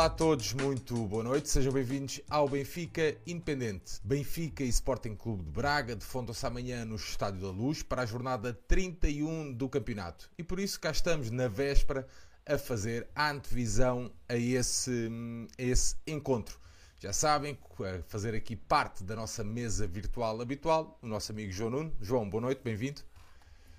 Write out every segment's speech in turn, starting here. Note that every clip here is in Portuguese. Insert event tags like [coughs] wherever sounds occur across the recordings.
Olá a todos, muito boa noite, sejam bem-vindos ao Benfica Independente. Benfica e Sporting Clube de Braga defondam-se amanhã no Estádio da Luz para a jornada 31 do campeonato. E por isso cá estamos na véspera a fazer a antevisão a esse, a esse encontro. Já sabem, a fazer aqui parte da nossa mesa virtual habitual, o nosso amigo João Nuno. João, boa noite, bem-vindo.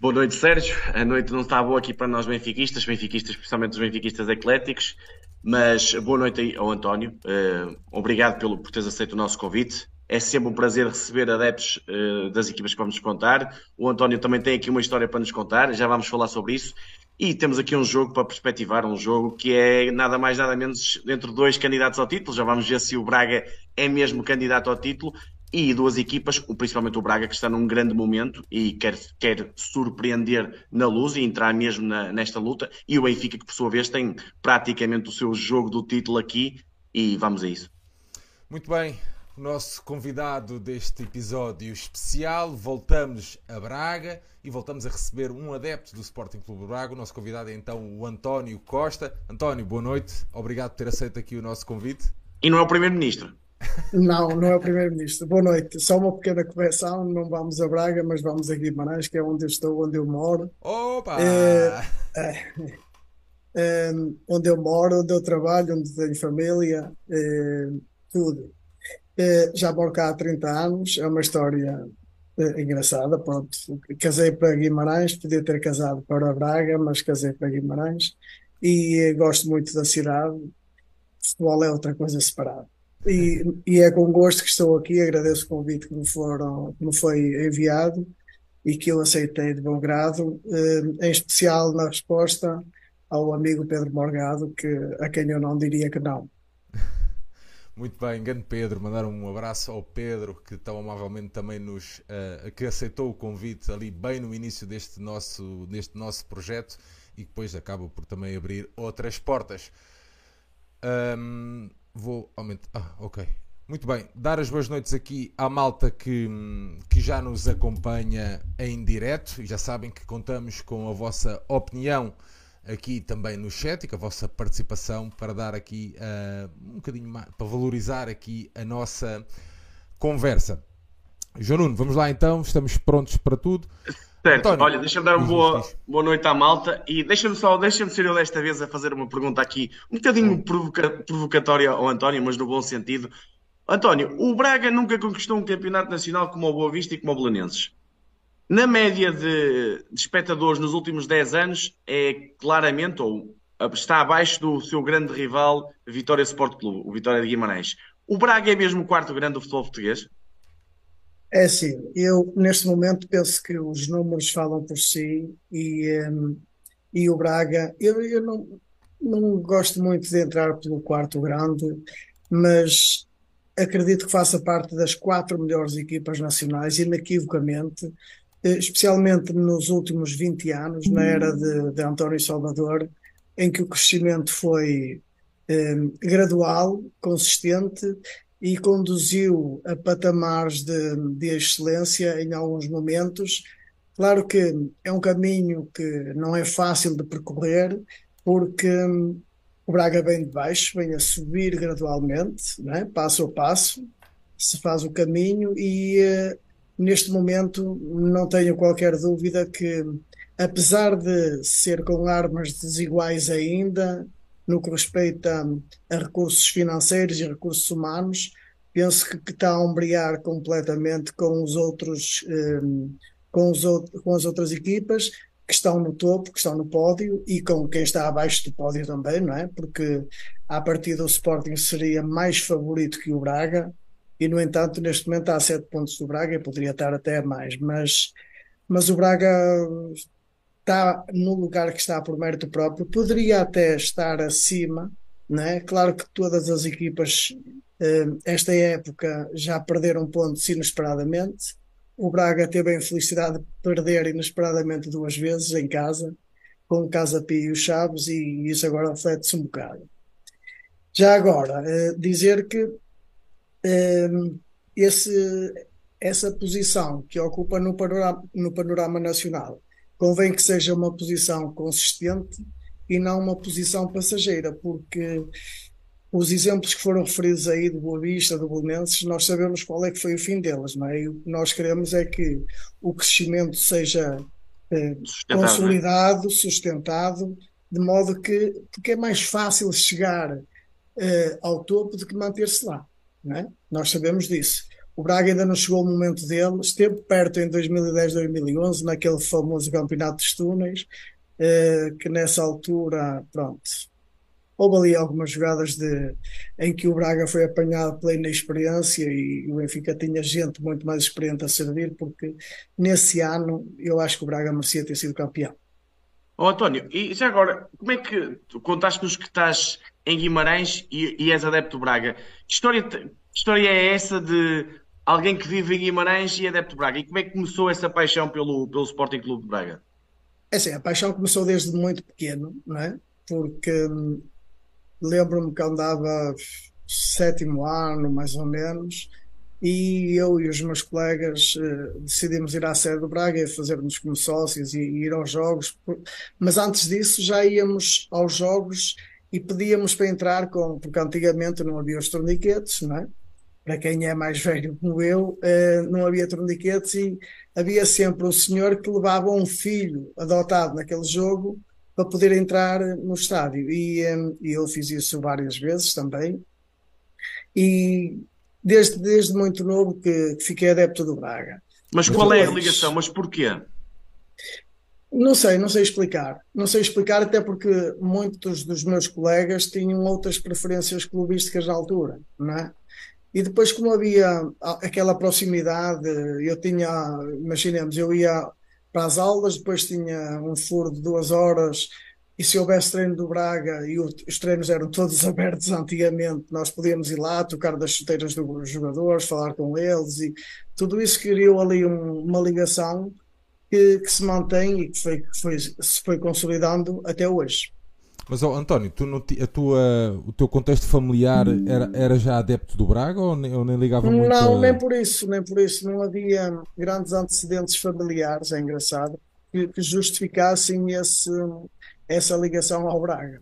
Boa noite, Sérgio. A noite não está boa aqui para nós benfiquistas, benfiquistas, especialmente os benfiquistas ecléticos, mas boa noite aí ao António. Uh, obrigado pelo, por teres aceito o nosso convite. É sempre um prazer receber adeptos uh, das equipas que vamos contar. O António também tem aqui uma história para nos contar, já vamos falar sobre isso. E temos aqui um jogo para perspectivar, um jogo que é nada mais nada menos entre dois candidatos ao título. Já vamos ver se o Braga é mesmo candidato ao título e duas equipas, principalmente o Braga, que está num grande momento e quer, quer surpreender na luz e entrar mesmo na, nesta luta, e o Benfica, que por sua vez tem praticamente o seu jogo do título aqui, e vamos a isso. Muito bem, o nosso convidado deste episódio especial, voltamos a Braga e voltamos a receber um adepto do Sporting Clube Braga. O nosso convidado é então o António Costa. António, boa noite, obrigado por ter aceito aqui o nosso convite. E não é o Primeiro-Ministro. Não, não é o Primeiro-Ministro. Boa noite. Só uma pequena correção: não vamos a Braga, mas vamos a Guimarães, que é onde eu estou, onde eu moro. Opa! É, é, é, onde eu moro, onde eu trabalho, onde tenho família, é, tudo. É, já moro cá há 30 anos, é uma história é, engraçada. Pronto, casei para Guimarães, podia ter casado para Braga, mas casei para Guimarães e gosto muito da cidade. Futebol é outra coisa separada. E, e, é com gosto que estou aqui, agradeço o convite que me, foram, que me foi enviado e que eu aceitei de bom grado, eh, em especial na resposta ao amigo Pedro Morgado, que, a quem eu não diria que não. [laughs] Muito bem, grande Pedro, mandar um abraço ao Pedro que tão amavelmente também nos uh, que aceitou o convite ali bem no início deste nosso, deste nosso projeto e que depois acaba por também abrir outras portas. Um, Vou aumentar. Ah, ok. Muito bem. Dar as boas noites aqui à malta que, que já nos acompanha em direto e já sabem que contamos com a vossa opinião aqui também no chat e com a vossa participação para dar aqui uh, um bocadinho mais, para valorizar aqui a nossa conversa. João Nuno, vamos lá então, estamos prontos para tudo. Certo, António, olha, deixa-me dar uma boa, boa noite à malta e deixa-me só, deixa-me ser eu desta vez a fazer uma pergunta aqui, um bocadinho provoca, provocatória ao António, mas no bom sentido. António, o Braga nunca conquistou um campeonato nacional como o Boa Vista e como o Belenenses. Na média de, de espectadores nos últimos 10 anos, é claramente, ou está abaixo do seu grande rival, Vitória Sport Clube, o Vitória de Guimarães. O Braga é mesmo o quarto grande do futebol português? É assim, eu neste momento penso que os números falam por si e, um, e o Braga, eu, eu não, não gosto muito de entrar pelo quarto grande, mas acredito que faça parte das quatro melhores equipas nacionais, inequivocamente, eh, especialmente nos últimos 20 anos, na era de, de António Salvador, em que o crescimento foi um, gradual, consistente e conduziu a patamares de, de excelência em alguns momentos. Claro que é um caminho que não é fácil de percorrer, porque hum, o Braga vem de baixo, vem a subir gradualmente, né? passo a passo, se faz o caminho e uh, neste momento não tenho qualquer dúvida que, apesar de ser com armas desiguais ainda, no que respeita a, recursos financeiros e recursos humanos, penso que, que está a ombrear completamente com os outros, ehm, com, os com as outras equipas que estão no topo, que estão no pódio e com quem está abaixo do pódio também, não é? Porque a partir do Sporting seria mais favorito que o Braga e no entanto neste momento há sete pontos do Braga e poderia estar até mais, mas, mas o Braga está no lugar que está por mérito próprio, poderia até estar acima, né? Claro que todas as equipas eh, esta época já perderam pontos inesperadamente. O Braga teve a infelicidade de perder inesperadamente duas vezes em casa, com o Casa Pia e os Chaves, e isso agora reflete-se um bocado. Já agora, eh, dizer que eh, esse, essa posição que ocupa no panorama, no panorama nacional convém que seja uma posição consistente e não uma posição passageira, porque os exemplos que foram referidos aí do Boa Vista, do Belenenses, nós sabemos qual é que foi o fim deles, não é? E o que nós queremos é que o crescimento seja eh, sustentado, consolidado, sustentado, de modo que, porque é mais fácil chegar eh, ao topo do que manter-se lá, não é? Nós sabemos disso. O Braga ainda não chegou ao momento dele, esteve perto em 2010, 2011, naquele famoso campeonato dos túneis, eh, que nessa altura, pronto, houve ali algumas jogadas de, em que o Braga foi apanhado pela inexperiência e o Benfica tinha gente muito mais experiente a servir, porque nesse ano eu acho que o Braga merecia ter sido campeão. Oh, António, e já agora, como é que contaste-nos que estás em Guimarães e, e és adepto do Braga? Que história, que história é essa de alguém que vive em Guimarães e adepto do Braga? E como é que começou essa paixão pelo, pelo Sporting Clube de Braga? É assim, a paixão começou desde muito pequeno, não é? Porque hum, lembro-me que andava sétimo ano, mais ou menos, e eu e os meus colegas uh, decidimos ir à sede do Braga e fazermos como sócios e, e, ir aos jogos. Mas antes disso já íamos aos jogos e pedíamos para entrar com, porque antigamente não havia os torniquetes, não é? Para quem é mais velho como eu, uh, não havia torniquetes e havia sempre o senhor que levava um filho adotado naquele jogo para poder entrar no estádio. E, um, e eu fiz isso várias vezes também. E desde, desde muito novo que, que fiquei adepto do Braga. Mas qual é a ligação? Mas porquê? Não sei, não sei explicar. Não sei explicar, até porque muitos dos meus colegas tinham outras preferências clubísticas na altura, não é? E depois, como havia aquela proximidade, eu tinha, imaginemos, eu ia para as aulas, depois tinha um furo de duas horas, e se houvesse treino do Braga, e os treinos eram todos [laughs] abertos antigamente, nós podíamos ir lá, tocar das chuteiras dos jogadores, falar com eles, e tudo isso criou ali um, uma ligação que, que, se mantém e que foi, foi, se foi consolidando até hoje. Mas oh, António, tu a tua, o teu contexto familiar era, era já adepto do Braga ou nem, ou nem ligava muito? Não, a... nem por isso, nem por isso. Não havia grandes antecedentes familiares, é engraçado, que, que justificassem esse, essa ligação ao Braga.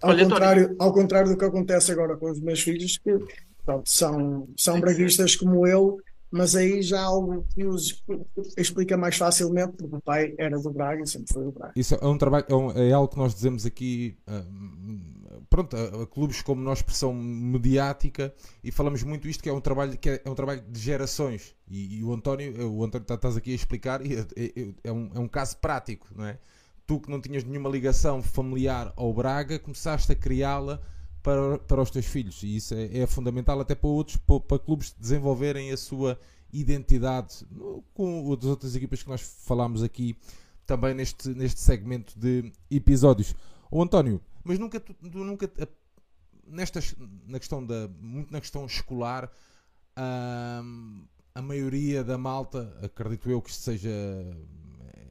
Ao, Olha, contrário, António... ao contrário do que acontece agora com os meus filhos, que pronto, são, são braguistas como eu, mas aí já algo que os explica mais facilmente, porque o pai era do Braga e sempre foi do Braga. Isso é um trabalho, é, um, é algo que nós dizemos aqui, uh, pronto, a, a, clubes como nós, pressão mediática, e falamos muito isto, que é um trabalho, que é, é um trabalho de gerações, e, e o António, o António tá, estás aqui a explicar, e é, é, é, um, é um caso prático, não é? Tu que não tinhas nenhuma ligação familiar ao Braga, começaste a criá-la para, para os teus filhos. E isso é, é fundamental até para outros, para, para, clubes desenvolverem a sua identidade com as outras equipas que nós falámos aqui também neste, neste segmento de episódios. O António, mas nunca, tu, nunca nestas, na questão da, muito na questão escolar, hum, a maioria da malta, acredito eu que seja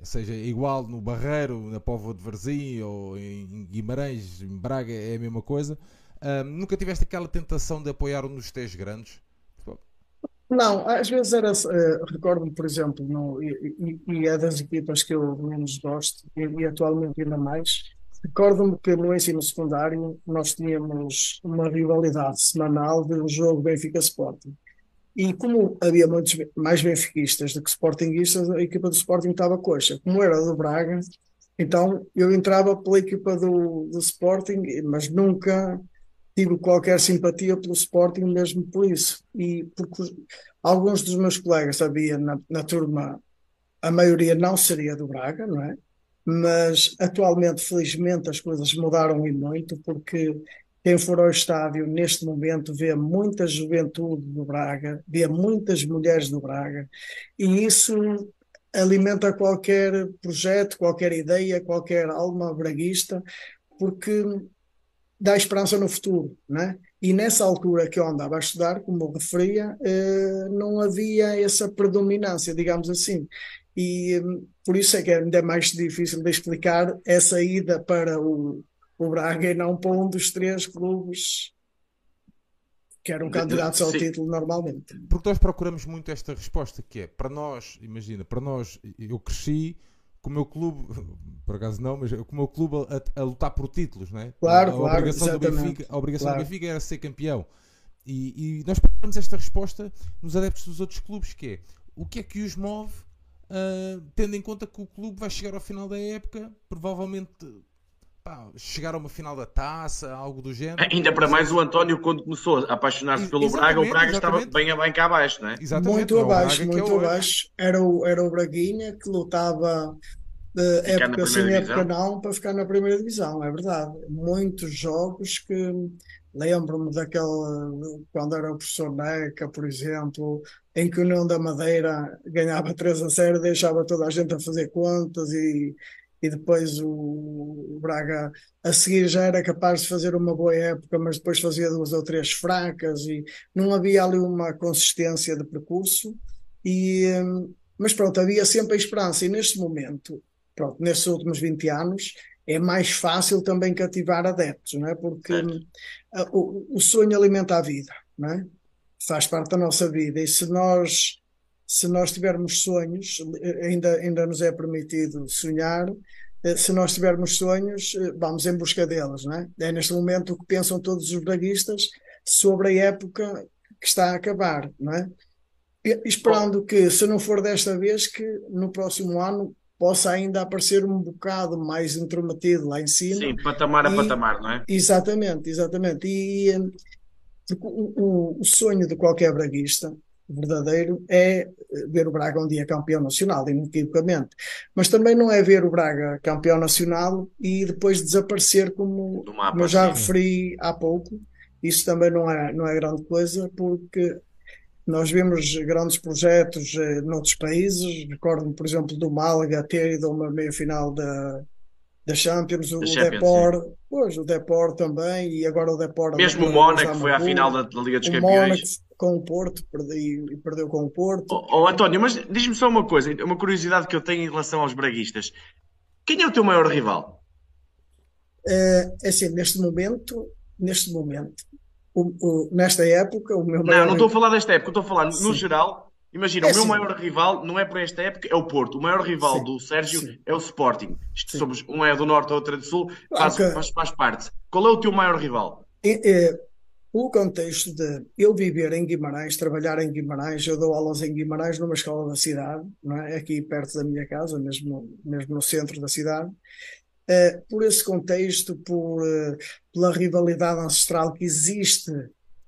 seja igual no Barreiro, na Póvoa de Varzim ou em Guimarães, em Braga, é a mesma coisa. Nunca tiveste aquela tentação de apoiar um dos três grandes? Não, às vezes era. Uh, Recordo-me, por exemplo, no, e, e, é das equipas que eu menos gosto, e, e atualmente ainda mais. Recordo-me que no ensino secundário nós tínhamos uma rivalidade semanal de um jogo Benfica Sporting. E como havia muitos mais benfiquistas do que sportinguistas, a equipa do Sporting estava coxa. Como era do Braga, então eu entrava pela equipa do, do Sporting, mas nunca tive qualquer simpatia pelo Sporting mesmo por isso. E porque alguns dos meus colegas sabia na, na turma, a maioria não seria do Braga, não é? Mas atualmente, felizmente, as coisas mudaram e muito, porque quem for ao estádio neste momento vê muita juventude do Braga, vê muitas mulheres do Braga, e isso alimenta qualquer projeto, qualquer ideia, qualquer alma braguista, porque dá esperança no futuro, né? E nessa altura que eu andava a estudar, como eu referia, eh, não havia essa predominância, digamos assim. E hum, por isso é que é ainda mais difícil de explicar essa ida para o, o Braga e não para um dos três clubes que eram candidatos ao Sim. título normalmente. Porque nós procuramos muito esta resposta que é, para nós, imagina, para nós, eu cresci com o meu clube, [laughs] por acaso não, mas com o meu clube a, a lutar por títulos, não é? Claro, a, a claro, obrigação do. Benfica, a obrigação Claro. do Benfica era ser campeão. E, e nós procuramos esta resposta nos adeptos dos outros clubes, que é o que é que os move, ah, tendo em conta que o clube vai chegar ao final da época, provavelmente pá, chegar a uma final da taça, algo do género. Ainda para mais o António, quando começou a apaixonar-se pelo Exatamente, Braga, o Braga estava exatamente. bem, bem cá abaixo, não é? Exatamente, Muito não é abaixo, é muito abaixo. Era o, era o Braguinha que lutava de Ficar época sim, primeira época divisão. não, para ficar na primeira divisão, é verdade. Muitos jogos que lembro-me daquela quando era o professor Neca, por exemplo, em que o União da Madeira ganhava 3 a 0, deixava toda a gente a fazer contas e, e depois o, Braga a seguir já era capaz de fazer uma boa época, mas depois fazia duas ou três fracas e não havia ali uma consistência de percurso. E, hum, mas pronto, havia sempre a esperança, e neste momento, pronto, nestes últimos 20 anos, é mais fácil também cativar adeptos, não é? Porque a- o, o sonho alimenta a vida, não é? Faz parte da nossa vida, e se nós, se nós tivermos sonhos, eh, ainda, ainda nos é permitido sonhar, eh, se nós tivermos sonhos, eh, vamos em busca deles, não é? É neste momento o que pensam todos os braguistas sobre a época que está a acabar, não é? E- Esperando que, se não for desta vez, que no próximo ano possa ainda aparecer um bocado mais intrometido lá em cima. Sim, patamar a E- patamar, não é? Exatamente, exatamente. E porque o, o- o sonho de qualquer braguista verdadeiro é eh, ver o Braga um dia campeão nacional, inequivocamente. Mas também não é ver o Braga campeão nacional e depois desaparecer como, mapa, como eu já sim. referi há pouco. Isso também não é, não é grande coisa, porque nós vemos grandes projetos eh, noutros países. Recordo-me, por exemplo, do Málaga ter ido a uma meia-final da, da Champions, o Da Champions, Depor, pois, o Depor também, e agora o Depor Mesmo o Mónaco foi à final da, da Liga dos O Campeões. Mónaco com o Porto, perdeu, e perdeu com o Porto. Oh, oh, António, mas diz-me só uma coisa, uma curiosidade que eu tenho em relação aos braguistas. Quem é o teu maior rival? É é assim, neste momento, neste momento, o- o- nesta época, o meu Não, maior não estou a falar desta época, estou a falar no geral. Imagina, É o meu assim. maior rival não é para esta época, é o Porto. O maior rival Sim, do Sérgio sim. é o Sporting. Isto Sim. somos, um é do Norte, outro é do Sul, Claro faz, que- faz, faz parte. Qual é o teu maior rival? É, é, o contexto de eu viver em Guimarães, trabalhar em Guimarães, eu dou aulas em Guimarães numa escola da cidade, não é? Aqui perto da minha casa, mesmo, mesmo no centro da cidade. Eh, por esse contexto, por, eh, pela rivalidade ancestral que existe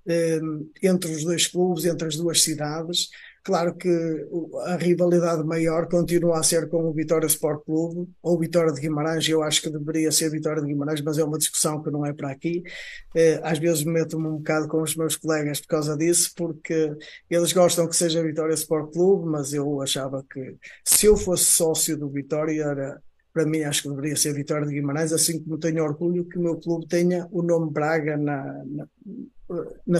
eh, entre os dois clubes, entre as duas cidades, claro que a rivalidade maior continua a ser com o Vitória Sport Clube ou Vitória de Guimarães. Eu acho que deveria ser Vitória de Guimarães, mas é uma discussão que não é para aqui. Eh, às vezes meto-me um bocado com os meus colegas por causa disso, porque eles gostam que seja Vitória Sport Clube, mas eu achava que se eu fosse sócio do Vitória, era, para mim acho que deveria ser Vitória de Guimarães, assim como tenho orgulho que o meu clube tenha o nome Braga na, na- na-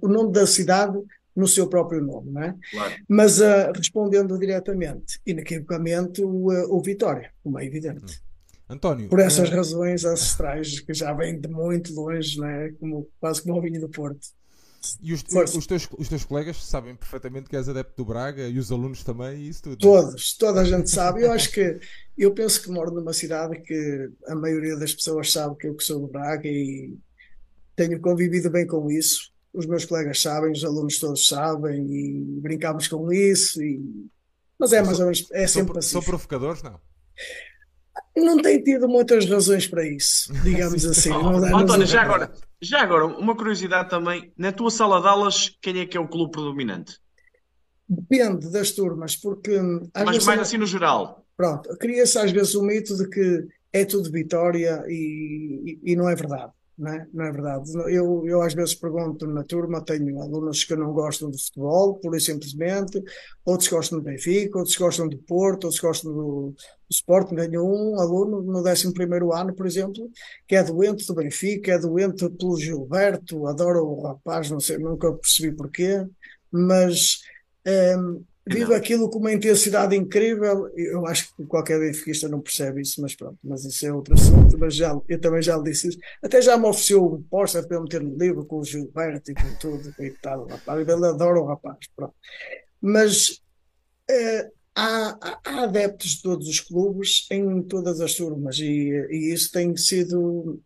o nome da cidade no seu próprio nome, não é? Claro. Mas ah, respondendo diretamente, inequivocamente, o, ah, o Vitória, como é evidente. António, Por essas eh, razões ancestrais que já vêm de muito longe, não é? Como, quase como o vinho do Porto. e os, os teus, os teus colegas sabem perfeitamente que és adepto do Braga e os alunos também e isso tudo. Todos, toda a gente sabe. Eu acho que, eu penso que moro numa cidade que a maioria das pessoas sabe que eu que sou do Braga e tenho convivido bem com isso. Os meus colegas sabem, os alunos todos sabem e brincamos com isso. E... Mas é mais ou menos, é São, sempre pro- são provocadores? Não. Não tem tido muitas razões para isso, [laughs] digamos assim. Oh, António, já agora, já agora, uma curiosidade também. Na tua sala de aulas, quem é que é o clube predominante? Depende das turmas, porque hum, às Mas vezes mais assim no geral. Pronto, cria-se às vezes o mito de que é tudo vitória e, e, e não é verdade, não é? Não é verdade. Eu, eu às vezes pergunto na turma, tenho alunos que não gostam de futebol, pura e simplesmente, outros gostam do Benfica, outros gostam do Porto, outros gostam do, do Sporting. Tenho um aluno no 11º ano, por exemplo, que é doente do Benfica, é doente pelo Gilberto, adora o rapaz, não sei, nunca percebi porquê, mas... hum, vive aquilo com uma intensidade incrível. Eu acho que qualquer benfiquista não percebe isso, mas pronto, mas isso é outro assunto. Mas já, eu também já lhe disse isso. Até já me ofereceu um póster para eu meter no livro com o Gilberto e com tudo, coitado, rapaz. Ele adora o rapaz, pronto. Mas eh, há, há, adeptos de todos os clubes em todas as turmas e, e isso tem sido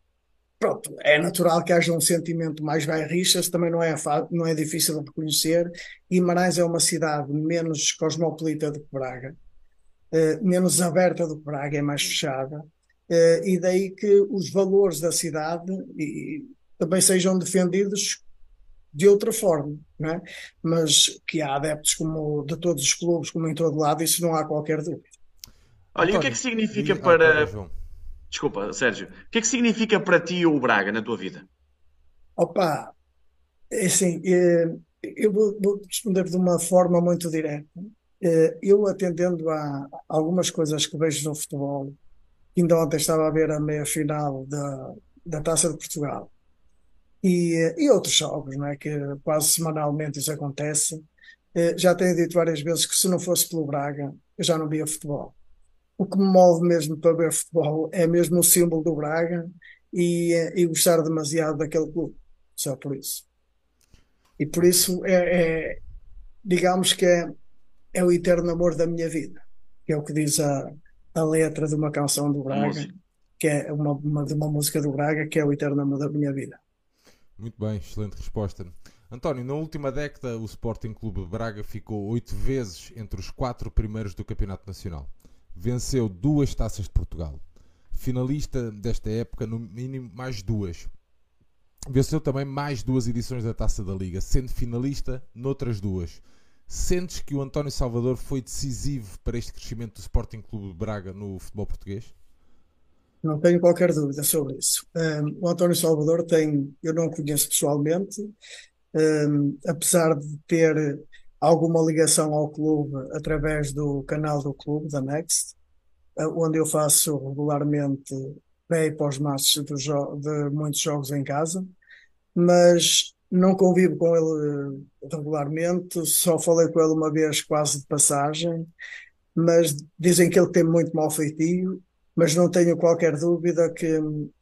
pronto, é natural que haja um sentimento mais bairristas, também não é, não é difícil de reconhecer. Guimarães é uma cidade menos cosmopolita do que Braga, uh, menos aberta do que Braga, é mais fechada, uh, e daí que os valores da cidade e, também sejam defendidos de outra forma, não é? mas que há adeptos como de todos os clubes, como em todo lado, isso não há qualquer dúvida. Olha, e o que é que significa para. Desculpa, Sérgio. O que é que significa para ti o Braga na tua vida? Opa, é assim, é, eu vou responder de uma forma muito direta. É, eu atendendo a algumas coisas que vejo no futebol, ainda ontem estava a ver a meia final da, da Taça de Portugal e, e outros jogos, não é? que quase semanalmente isso acontece. Já tenho dito várias vezes que se não fosse pelo Braga, eu já não via futebol o que me move mesmo para ver futebol é mesmo o símbolo do Braga e, e gostar demasiado daquele clube, só por isso. E por isso é, é digamos que é, é, o eterno amor da minha vida, que é o que diz a, a letra de uma canção do Braga, que é uma, uma, de uma música do Braga, que é o eterno amor da minha vida. Muito bem, excelente resposta. António, na última década o Sporting Clube Braga ficou oito vezes entre os quatro primeiros do Campeonato Nacional venceu duas taças de Portugal. Finalista desta época, no mínimo mais duas. Venceu também mais duas edições da Taça da Liga, sendo finalista noutras duas. Sentes que o António Salvador foi decisivo para este crescimento do Sporting Clube de Braga no futebol português? Não tenho qualquer dúvida sobre isso. Um, o António Salvador tem, eu não o conheço pessoalmente, um, apesar de ter alguma ligação ao clube através do canal do clube, da Next, eh, onde eu faço regularmente pré e pós-matches de, de, muitos jogos em casa, mas não convivo com ele eh, regularmente, só falei com ele uma vez quase de passagem, mas dizem que ele tem muito mau feitio, mas não tenho qualquer dúvida que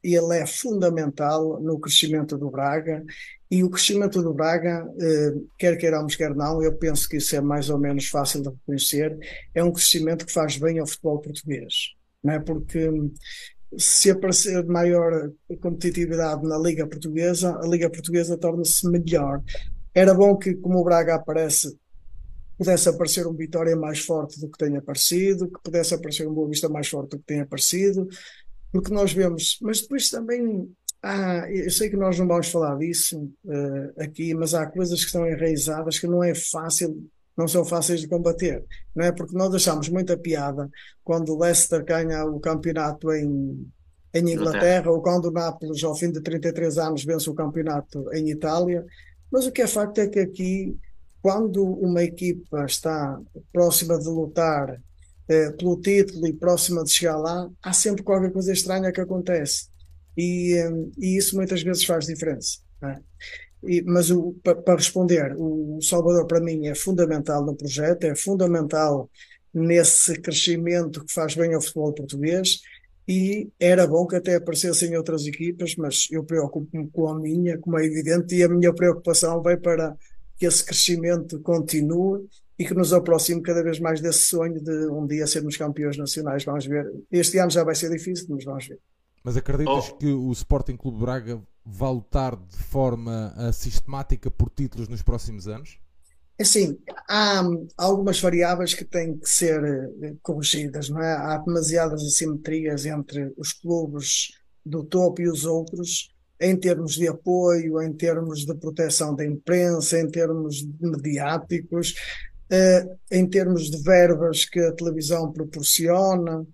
ele é fundamental no crescimento do Braga e o crescimento do Braga, eh, quer queiramos, quer não, eu penso que isso é mais ou menos fácil de reconhecer, é um crescimento que faz bem ao futebol português. Não é? Porque se aparecer maior competitividade na Liga Portuguesa, a Liga Portuguesa torna-se melhor. Era bom que, como o Braga aparece, pudesse aparecer um Vitória mais forte do que tem aparecido, que pudesse aparecer um Boa Vista mais forte do que tem aparecido, porque nós vemos, mas depois também ah, eu sei que nós não vamos falar disso uh, aqui, mas há coisas que estão enraizadas que não é fácil, não são fáceis de combater, não é? Porque nós achamos muita piada quando o Leicester ganha o campeonato em, em Inglaterra ou quando o Nápoles, ao fim de 33 anos, vence o campeonato em Itália, mas o que é facto é que aqui, quando uma equipa está próxima de lutar eh, pelo título e próxima de chegar lá, há sempre qualquer coisa estranha que acontece e, e isso muitas vezes faz diferença. É? E, mas para responder, o Salvador para mim é fundamental no projeto, é fundamental nesse crescimento que faz bem ao futebol português e era bom que até aparecessem outras equipas, mas eu preocupo-me com a minha, como é evidente, e a minha preocupação vai para que esse crescimento continue e que nos aproxime cada vez mais desse sonho de um dia sermos campeões nacionais. Vamos ver. Este ano já vai ser difícil, mas vamos ver. Mas acreditas oh. que o Sporting Clube Braga vai lutar de forma uh, sistemática por títulos nos próximos anos? É assim, há algumas variáveis que têm que ser uh, corrigidas, não é? Há demasiadas assimetrias entre os clubes do topo e os outros, em termos de apoio, em termos de proteção da imprensa, em termos mediáticos, uh, em termos de verbas que a televisão proporciona.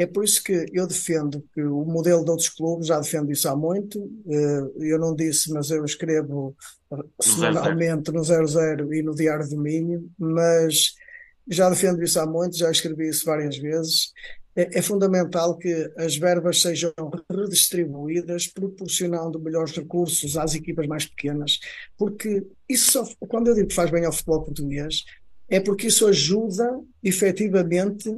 É por isso que eu defendo que o modelo de outros clubes, já defendo isso há muito, eh, eu não disse, mas eu escrevo semanalmente no 00 e no Diário do Minho, mas já defendo isso há muito, já escrevi isso várias vezes. É, é fundamental que as verbas sejam redistribuídas, proporcionando melhores recursos às equipas mais pequenas, porque isso só, quando eu digo que faz bem ao futebol português, é porque isso ajuda efetivamente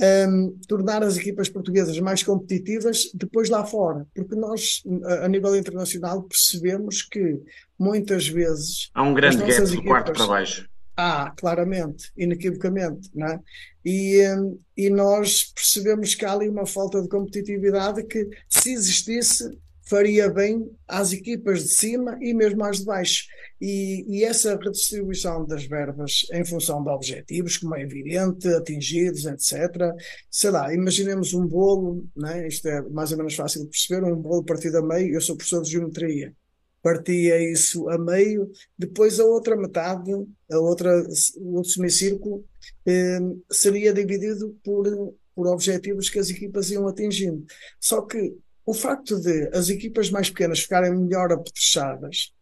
um, tornar as equipas portuguesas mais competitivas depois lá fora, porque nós, a, a nível internacional, percebemos que muitas vezes. Há um grande gap do quarto para baixo. Há, claramente, inequivocamente, não é? E, hum, e nós percebemos que há ali uma falta de competitividade que, se existisse, faria bem às equipas de cima e mesmo às de baixo. E, e, essa redistribuição das verbas em função de objetivos, como é evidente, atingidos, etc. Sei lá, imaginemos um bolo, né? isto é mais ou menos fácil de perceber, um bolo partido a meio, eu sou professor de geometria, partia isso a meio, depois a outra metade, a outra, o outro semicírculo, eh, seria dividido por, por objetivos que as equipas iam atingindo. Só que o facto de as equipas mais pequenas ficarem melhor apetrechadas,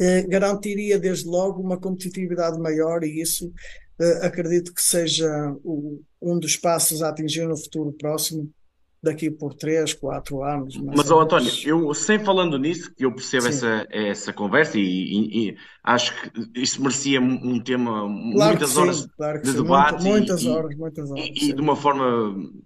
eh, garantiria desde logo uma competitividade maior e isso eh, acredito que seja o, um dos passos a atingir no futuro próximo daqui por 3, 4 anos. Mas, oh, António, eu sem falando nisso, que eu percebo essa, essa conversa e, e, e, acho que isso merecia um tema, claro muitas horas sim, claro de sim. debate. muitas e, horas, muitas horas. E, de uma forma,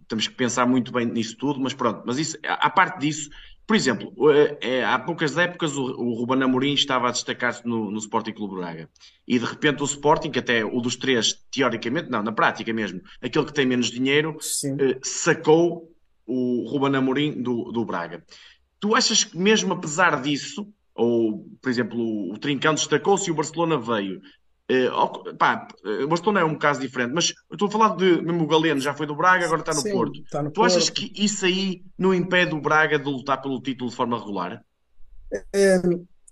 temos que pensar muito bem nisso tudo, mas pronto, mas isso, à parte disso, por exemplo, é, há poucas épocas o, o Ruben Amorim estava a destacar-se no, no Sporting Clube Braga. E de repente o Sporting, que até o dos três, teoricamente, não, na prática mesmo, aquele que tem menos dinheiro, eh, sacou o Ruben Amorim do, do Braga. Tu achas que mesmo apesar disso, ou, por exemplo, o Trincão destacou-se e o Barcelona veio, Uh, pá, eh, o Barcelona é um caso diferente, mas eu estou a falar de mesmo o Galeno, já foi do Braga, agora está no Sim, Porto. Está no tu Porto. achas que isso aí não impede o Braga de lutar pelo título de forma regular? É,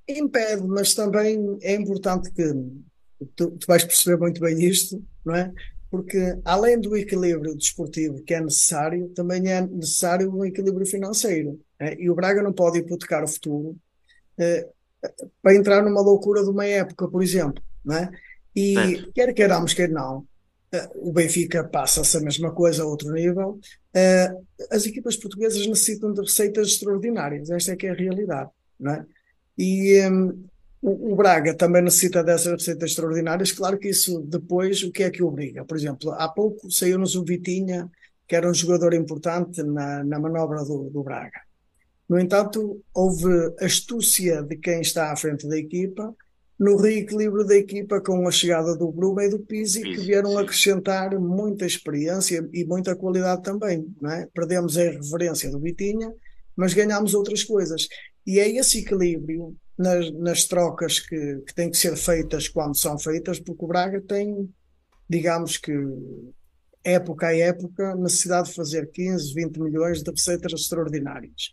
impede, mas também é importante que tu, tu vais perceber muito bem isto, não é? Porque além do equilíbrio desportivo que é necessário, também é necessário um equilíbrio financeiro. É? E o Braga não pode hipotecar o futuro é, para entrar numa loucura de uma época, por exemplo não é? E certo. quer queiramos, quer não, eh, o Benfica passa-se a mesma coisa a outro nível. Eh, as equipas portuguesas necessitam de receitas extraordinárias, esta é que é a realidade, não é? E um, o Braga também necessita dessas receitas extraordinárias, claro que isso depois, o que é que obriga? Por exemplo, há pouco saiu-nos o Vitinha, que era um jogador importante na, na manobra do, do Braga. No entanto, houve astúcia de quem está à frente da equipa no reequilíbrio da equipa com a chegada do Bruma e do Pizzi, que vieram acrescentar muita experiência e muita qualidade também. É? Perdemos a reverência do Vitinha, mas ganhamos outras coisas. E é esse equilíbrio nas, nas trocas que, que têm que ser feitas quando são feitas, porque o Braga tem, digamos que, época a época, necessidade de fazer 15, 20 milhões de receitas extraordinárias.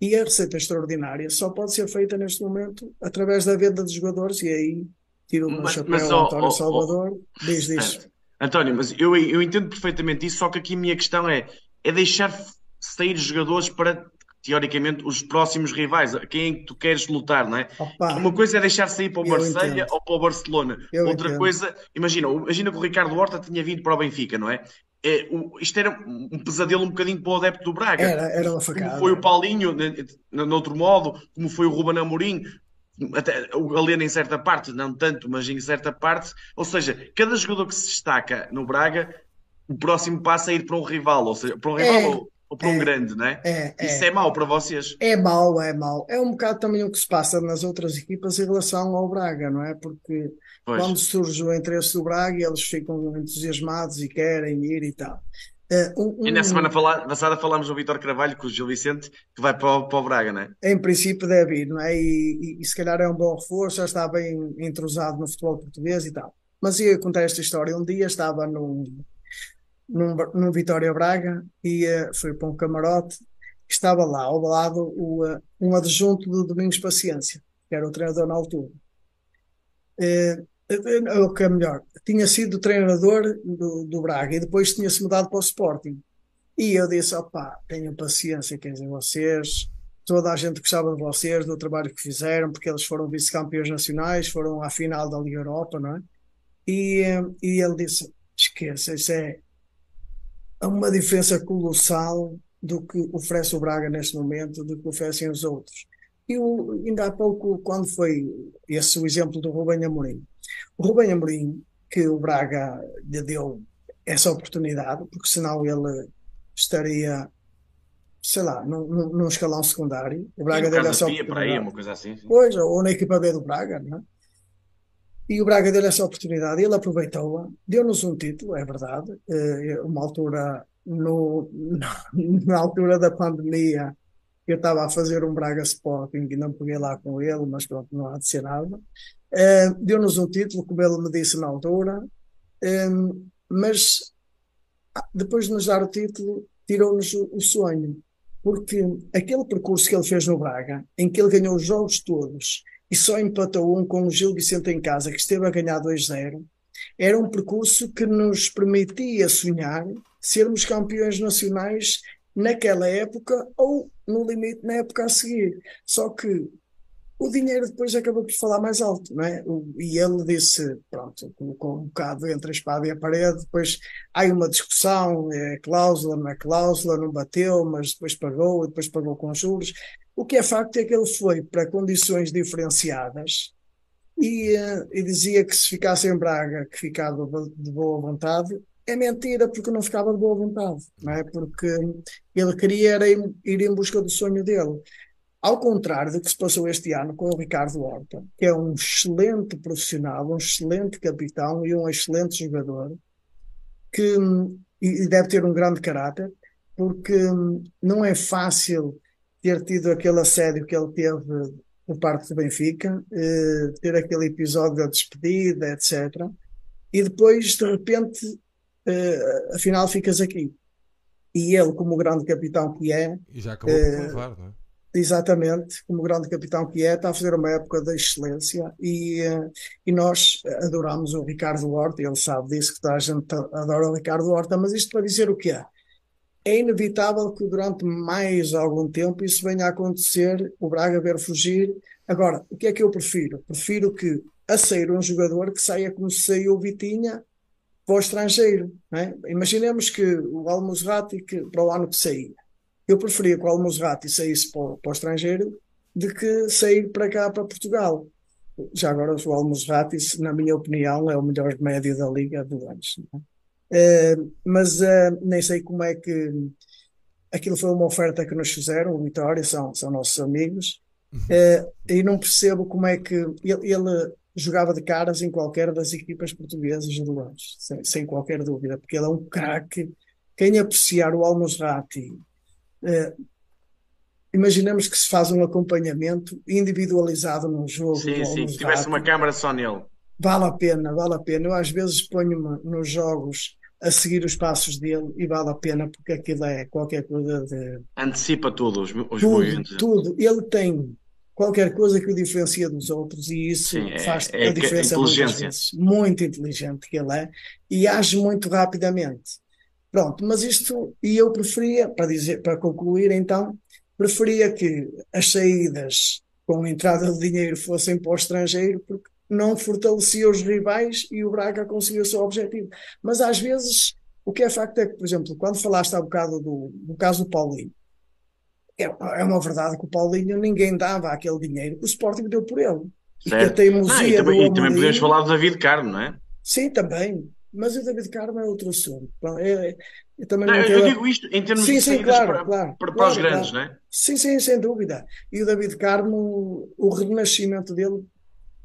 E a receita extraordinária só pode ser feita neste momento através da venda de jogadores, e aí tiro o meu chapéu mas, ao António oh, Salvador, oh, diz disso. António, mas eu, eu entendo perfeitamente isso, só que aqui a minha questão é, é deixar sair jogadores para teoricamente, os próximos rivais, quem é que tu queres lutar, não é? Opa, Uma coisa é deixar sair para o Marselha ou para o Barcelona. Eu Outra entendo. coisa, imagina, imagina que o Ricardo Horta tinha vindo para o Benfica, não é? é, o, isto era um pesadelo um bocadinho para o adepto do Braga. Era, era uma facada. Como foi o Paulinho, no, no outro modo, como foi o Ruben Amorim, até o Galeno em certa parte, não tanto, mas em certa parte. Ou seja, cada jogador que se destaca no Braga, o próximo passo é ir para um rival, ou seja, para um rival é, ou, para é, um grande, não é? é Isso é. é mau para vocês? É mau, é mau. É um bocado também o que se passa nas outras equipas em relação ao Braga, não é? Porque Pois. Quando surge o interesse do Braga, eles ficam entusiasmados e querem ir e tal. Uh, um, um... E na semana passada falámos do Vitor Carvalho com o Gil Vicente, que vai para o, para o Braga, não é? Em princípio deve ir, não é? E, e, e, se calhar é um bom reforço, já está bem entrosado no futebol português e tal. Mas ia contar esta história. Um dia estava num, num, num Vitória Braga e fui para um camarote. Estava lá ao lado o, um adjunto do Domingos Paciência, que era o treinador na altura. Uh, o que é melhor, tinha sido treinador do, do Braga e depois tinha-se mudado para o Sporting. E eu disse: opá, tenham paciência, quer dizer, vocês, toda a gente gostava de vocês, do trabalho que fizeram, porque eles foram vice-campeões nacionais, foram à final da Liga Europa, não é? E, e ele disse: esqueça, isso é uma diferença colossal do que oferece o Braga neste momento, do que oferecem os outros. E o, ainda há pouco, quando foi esse o exemplo do Rubem Amorim, o Rubem Amorim, que o Braga lhe deu essa oportunidade, porque senão ele estaria, sei lá, num, num escalão secundário. O Braga deu essa oportunidade. Para aí, uma coisa assim. Pois, ou na equipa B do Braga, não é? E o Braga deu essa oportunidade, ele aproveitou-a, deu-nos um título, é verdade, uh, uma altura, no, [laughs] na altura da pandemia, eu estava a fazer um Braga Sporting e não peguei lá com ele, mas pronto, não há de ser nada. Uh, Deu-nos um título, como ele me disse na altura, um, mas ah, depois de nos dar o título, tirou-nos o, sonho, porque aquele percurso que ele fez no Braga, em que ele ganhou os jogos todos e só empatou um com o Gil Vicente em casa, que esteve a ganhar 2-0, era um percurso que nos permitia sonhar sermos campeões nacionais naquela época ou no limite na época a seguir. Só que o dinheiro depois acabou por falar mais alto, não é? E ele disse, pronto, colocou um bocado entre a espada e a parede, depois há uma discussão, é cláusula, não é cláusula, não bateu, mas depois pagou, depois pagou com juros. O que é facto é que ele foi para condições diferenciadas e, eh, e dizia que se ficasse em Braga, que ficava de boa vontade, é mentira porque não ficava de boa vontade, não é? Porque ele queria ir em busca do sonho dele. Ao contrário do que se passou este ano com o Ricardo Horta, que é um excelente profissional, um excelente capitão e um excelente jogador, que e deve ter um grande caráter, porque não é fácil ter tido aquele assédio que ele teve por parte do Benfica, eh, ter aquele episódio da despedida, etc. E depois, de repente, uh, afinal ficas aqui. E ele, como grande capitão que é. E já acabou eh, não é? Exatamente, como grande capitão que é, está a fazer uma época de excelência e, e nós adoramos o Ricardo Horta, ele sabe disso, que toda a gente adora o Ricardo Horta, mas isto para dizer o que é? É inevitável que durante mais algum tempo isso venha a acontecer, o Braga ver fugir. Agora, o que é que eu prefiro? Prefiro que a sair um jogador que saia como saiu o Vitinha para o estrangeiro. É? Imaginemos que o Almozrati, que, para o ano que saía, eu preferia que o Almozrati saísse para, para o estrangeiro de que sair para cá, para Portugal. Já agora o Almozrati, na minha opinião, é o melhor médio da Liga do anos. É? Uh, mas uh, nem sei como é que aquilo foi uma oferta que nos fizeram, o Vitória, são, são nossos amigos, uh, e não percebo como é que ele, ele jogava de caras em qualquer das equipas portuguesas de longe, sem, sem qualquer dúvida, porque ele é um craque. Quem apreciar o Almosrati, eh, imaginemos que se faz um acompanhamento individualizado num jogo. Sim, sim, se tivesse uma câmara só nele. Vale a pena, vale a pena. Eu às vezes ponho-me nos jogos a seguir os passos dele e vale a pena porque aquilo é qualquer coisa de. Antecipa tudo, os, os tudo, movimentos. Tudo. Ele tem qualquer coisa que o diferencia dos outros e isso Sim, é, faz é, a diferença muitas vezes. Muito inteligente que ele é e age muito rapidamente. Pronto, mas isto, e eu preferia, para dizer, para concluir então, preferia que as saídas com entrada de dinheiro fossem para o estrangeiro, porque não fortalecia os rivais e o Braga conseguiu o seu objetivo. Mas às vezes, o que é facto é que, por exemplo, quando falaste há bocado do, do caso do Paulinho, é, é uma verdade que o Paulinho ninguém dava aquele dinheiro que o Sporting deu por ele. E que a teimosia não, e também, e também podemos falar do David Carmo, não é? Sim, também. Mas o David Carmo é outro assunto. É, é, eu, também não, não eu digo isto em termos sim, de sim, claro, para, claro, para, para os grandes, claro. não é? Sim, sim, sem dúvida. E o David Carmo, o renascimento dele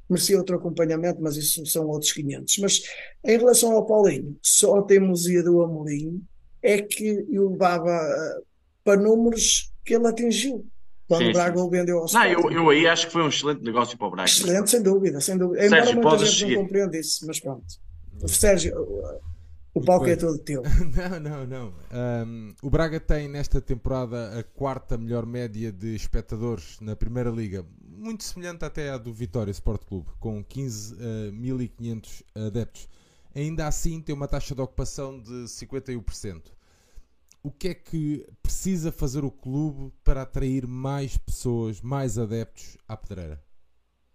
merecia outro acompanhamento, mas isso são outros 500. Mas em relação ao Paulinho, só a teimosia do Amorim é que o levava eh, para números que ele atingiu quando sim, o Braga o vendeu ao Sporting. Não, eu, eu aí acho que foi um excelente negócio para o Braga. Excelente, sem dúvida, sem dúvida. Embora Sérgio, muita gente seguir. não compreenda isso, mas pronto. Sérgio, o palco é todo teu. [laughs] não, não, não. Um, o Braga tem nesta temporada a quarta melhor média de espectadores na Primeira Liga, muito semelhante até à do Vitória Sport Clube, com 15.500 uh, adeptos. Ainda assim, tem uma taxa de ocupação de 51% o que é que precisa fazer o clube para atrair mais pessoas, mais adeptos à pedreira?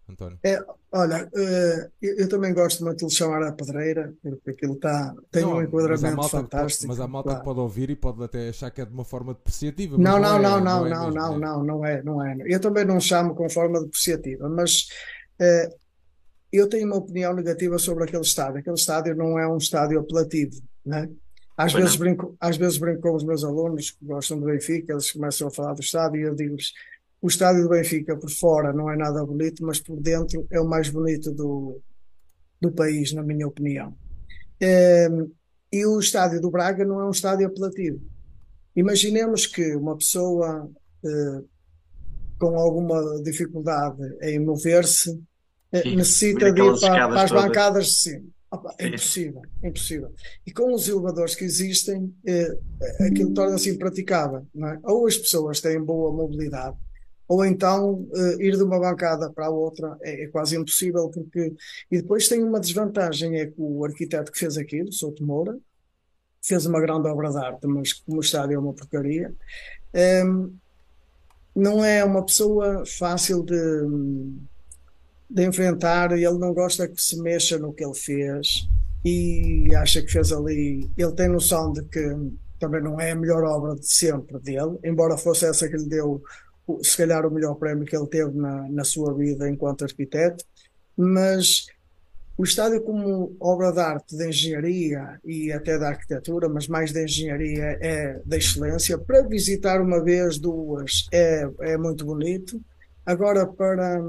António? É, olha, uh, eu, eu, também gosto muito de lhe chamar a pedreira, porque aquilo está, tem não, um enquadramento mas fantástico. Pode, mas há malta claro. que pode ouvir e pode até achar que é de uma forma depreciativa. Não, não, não, não, não, não, não, não é, não é. Eu também não chamo com forma depreciativa, mas uh, eu tenho uma opinião negativa sobre aquele estádio. Aquele estádio não é um estádio apelativo, né? Às vezes, brinco, às vezes brinco com os meus alunos que gostam do Benfica, eles começam a falar do estádio e eu digo-lhes: o estádio do Benfica por fora não é nada bonito, mas por dentro é o mais bonito do, do país, na minha opinião. Ehm, e o estádio do Braga não é um estádio apelativo. Imaginemos que uma pessoa eh, com alguma dificuldade em mover-se eh, necessita de ir para, para as bancadas de cima. Opa, é impossível, é impossível. E com os elevadores que existem, eh, aquilo torna-se impraticável. É? Ou as pessoas têm boa mobilidade, ou então eh, ir de uma bancada para a outra é, é, quase impossível, porque. E depois tem uma desvantagem: é que o arquiteto que fez aquilo, Souto Moura, fez uma grande obra de arte, mas como o estádio é uma porcaria, ehm, não é uma pessoa fácil de de enfrentar, ele não gosta que se mexa no que ele fez e acha que fez ali. Ele tem noção de que também não é a melhor obra de sempre dele, embora fosse essa que lhe deu, se calhar, o melhor prémio que ele teve na, na sua vida enquanto arquiteto, mas o estádio como obra de arte, de engenharia e até da arquitetura, mas mais de engenharia, é da excelência. Para visitar uma vez, duas, é, é muito bonito. Agora, para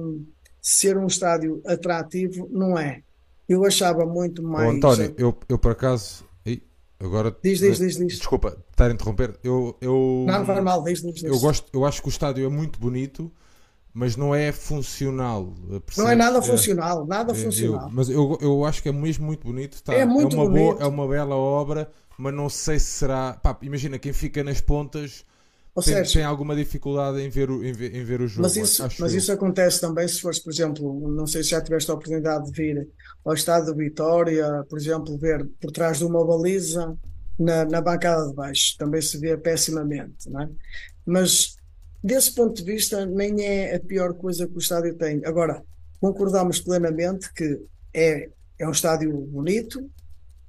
ser um estádio atrativo, não é. Eu achava muito mais. Ô, António, eu, eu por acaso. Agora, diz, diz, diz, diz. Desculpa, estar a interromper. Eu, eu, não, faz mal, diz, diz, diz. Eu, gosto, eu acho que o estádio é muito bonito, mas não é funcional. Percebes? Não é nada funcional, nada é, funcional. Eu, mas eu, eu acho que é mesmo muito bonito. Tá? É muito é uma bonito. Boa, é uma bela obra, mas não sei se será. Pá, imagina quem fica nas pontas ou tem, seja, tem alguma dificuldade em ver o, em ver, em ver o jogo. Mas, isso, mas isso acontece também se fores, por exemplo, não sei se já tiveste a oportunidade de vir ao estado de Vitória, por exemplo, ver por trás de uma baliza na, na bancada de baixo. Também se vê pessimamente, não é? Mas desse ponto de vista, nem é a pior coisa que o estádio tem. Agora, concordamos plenamente que é, é um estádio bonito,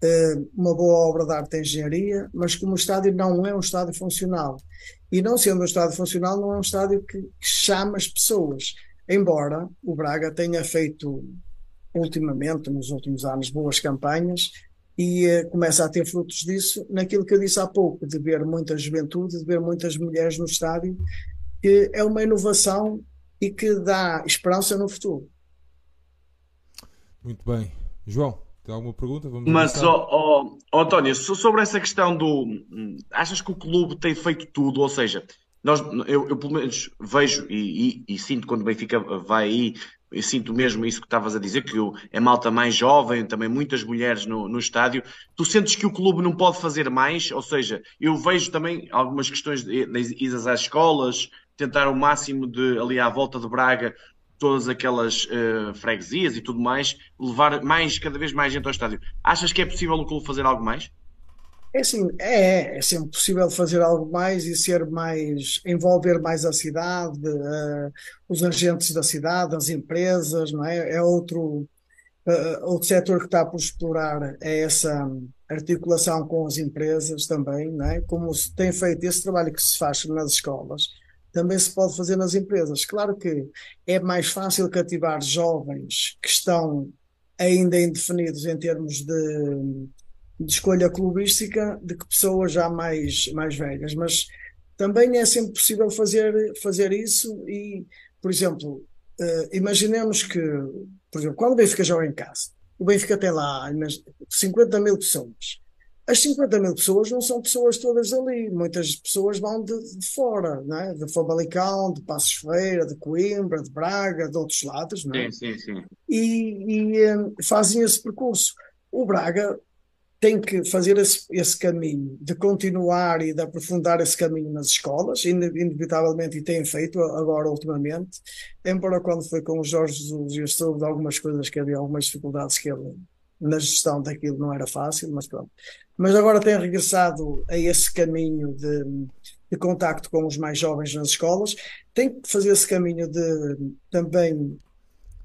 eh, uma boa obra de arte de engenharia, mas como o estádio não é um estádio funcional. E não sendo um estádio funcional, não é um estádio que, que chama as pessoas. Embora o Braga tenha feito ultimamente, nos últimos anos, boas campanhas e uh, começa a ter frutos disso naquilo que eu disse há pouco, de ver muita juventude, de ver muitas mulheres no estádio, que é uma inovação e que dá esperança no futuro. Muito bem. João, tem alguma pergunta? Vamos Mas, oh, António, sobre essa questão do. Achas que o clube tem feito tudo? Ou seja, nós, eu, eu pelo menos vejo e, e, e, sinto quando o Benfica vai aí, eu sinto mesmo isso que estavas a dizer, que é malta mais jovem, também muitas mulheres no, no estádio. Tu sentes que o clube não pode fazer mais? Ou seja, eu vejo também algumas questões de, de idas às escolas, tentar o máximo de ali à volta de Braga todas aquelas uh, freguesias e tudo mais, levar mais, cada vez mais gente ao estádio. Achas que é possível o clube fazer algo mais? É sim, é, é sempre possível fazer algo mais e ser mais, envolver mais a cidade, uh, os agentes da cidade, as empresas, não é? É outro, uh, outro setor que está por explorar, é essa articulação com as empresas também, não é? Como se tem feito esse trabalho que se faz nas escolas, também se pode fazer nas empresas. Claro que é mais fácil cativar jovens que estão ainda indefinidos em termos de, de escolha clubística do que pessoas já mais, mais velhas, mas também é sempre possível fazer, fazer isso e, por exemplo, uh, imaginemos que, por exemplo, quando o Benfica joga em casa, o Benfica tem lá 50 mil pessoas as 50 mil pessoas não são pessoas todas ali, muitas pessoas vão de, de fora, não é? de Famalicão, de Passos Feira, de Coimbra, de Braga, de outros lados, não é? Sim, sim, sim. E, e um, fazem esse percurso. O Braga tem que fazer esse, esse, caminho, de continuar e de aprofundar esse caminho nas escolas, inevitavelmente, e tem feito agora ultimamente, embora quando foi com o Jorge Jesus eu soube de algumas coisas que havia algumas dificuldades que ele na gestão daquilo não era fácil, mas pronto. Mas agora tem regressado a esse caminho de, de contacto com os mais jovens nas escolas, tem que fazer esse caminho de também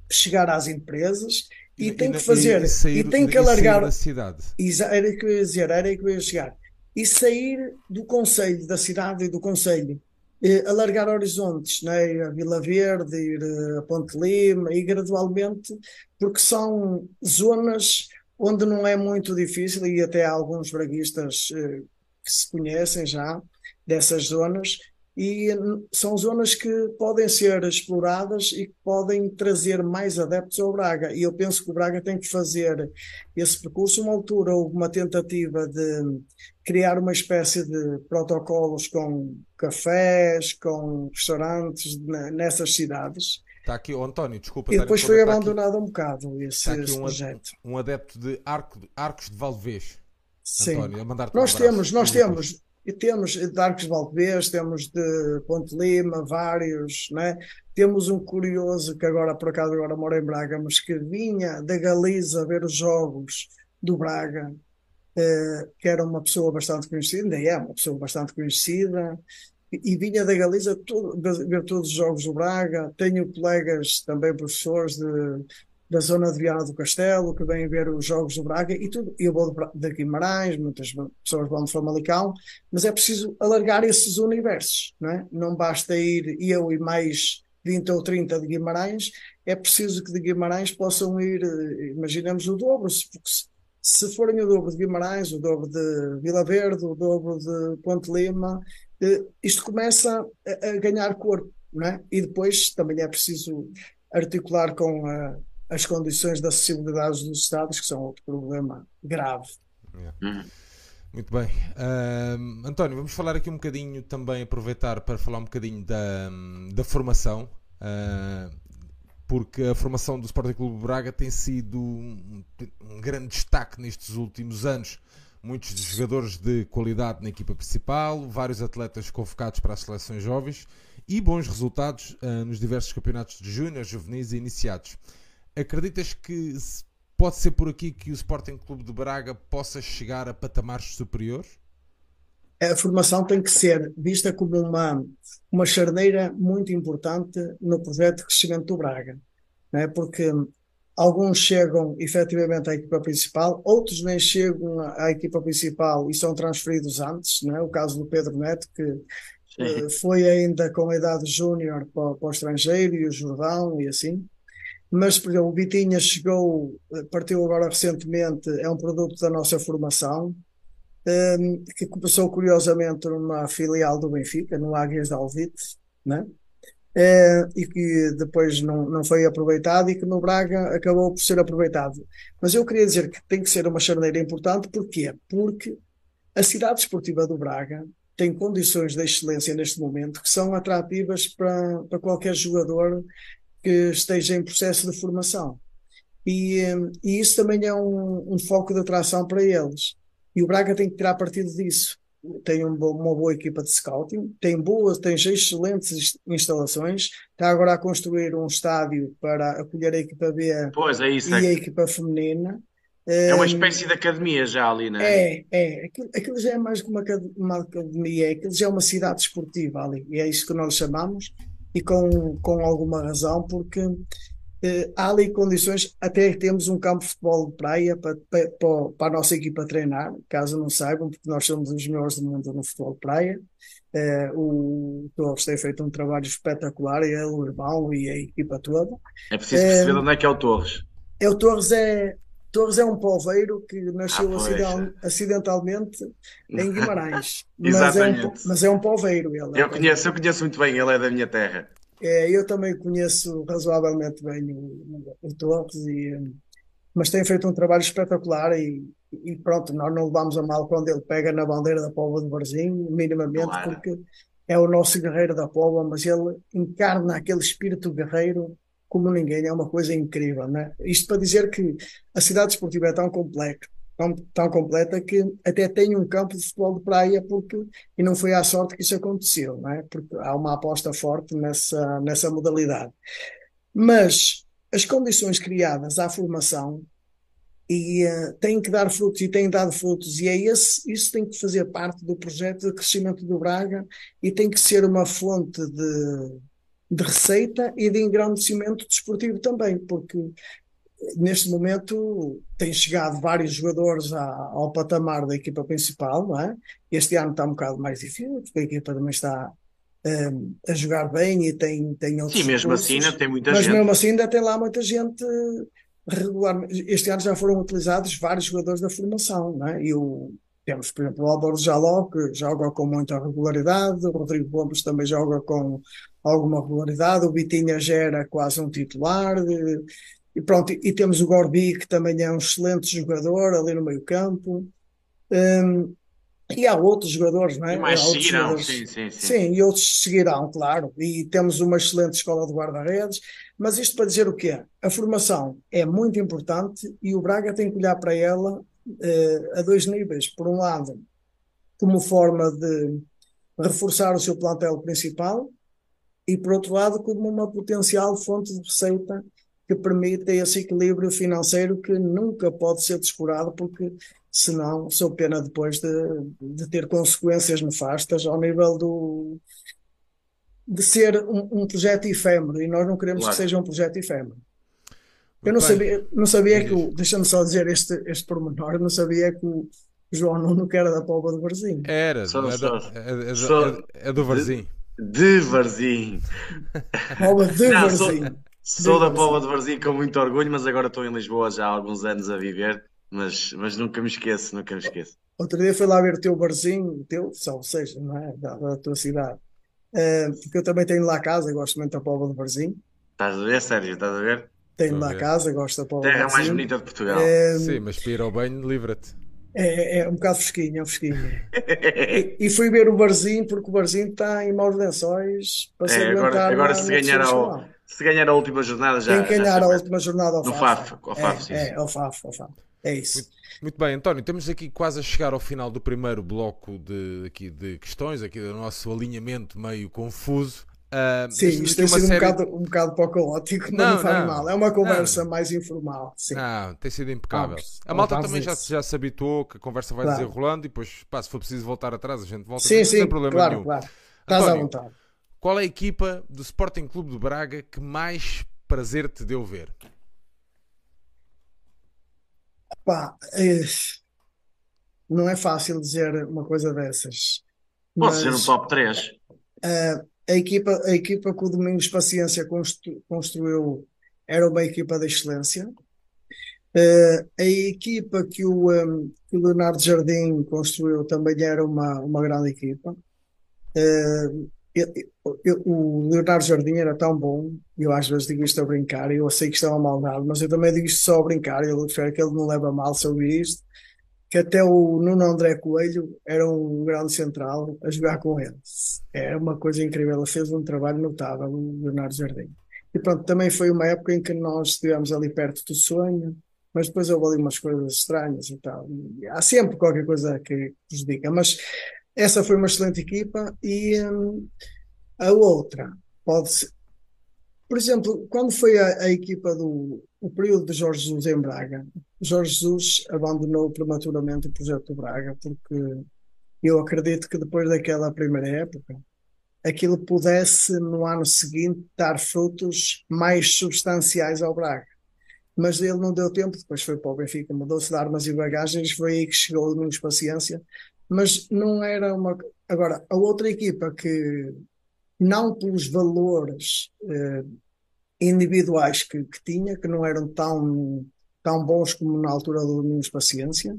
chegar às empresas e, e tem que fazer e, sair, e tem que alargar da cidade. Era que eu ia dizer, era que eu ia chegar. E sair do conselho, da cidade e do conselho eh, alargar horizontes, né? ir a Vila Verde, ir a Ponte Lima, e gradualmente, porque são zonas onde não é muito difícil, e até há alguns braguistas eh, que se conhecem já dessas zonas, e são zonas que podem ser exploradas e que podem trazer mais adeptos ao Braga. E eu penso que o Braga tem que fazer esse percurso. Uma altura houve uma tentativa de criar uma espécie de protocolos com cafés, com restaurantes nessas cidades. Está aqui, oh, António, desculpa. E depois foi abandonado aqui, um bocado esse, está esse um, projeto. Um adepto de Arco, Arcos de Valdevez. Sim. António, nós um temos, nós temos e temos de Arcos de Valdevez, temos de Ponte Lima, vários, né? Temos um curioso que agora, por acaso, agora mora em Braga, mas que vinha da Galiza ver os jogos do Braga, eh, que era uma pessoa bastante conhecida, ainda é uma pessoa bastante conhecida, e, vinha da Galiza ver todos os jogos do Braga. Tenho colegas também professores de da zona de Viana do Castelo, que vêm ver os jogos do Braga e tudo. Eu vou de Guimarães, muitas pessoas vão de Famalicão, mas é preciso alargar esses universos, não é? Não basta ir eu e mais 20 ou 30 de Guimarães, é preciso que de Guimarães possam ir, eh, imaginemos o dobro, porque se, se forem o dobro de Guimarães, o dobro de Vila Verde, o dobro de Ponte Lima, isto começa a, a ganhar corpo, não é? E depois também é preciso articular com a as condições de acessibilidade dos estados, que são outro problema grave. Uhum. Muito bem. Uh, António, vamos falar aqui um bocadinho também, aproveitar para falar um bocadinho da, da formação, uh, porque a formação do Sporting Clube Braga tem sido um, um, grande destaque nestes últimos anos. Muitos jogadores de qualidade na equipa principal, vários atletas convocados para as seleções jovens e bons resultados uh, nos diversos campeonatos de júnior, juvenis e iniciados. Acreditas que pode ser por aqui que o Sporting Clube de Braga possa chegar a patamares superiores? A formação tem que ser vista como uma, uma charneira muito importante no projeto de crescimento do Braga, não é? porque alguns chegam efetivamente à equipa principal, outros nem chegam à equipa principal e são transferidos antes, não é? o caso do Pedro Neto, que uh, foi ainda com a idade júnior para, para o estrangeiro, e o Jordão e assim. Mas, por exemplo, o Vitinha chegou, partiu agora recentemente, é um produto da nossa formação, um, que começou curiosamente numa filial do Benfica, no Águias de Alvite, né? É, e que depois não, não foi aproveitado e que no Braga acabou por ser aproveitado. Mas eu queria dizer que tem que ser uma charneira importante, porquê? Porque a cidade esportiva do Braga tem condições de excelência neste momento que são atrativas para, para qualquer jogador que esteja em processo de formação. E, hum, e isso também é um, um, foco de atração para eles. E o Braga tem que tirar partido disso. Tem um, uma boa equipa de scouting, tem boas, tem excelentes instalações, está agora a construir um estádio para acolher a equipa B é isso, e é. a equipa feminina. É uma hum, espécie de academia já ali, não é? É, é. Aquilo, aquilo já é mais que uma, uma academia, aquilo já é uma cidade esportiva ali, e é isso que nós chamamos e com, com alguma razão, porque eh, há ali condições, até temos um campo de futebol de praia para, para, para, a nossa equipa treinar, caso não saibam, porque nós somos os melhores do mundo no futebol de praia. Eh, o Torres tem feito um trabalho espetacular, ele, o irmão e a equipa toda. É preciso perceber eh, onde é que é o Torres. É, o Torres é, Torres é um polveiro que nasceu ah, acidentalmente em [laughs] Guimarães. mas, é um, mas é um polveiro. Ele é eu, conheço, eu conheço muito bem, ele é da minha terra. É, eu também conheço razoavelmente bem o, o Torres, e, mas tem feito um trabalho espetacular e, e, pronto, nós não levamos a mal quando ele pega na bandeira da Póvoa de Barzinho, minimamente, claro. porque é o nosso guerreiro da Póvoa, mas ele encarna aquele espírito guerreiro como ninguém, é uma coisa incrível, né? Isto para dizer que a cidade esportiva é tão completa, tão, tão completa que até tem um campo de futebol de praia porque e não foi à sorte que isso aconteceu, né? Porque há uma aposta forte nessa nessa modalidade. Mas as condições criadas à formação e uh, têm que dar frutos e têm dado frutos e é esse isso tem que fazer parte do projeto de crescimento do Braga e tem que ser uma fonte de de receita e de engrandecimento desportivo também, porque neste momento têm chegado vários jogadores ao patamar da equipa principal, não é? Este ano está um bocado mais difícil, porque a equipa também está um, a jogar bem e tem, tem outros. Sim, mesmo assim ainda tem muita mas gente. Mas mesmo assim ainda tem lá muita gente regular. Este ano já foram utilizados vários jogadores da formação, não é? E o, temos, por exemplo, o Álvaro Jaló, que joga com muita regularidade, o Rodrigo Gomes também joga com alguma regularidade, o Vitinha gera quase um titular, e pronto, e temos o Gorbi, que também é um excelente jogador ali no meio campo. Um, e há outros jogadores, não é? E mais seguirão, jogadores. sim, sim, sim. Sim, e outros seguirão, claro. E temos uma excelente escola de guarda-redes. Mas isto para dizer o quê? A formação é muito importante e o Braga tem que olhar para ela eh, a dois níveis. Por um lado, como forma de reforçar o seu plantel principal e, por outro lado, como uma potencial fonte de receita que permita esse equilíbrio financeiro que nunca pode ser descurado, porque senão sou pena depois de, de ter consequências nefastas ao nível do de ser um, um projeto efêmero e nós não queremos Claro. que seja um projeto efêmero. Eu não bem. sabia, não sabia que o, deixa-me só dizer este, este pormenor, não sabia que o João Nuno que era da Póvoa do Barzinho. Era, Sou- é, é- é- sou- é- é do Varzim. De Varzim. Póvoa de Não, sou- Barzinho. Sou da Varzim. Póvoa de Varzim com muito orgulho, mas agora estou em Lisboa já há alguns anos a viver. Mas, mas nunca me esqueço, nunca me esqueço. Outro dia fui lá ver o teu barzinho, o teu, só, ou seja, não é? Da, da tua cidade. Eh, porque eu também tenho lá casa, gosto muito da Póvoa do Barzinho. Estás a ver, Sérgio? Estás a ver? Tenho Estou a lá ver. casa, gosto da Póvoa do Terra mais Barzinho. bonita de Portugal. Eh, Sim, mas para ir ao banho, livra-te. É, é um bocado fresquinho, é um fresquinho. E, e fui ver o Barzinho, porque o Barzinho está em maus lençóis para se É, agora, aguentar agora na, se ganhar, ao. Se ganhar a última jornada já. Tem que já ganhar se a última jornada ao No Faf. Faf, ao Faf, sim, é, sim. é, ao Faf, ao Faf. É isso. Muito bem, António, temos aqui quase a chegar ao final do primeiro bloco de, aqui, de questões, aqui do nosso alinhamento meio confuso. Ah, Sim, isto tem sido um série- bocado, um bocado pouco caótico, mas Não, não, faz não. mal. É uma conversa Não. mais informal. Sim. Ah, tem sido impecável. Vamos, a malta também já, já se habituou que a conversa vai Claro. desenrolando e depois, pá, se for preciso voltar atrás, a gente volta. sim, não sim, tem problema claro, nenhum. claro. Estás à vontade. Qual é a equipa do Sporting Clube de Braga que mais prazer te deu ver? Pá, eh, não é fácil dizer uma coisa dessas. Pode ser um top 3. eh, a equipa, a equipa que o Domingos Paciência constru- construiu era uma equipa de excelência. Eh, a equipa que o, em, que o Leonardo Jardim construiu também era uma, uma grande equipa. Eh, eu- eu- o Leonardo Jardim era tão bom, eu às vezes digo isto a brincar, eu sei que isto é uma maldade, mas eu também digo isto só a brincar, eu espero que ele não leva mal se ouvir isto, que até o Nuno André Coelho era um grande central a jogar com ele. É uma coisa incrível, ele fez um trabalho notável, o Leonardo Jardim. E pronto, também foi uma época em que nós estivemos ali perto do sonho, mas depois houve ali umas coisas estranhas e tal. E há sempre qualquer coisa que prejudica, mas essa foi uma excelente equipa e hum, a outra pode ser. Por exemplo, quando foi a, a equipa do o período de Jorge Jesus em Braga, Jorge Jesus abandonou prematuramente o projeto do Braga, porque eu acredito que depois daquela primeira época, aquilo pudesse no ano seguinte dar frutos mais substanciais ao Braga. Mas ele não deu tempo, depois foi para o Benfica, mudou-se de armas e bagagens, foi aí que chegou o Domingos Paciência, mas não era uma. Agora, a outra equipa que, não pelos valores eh, individuais que, que tinha, que não eram tão, tão bons como na altura do Domingos Paciência,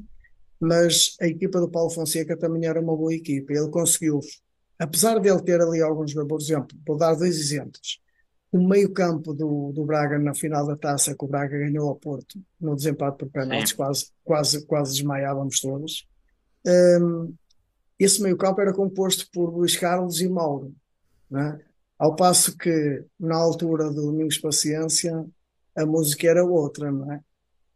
mas a equipa do Paulo Fonseca também era uma boa equipa. Ele conseguiu, apesar de ele ter ali alguns, por exemplo, vou dar dois exemplos. O meio-campo do, do Braga na final da taça que o Braga ganhou ao Porto, no desempate por penaltis, quase, quase, quase desmaiávamos todos. Um, esse meio-campo era composto por Luís Carlos e Mauro, né? Ao passo que, na altura do Domingos Paciência, a música era outra, não é?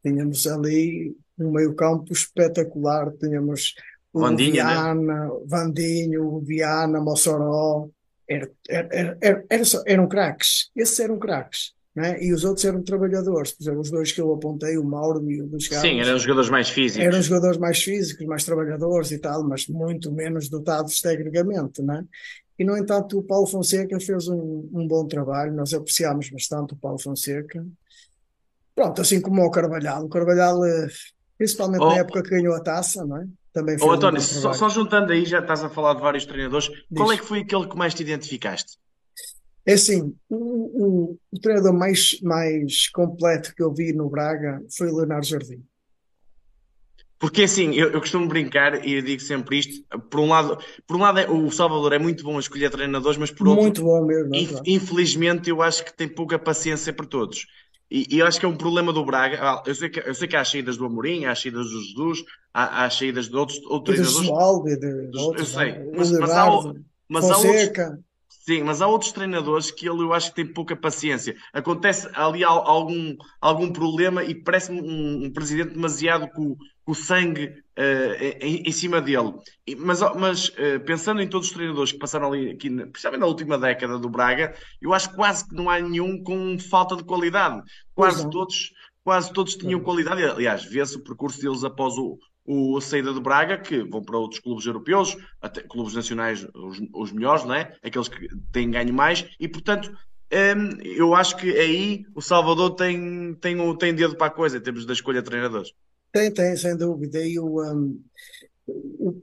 Tínhamos ali um meio-campo espetacular, tínhamos o Vandinha, né? Viana, Vandinho, o Viana, Mossoró, era, era, era, eram craques, esses eram craques, né? E os outros eram trabalhadores, por exemplo, os dois que eu apontei, o Mauro e o Luís Carlos, Sim, eram os jogadores mais físicos. eram jogadores mais físicos, mais trabalhadores e tal, mas muito menos dotados tecnicamente, né? E, no entanto, o Paulo Fonseca fez um, um bom trabalho, nós apreciámos bastante o Paulo Fonseca. Pronto, assim como o Carvalhal. O Carvalhal, eh, principalmente Oh. na época que ganhou a taça, não é? Também Ô um António, só, só juntando aí, já estás a falar de vários treinadores, qual Diz. é que foi aquele que mais te identificaste? É assim, o, o, o treinador mais, mais completo que eu vi no Braga foi o Leonardo Jardim. Porque assim, eu, eu, costumo brincar e eu digo sempre isto: por um lado, por um lado é, o Salvador é muito bom a escolher treinadores, mas por outro, muito bom mesmo, inf, infelizmente, eu acho que tem pouca paciência para todos. E, e, eu acho que é um problema do Braga. Ah, eu sei que, eu sei que há as saídas do Amorim, há as saídas do Jesus, há, há as saídas de outros, outros treinadores. De, de outros, eu sei, é? mas, mas, há, mas há outros, Sim, mas há outros treinadores que ele eu acho que tem pouca paciência. Acontece ali algum, algum problema e parece-me um, um, presidente demasiado com, com o sangue uh, em, em, cima dele. Mas, mas uh, pensando em todos os treinadores que passaram ali, aqui, principalmente na última década do Braga, eu acho que quase que não há nenhum com falta de qualidade. Quase todos, quase todos tinham qualidade. Aliás, vê-se o percurso deles após o, o, a saída de Braga, que vão para outros clubes europeus, até clubes nacionais, os, os melhores, não é? aqueles que têm ganho mais, e portanto hum, eu acho que aí o Salvador tem, tem, tem dedo para a coisa em termos da escolha de treinadores. Tem, tem, sem dúvida. E o, um, o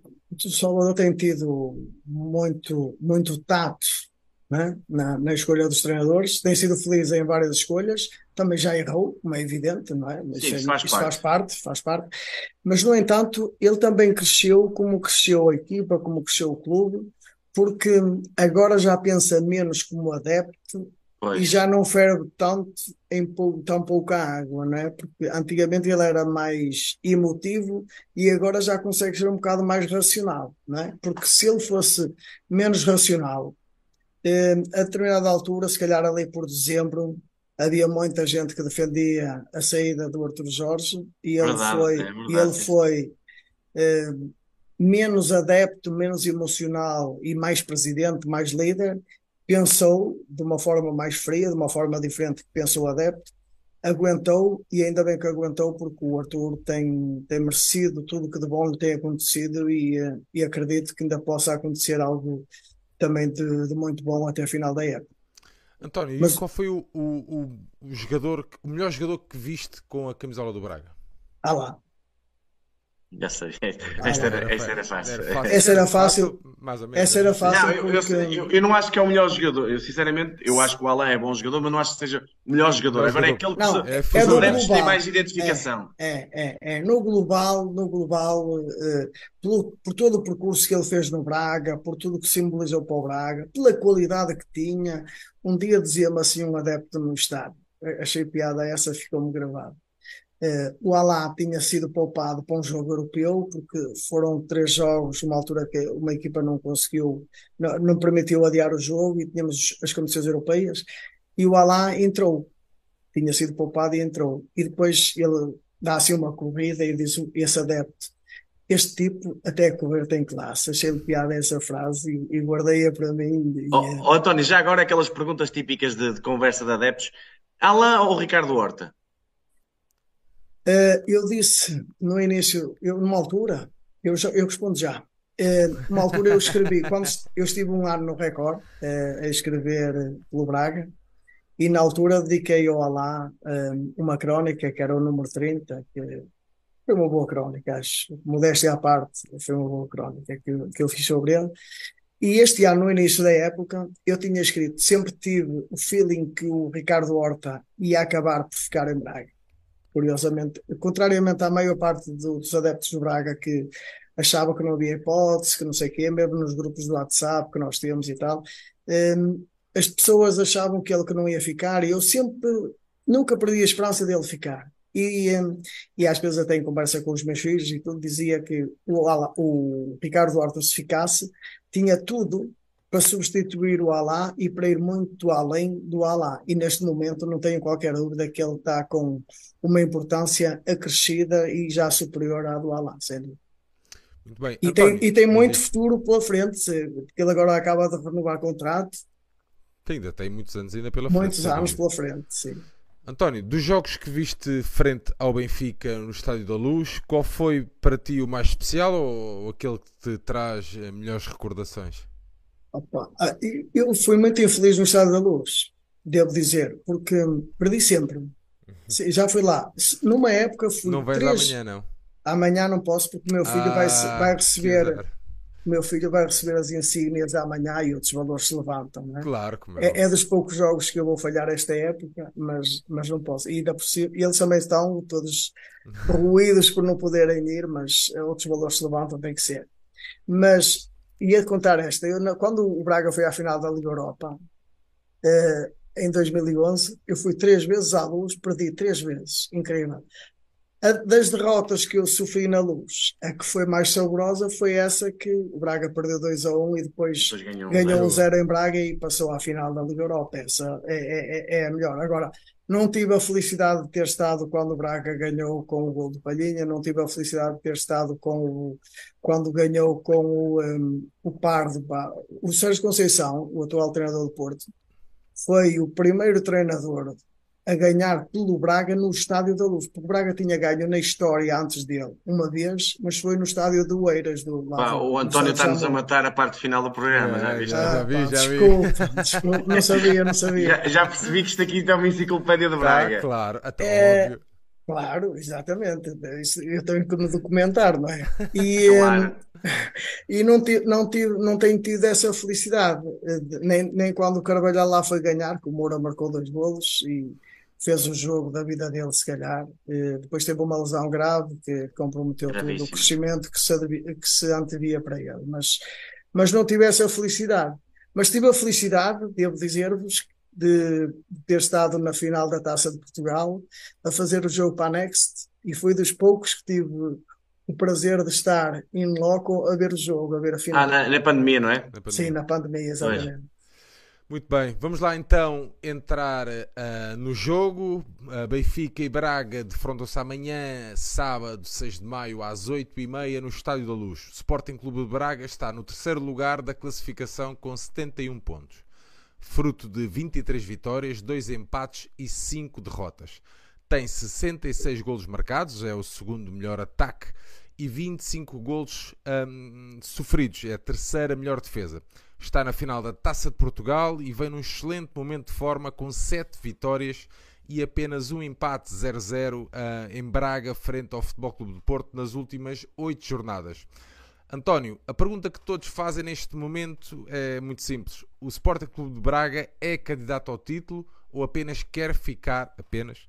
Salvador tem tido muito, muito tato né? na, na escolha dos treinadores, tem sido feliz em várias escolhas, também já errou, como é evidente, não é? Mas Sim, isso, faz, isso parte. faz parte, faz parte. Mas, no entanto, ele também cresceu como cresceu a equipa, como cresceu o clube, porque agora já pensa menos como adepto pois. e já não ferve tanto em tão pouca água, não é? Porque antigamente ele era mais emotivo e agora já consegue ser um bocado mais racional, não é? Porque se ele fosse menos racional, a determinada altura, se calhar ali por dezembro, havia muita gente que defendia a saída do Arthur Jorge e ele verdade, foi, é verdade, ele foi eh, menos adepto, menos emocional e mais presidente, mais líder. Pensou de uma forma mais fria, de uma forma diferente que pensou o adepto, aguentou e ainda bem que aguentou porque o Arthur tem, tem merecido tudo que de bom lhe tem acontecido e, eh, e acredito que ainda possa acontecer algo também de, de muito bom até a final da época. António, Mas... e qual foi o, o, o, jogador, o melhor jogador que viste com a camisola do Braga? Ah lá, já sei. Ah, esta, era, esta era fácil. Era fácil. Essa era fácil. Mais ou menos. Essa era fácil. Não, eu, porque... eu, eu, não acho que é o melhor jogador. Eu, sinceramente, eu acho que o Alain é bom jogador, mas não acho que seja o melhor jogador. Agora é aquele que não, é, os adeptos têm mais identificação. É, é, é, No global, no global uh, pelo, por todo o percurso que ele fez no Braga, por tudo que simbolizou para o Braga, pela qualidade que tinha. Um dia dizia-me assim um adepto no estádio. Achei piada essa, ficou-me gravado Uh, o Alá tinha sido poupado para um jogo europeu, porque foram três jogos, uma altura que uma equipa não conseguiu, não, não permitiu adiar o jogo e tínhamos as condições europeias, e o Alá entrou, tinha sido poupado e entrou. E depois ele dá assim uma corrida e diz esse adepto, este tipo até correr tem classe. Achei-lhe piada essa frase e, e guardei-a para mim. E, oh, oh, António, já agora aquelas perguntas típicas de, de conversa de adeptos. Alain ou Ricardo Horta? Eu disse no início, eu, numa altura, eu, já, eu respondo já. Uh, numa altura eu escrevi, [laughs] quando eu estive um ano no Record uh, a escrever pelo Braga, e na altura dediquei ao Alá uma crónica que era o número 30, que foi uma boa crónica, acho. Modéstia à parte, foi uma boa crónica que, que eu fiz sobre ele. E este ano, no início da época, eu tinha escrito, sempre tive o feeling que o Ricardo Horta ia acabar por ficar em Braga curiosamente, contrariamente à maior parte dos adeptos do Braga que achava que não havia hipótese, que não sei o quê, mesmo nos grupos do WhatsApp que nós temos e tal, um, as pessoas achavam que ele que não ia ficar e eu sempre, nunca perdi a esperança dele ficar. E, e às vezes até em conversa com os meus filhos e tudo, dizia que o, o Ricardo Horta se ficasse, tinha tudo para substituir o Alá e para ir muito além do Alá. E neste momento não tenho qualquer dúvida que ele está com uma importância acrescida e já superior à do Alá, sério. Muito bem. E, António, tem, e tem muito futuro pela frente, porque ele agora acaba de renovar contrato. Tem, ainda tem muitos anos ainda pela muitos frente. Muitos anos pela frente, sim. António, dos jogos que viste frente ao Benfica no Estádio da Luz, qual foi para ti o mais especial ou aquele que te traz melhores recordações? Ah, eu fui muito infeliz no Estado da Luz, devo dizer, porque perdi sempre. Uhum. Já fui lá. Numa época fui. Não vais três... amanhã, não? Amanhã não posso, porque o meu filho ah, vai, vai receber. o meu filho vai receber as insígnias amanhã e outros valores se levantam. É? Claro, como é, é dos poucos jogos que eu vou falhar esta época, mas, mas não posso. E ainda por cima, eles também estão todos [laughs] ruídos por não poderem ir, mas outros valores se levantam, tem que ser. Mas ia contar esta. Eu, quando o Braga foi à final da Liga Europa, eh, em 2011, eu fui três vezes à luz, perdi três vezes. Incrível das derrotas que eu sofri na luz, a que foi mais saborosa foi essa que o Braga perdeu 2 a 1 um, e depois, depois ganhou, ganhou um 0 em Braga e passou à final da Liga Europa. Essa é, é, é, é a melhor. Agora, não tive a felicidade de ter estado quando o Braga ganhou com o gol de Palhinha, não tive a felicidade de ter estado com o, quando ganhou com o, um, o Pardo. O Sérgio Conceição, o atual treinador do Porto, foi o primeiro treinador a ganhar pelo Braga no Estádio da Luz, porque o Braga tinha ganho na história antes dele, uma vez, mas foi no Estádio do Eiras. Do, pá, o António está-nos a matar a parte final do programa, é, já viste? Já, já vi, pá, já desculpa, vi. Desculpa, não sabia, não sabia. Já, já, percebi que isto aqui é uma enciclopédia do Braga. Ah, claro, até é, óbvio. Claro, exatamente. Eu tenho que me documentar, não é? E, [laughs] claro. um, e não, tive, não, tive, não tenho tido essa felicidade, eh, nem, nem quando o Carvalhal lá foi ganhar, que o Moura marcou dois golos e fez o jogo da vida dele, se calhar. E depois teve uma lesão grave que comprometeu Gravíssimo. todo o crescimento que se, que se antevia para ele. Mas, mas não tive essa felicidade. Mas tive a felicidade, devo dizer-vos, de, ter estado na final da Taça de Portugal a fazer o jogo para a Next e fui dos poucos que tive o prazer de estar in loco a ver o jogo, a ver a final. Ah, na, na pandemia, não é? Na pandemia. Sim, na pandemia, exatamente. Muito bem, vamos lá então entrar uh, no jogo. Uh, Benfica e Braga defrontam-se amanhã, sábado, 6 de maio, às 8h30, no Estádio da Luz. O Sporting Clube de Braga está no terceiro lugar da classificação com 71 pontos, fruto de 23 vitórias, 2 empates e 5 derrotas. Tem 66 golos marcados, é o segundo melhor ataque, e 25 golos um, sofridos, é a terceira melhor defesa. Está na final da Taça de Portugal e vem num excelente momento de forma com 7 vitórias e apenas um empate 0-0 uh, ah, em Braga frente ao Futebol Clube de Porto nas últimas 8 jornadas. António, a pergunta que todos fazem neste momento é muito simples. O Sporting Clube de Braga é candidato ao título ou apenas quer ficar apenas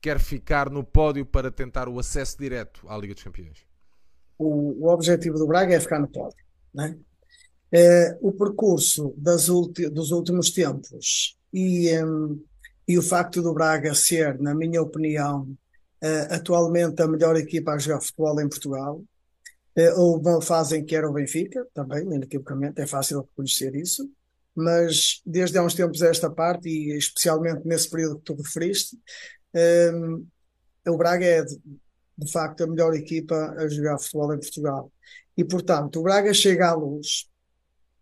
quer ficar no pódio para tentar o acesso direto à Liga dos Campeões? O, o objetivo do Braga é ficar no pódio, não é? Eh, o percurso dos últimos tempos e, um, e o facto do Braga ser, na minha opinião, eh, atualmente a melhor equipa a jogar futebol em Portugal, eh, houve uma fase em que era o Benfica, também, inequivocamente, é fácil reconhecer isso, mas desde há uns tempos a esta parte, e especialmente nesse período que tu referiste, um, o Braga é de, de facto a melhor equipa a jogar futebol em Portugal. E, portanto, o Braga chega à luz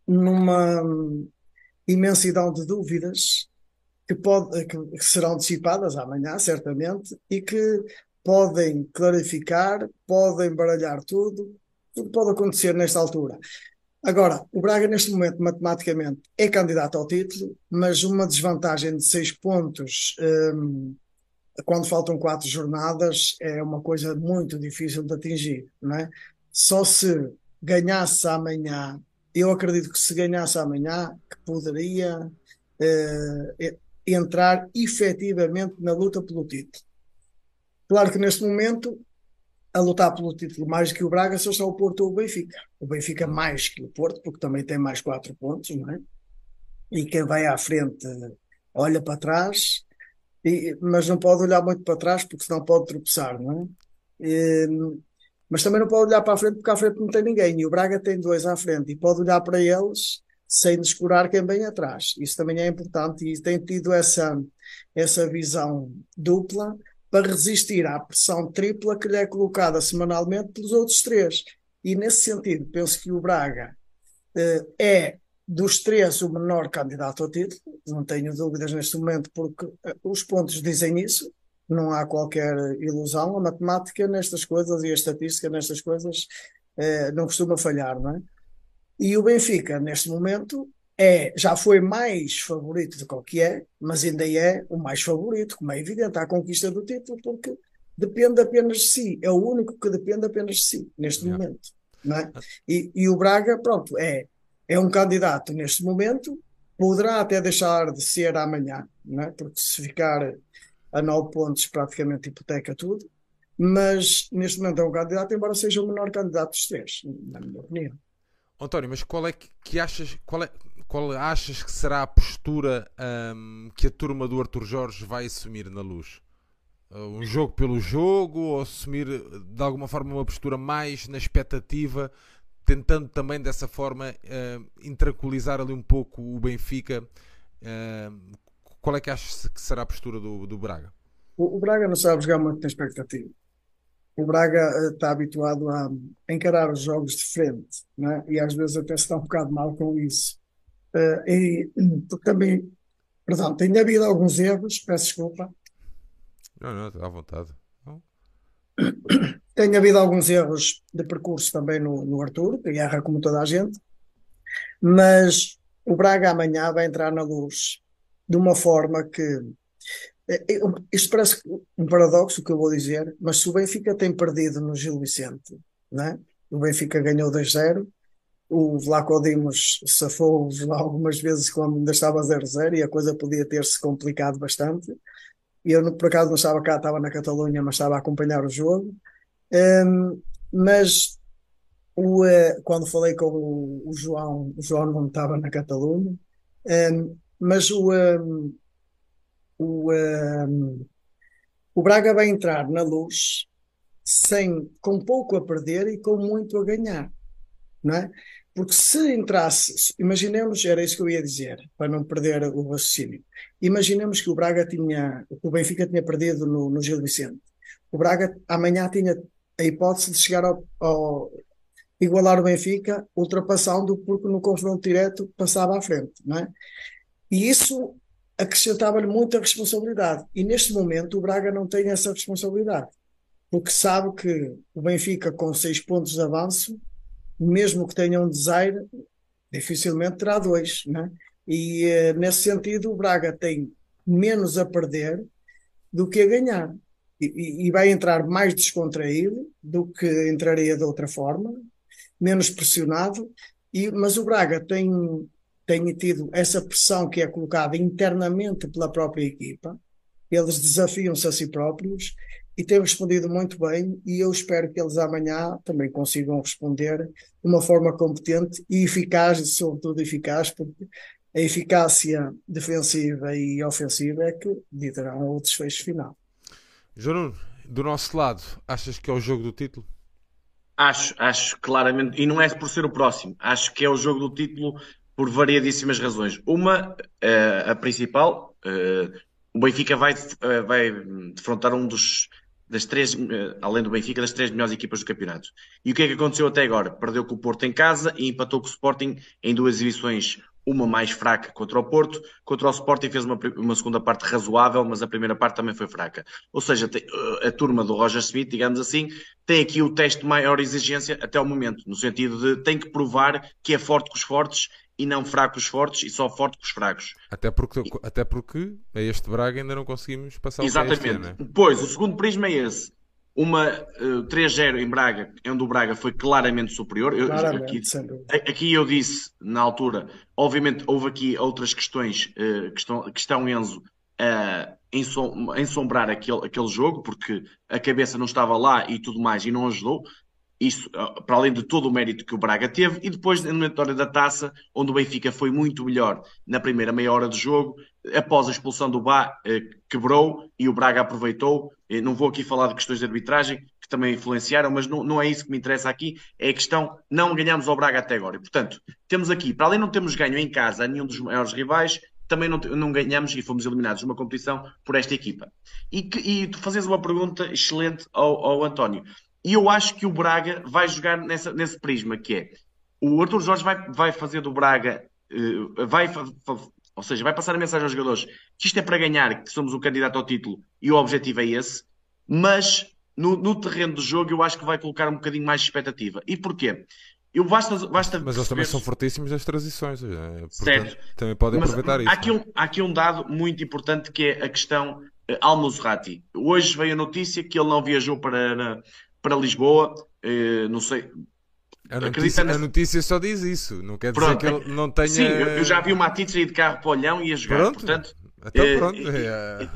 numa imensidão de dúvidas que, pode, que serão dissipadas amanhã, certamente, e que podem clarificar, podem baralhar tudo, tudo pode acontecer nesta altura. Agora, o Braga, neste momento, matematicamente, é candidato ao título, mas uma desvantagem de seis pontos um, quando faltam quatro jornadas é uma coisa muito difícil de atingir, não é? Só se ganhasse amanhã eu acredito que se ganhasse amanhã, que poderia uh, entrar efetivamente na luta pelo título. Claro que neste momento, a lutar pelo título mais que o Braga só está o Porto ou o Benfica. O Benfica mais que o Porto, porque também tem mais quatro pontos, não é? E quem vai à frente olha para trás, e, mas não pode olhar muito para trás porque senão pode tropeçar, não é? E, mas também não pode olhar para a frente porque à frente não tem ninguém. E o Braga tem dois à frente e pode olhar para eles sem descurar quem vem atrás. Isso também é importante e tem tido essa, essa visão dupla para resistir à pressão tripla que lhe é colocada semanalmente pelos outros três. E nesse sentido, penso que o Braga eh, é dos três o menor candidato ao título, não tenho dúvidas neste momento, porque eh, os pontos dizem isso não há qualquer ilusão. A matemática nestas coisas e a estatística nestas coisas eh, não costuma falhar, não é? E o Benfica, neste momento, é, já foi mais favorito do que o que é, mas ainda é o mais favorito, como é evidente, à conquista do título, porque depende apenas de si. É o único que depende apenas de si, neste momento. Não é? e, e o Braga, pronto, é, é um candidato neste momento, poderá até deixar de ser amanhã, não é? porque se ficar a nove pontos praticamente hipoteca tudo, mas neste momento é um candidato, embora seja o menor candidato dos três, na minha opinião. António, mas qual é que, que achas, qual é, qual achas que será a postura um, que a turma do Arthur Jorge vai assumir na luz? Uh, um jogo pelo jogo ou assumir de alguma forma uma postura mais na expectativa, tentando também dessa forma uh, intranquilizar ali um pouco o Benfica? Uh, qual é que achas que será a postura do, do Braga? O, o Braga não sabe jogar muito na expectativa o Braga está habituado a encarar os jogos de frente, né? e às vezes até se está um bocado mal com isso. Uh, e também, perdão, tem havido alguns erros, peço desculpa. Não, não, está à vontade. Não. [coughs] Tem havido alguns erros de percurso também no, no Arthur, que erra como toda a gente, mas o Braga amanhã vai entrar na luz de uma forma que é, é, isto parece um paradoxo o que eu vou dizer, mas se o Benfica tem perdido no Gil Vicente, né? o Benfica ganhou 2-0, o Vlaco Dimos safou algumas vezes quando ainda estava 0-0 e a coisa podia ter-se complicado bastante. Eu, por acaso, não estava cá, estava na Catalunha, mas estava a acompanhar o jogo. Um, mas o, uh, quando falei com o, o, João, o João não estava na Catalunha, um, mas o, um, o, um, o Braga vai entrar na luz sem, com pouco a perder e com muito a ganhar, não é? Porque se entrasse, imaginemos, era isso que eu ia dizer, para não perder o raciocínio. Imaginemos que o Braga tinha, o Benfica tinha perdido no, no Gil Vicente. O Braga amanhã tinha a hipótese de chegar ao, ao igualar o Benfica, ultrapassando porque no confronto direto passava à frente, não é? E isso acrescentava-lhe muita responsabilidade. E neste momento o Braga não tem essa responsabilidade, porque sabe que o Benfica, com seis pontos de avanço, mesmo que tenha um desaire, dificilmente terá dois. Né? E eh, nesse sentido, o Braga tem menos a perder do que a ganhar. E, e, vai entrar mais descontraído do que entraria de outra forma, menos pressionado. E, mas o Braga tem tenha tido essa pressão que é colocada internamente pela própria equipa. Eles desafiam-se a si próprios e têm respondido muito bem e eu espero que eles amanhã também consigam responder de uma forma competente e eficaz, e sobretudo eficaz, porque a eficácia defensiva e ofensiva é que ditarão o desfecho final. João, do nosso lado, achas que é o jogo do título? Acho, acho claramente, e não é por ser o próximo, acho que é o jogo do título por variadíssimas razões. Uma, uh, a principal, uh, o Benfica vai, uh, vai defrontar um dos das três, além do Benfica, das três melhores equipas do campeonato. E o que é que aconteceu até agora? Perdeu com o Porto em casa e empatou com o Sporting em duas exibições, uma mais fraca contra o Porto, contra o Sporting fez uma, uma segunda parte razoável, mas a primeira parte também foi fraca. Ou seja, a turma do Roger Smith, digamos assim, tem aqui o teste de maior exigência até o momento, no sentido de tem que provar que é forte com os fortes e não fraco os fortes e só forte com os fracos. Até porque, e... até porque a este Braga ainda não conseguimos passar Exatamente. o Exatamente. Ano, Pois, o segundo prisma é esse. Uma uh, eh, 3-0 em Braga, onde o Braga foi claramente superior. Eu, claramente, aqui, aqui, eu disse, na altura, obviamente houve aqui outras questões uh, que, estão, que estão Enzo a uh, ensombrar aquele, aquele jogo, porque a cabeça não estava lá e tudo mais, e não ajudou. Isso, ah, para além de todo o mérito que o Braga teve, e depois na eliminatória da taça, onde o Benfica foi muito melhor na primeira meia hora do jogo, após a expulsão do Bá, eh, quebrou e o Braga aproveitou. Eh, não vou aqui falar de questões de arbitragem, que também influenciaram, mas não, não é isso que me interessa aqui, é a questão, não ganhamos ao Braga até agora. E, portanto, temos aqui, para além de não termos ganho em casa a nenhum dos maiores rivais, também não, não ganhamos e fomos eliminados numa competição por esta equipa. E, que, e tu fazes uma pergunta excelente ao, ao António. E eu acho que o Braga vai jogar nessa, nesse prisma, que é o Arthur Jorge vai, vai fazer do Braga, uh, vai, ou seja, vai passar a mensagem aos jogadores que isto é para ganhar, que somos o candidato ao título e o objetivo é esse, mas no, no terreno do jogo eu acho que vai colocar um bocadinho mais de expectativa. E porquê? Eu basta, basta mas eles também são fortíssimos nas transições, é, portanto, certo. também podem mas aproveitar isso. Há aqui, um, há aqui um dado muito importante que é a questão uh, Al-Muserati. Hoje veio a notícia que ele não viajou para, para Lisboa, eh, não sei, A notícia, a notícia, só diz isso, não quer dizer Pronto. que ele não tenha. Sim, eu, já vi o Matites sair de carro para o Olhão e a jogar, Pronto. portanto. Então, é, pronto. É,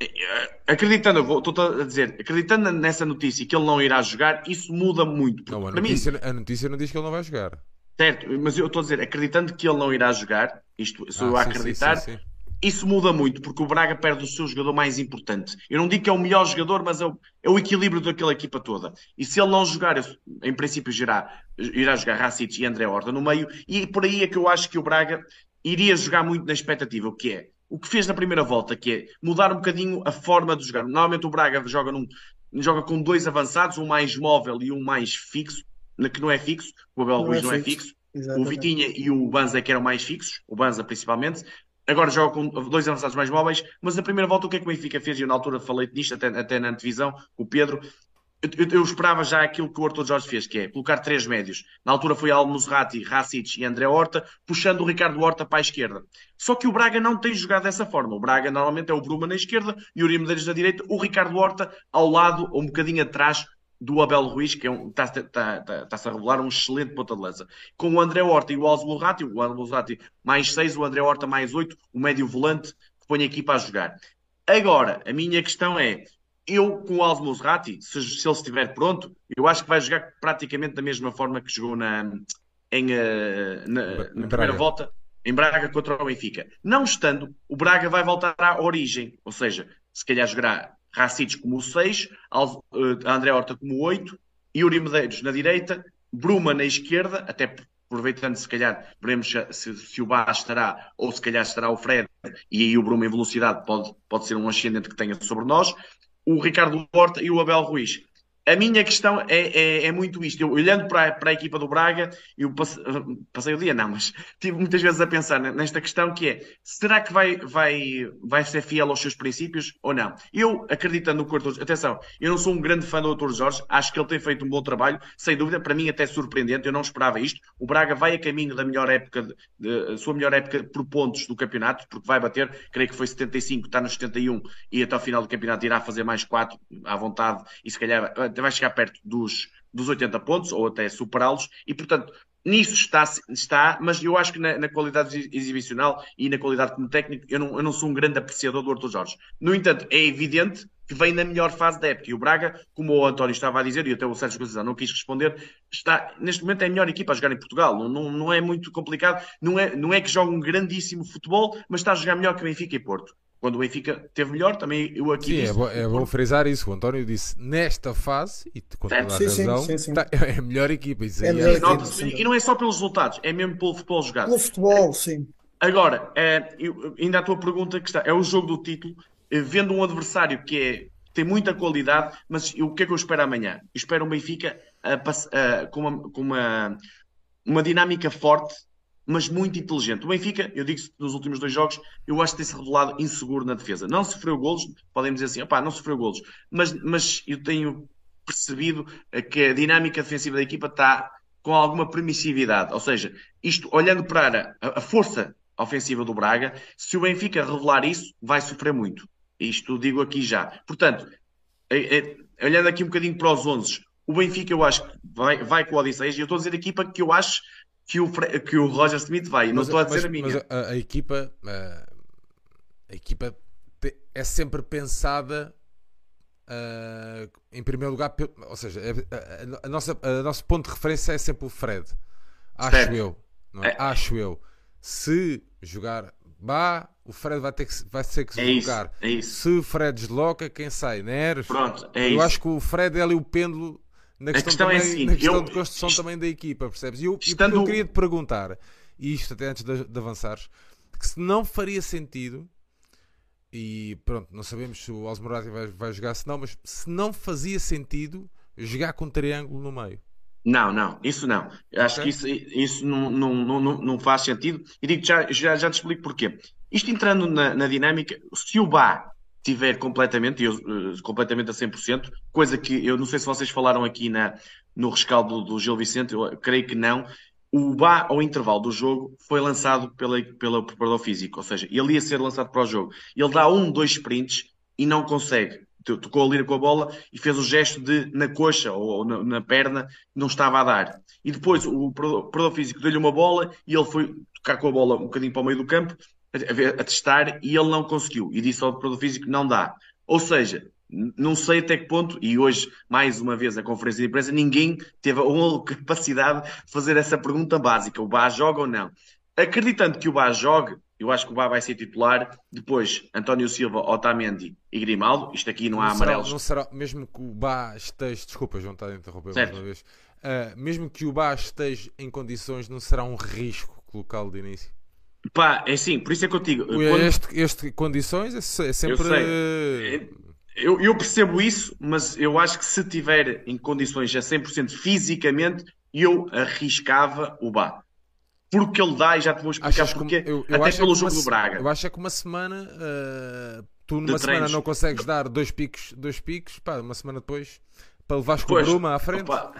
é, acreditando, vou, estou a dizer, acreditando nessa notícia que ele não irá jogar, isso muda muito. Não, a notícia, mim, a notícia não diz que ele não vai jogar. Certo, mas eu estou a dizer, acreditando que ele não irá jogar, isto se ah, eu sim, acreditar, sim, sim, isso muda muito, porque o Braga perde o seu jogador mais importante. Eu não digo que é o melhor jogador, mas é o, é o equilíbrio daquela equipa toda. E se ele não jogar, em princípio irá, irá jogar Racic e André Horta no meio, e por aí é que eu acho que o Braga iria jogar muito na expectativa, o que é o que fez na primeira volta, que é mudar um bocadinho a forma de jogar. Normalmente o Braga joga, num, joga com dois avançados, um mais móvel e um mais fixo, que não é fixo, o Abel não Ruiz é não é fixo. Exatamente. O Vitinha e o Banza que eram mais fixos, o Banza principalmente. Agora joga com dois avançados mais móveis, mas na primeira volta o que é que o Benfica fez? E eu na altura falei disto até, até na antevisão, o Pedro, eu, eu, esperava já aquilo que o Arthur Jorge fez, que é colocar três médios. Na altura foi Almuzrati, Racic e André Horta, puxando o Ricardo Horta para a esquerda. Só que o Braga não tem jogado dessa forma. O Braga normalmente é o Bruma na esquerda e o Uri Medeiros na direita, o Ricardo Horta ao lado, um bocadinho atrás do Abel Ruiz, que é um, está-se está, está, está a revelar um excelente ponta de lança. Com o André Horta e o Almuzrati, o Almuzrati mais seis, o André Horta mais oito, o médio volante que põe a equipa a jogar. Agora, a minha questão é, eu, com o Alves Musrati, se, se, ele estiver pronto, eu acho que vai jogar praticamente da mesma forma que jogou na, em, uh, na, na primeira volta em Braga contra o Benfica. Não estando, o Braga vai voltar à origem, ou seja, se calhar jogará Racites como o 6, uh, André Horta como o 8, Yuri Medeiros na direita, Bruma na esquerda, até aproveitando se calhar, veremos se, se, o Bá estará ou se calhar estará o Fred, e aí o Bruma em velocidade pode, pode ser um ascendente que tenha sobre nós o Ricardo Horta e o Abel Ruiz. A minha questão é, é, é, muito isto. Eu, olhando para, para a equipa do Braga, eu passei, passei o dia, não, mas tive muitas vezes a pensar nesta questão que é, será que vai, vai, vai ser fiel aos seus princípios ou não? Eu, acreditando no Corto, atenção, eu não sou um grande fã do Dr. Jorge, acho que ele tem feito um bom trabalho, sem dúvida, para mim até surpreendente, eu não esperava isto. O Braga vai a caminho da melhor época, de, de, sua melhor época por pontos do campeonato, porque vai bater, creio que foi 75, está nos 71 e até ao final do campeonato irá fazer mais 4 à vontade e se calhar vai chegar perto dos, dos 80 pontos ou até superá-los, e portanto nisso está, está mas eu acho que na, na, qualidade exibicional e na qualidade como técnico, eu não, eu não sou um grande apreciador do Arthur Jorge. No entanto, é evidente que vem na melhor fase da época. E o Braga, como o António estava a dizer, e até o Sérgio Conceição não quis responder, está, neste momento é a melhor equipa a jogar em Portugal. Não, não, não é muito complicado. Não é, não é que joga um grandíssimo futebol, mas está a jogar melhor que Benfica e Porto quando o Benfica teve melhor, também eu aqui sim, disse... É bom, é bom frisar isso. O António disse nesta fase, e com toda a razão, sim, sim, tá, [laughs] é a melhor equipa. Isso é melhor equipa, e não é só pelos resultados, é mesmo pelo futebol jogado. Pelo futebol, sim. Agora, é, eu, ainda a tua pergunta que está, é o jogo do título, eh, vendo um adversário que é, tem muita qualidade, mas o que é que eu espero amanhã? Eu espero um Benfica com, uma, com uma, uma dinâmica forte mas muito inteligente. O Benfica, eu digo nos últimos dois jogos, eu acho que tem-se revelado inseguro na defesa. Não sofreu golos, podem dizer assim, opá, não sofreu golos, mas, mas eu tenho percebido que a dinâmica defensiva da equipa está com alguma permissividade. Ou seja, isto, olhando para a, a força ofensiva do Braga, se o Benfica revelar isso, vai sofrer muito. Isto digo aqui já. Portanto, é, é, olhando aqui um bocadinho para os 11, o Benfica eu acho que vai, vai com o Odisseias, e eu estou a dizer a equipa que eu acho que o, que o Roger Smith vai. Mas, não estou a dizer mas, a minha. Mas a, a equipa, a, a equipa é sempre pensada uh, em primeiro lugar, ou seja, a, a, nossa, a nosso ponto de referência é sempre o Fred. Acho certo. eu. É? É. Acho eu. Se jogar Bah, o Fred vai ter que, vai ter que se é jogar. Isso, é isso. Se o Fred desloca, quem sai? Neres? Pronto, é eu isso. acho que o Fred é ali o pêndulo na questão, questão é também, é assim, na questão eu, de construção isto, também da equipa, percebes? E eu, estando... eu queria te perguntar, e isto até antes de, de avançares, que se não faria sentido, e pronto, não sabemos se o Osmorati vai, vai jogar, se não, mas se não fazia sentido jogar com um triângulo no meio. Não, não, isso não. Acho okay. que isso, isso não, não, não, não faz sentido. E digo já, já, já te explico porquê. Isto entrando na, na dinâmica, se o Bá tiver completamente, eu, uh, completamente a 100%, coisa que eu não sei se vocês falaram aqui na, no rescaldo do, Gil Vicente, eu creio que não. O Bá, ao intervalo do jogo, foi lançado pela, pela preparador físico, ou seja, ele ia ser lançado para o jogo. Ele dá um, dois sprints e não consegue tocou ali com a bola e fez o gesto de na coxa ou na, na perna não estava a dar. E depois o preparador físico deu-lhe uma bola e ele foi tocar com a bola um bocadinho para o meio do campo a, a testar e ele não conseguiu. E disse ao preparador físico não dá. Ou seja, não sei até que ponto, e hoje, mais uma vez, a conferência de imprensa, ninguém teve a [laughs] capacidade de fazer essa pergunta básica: o Bá joga ou não? Acreditando que o Bá jogue, eu acho que o Bá vai ser titular. Depois, António Silva, Otamendi e Grimaldo. Isto aqui não, não há será, amarelos. Não será, mesmo que o Bá esteja. Desculpa, João, está a interromper mais uma vez. Uh, mesmo que o Bá esteja em condições, não será um risco colocá-lo de início? Pá, é assim, por isso é que eu digo. Quando... Este, este condições é, é sempre. Eu, eu, eu, percebo isso, mas eu acho que se tiver em condições a 100% fisicamente, eu arriscava o Bá porque ele dá, e já te vou explicar Achas porque, eu, eu até pelo é jogo uma, do Braga. Eu acho é que uma semana, uh, tu numa semana não consegues dar dois picos, dois picos, pá, uma semana depois, para levares com o Bruma à frente. Opa,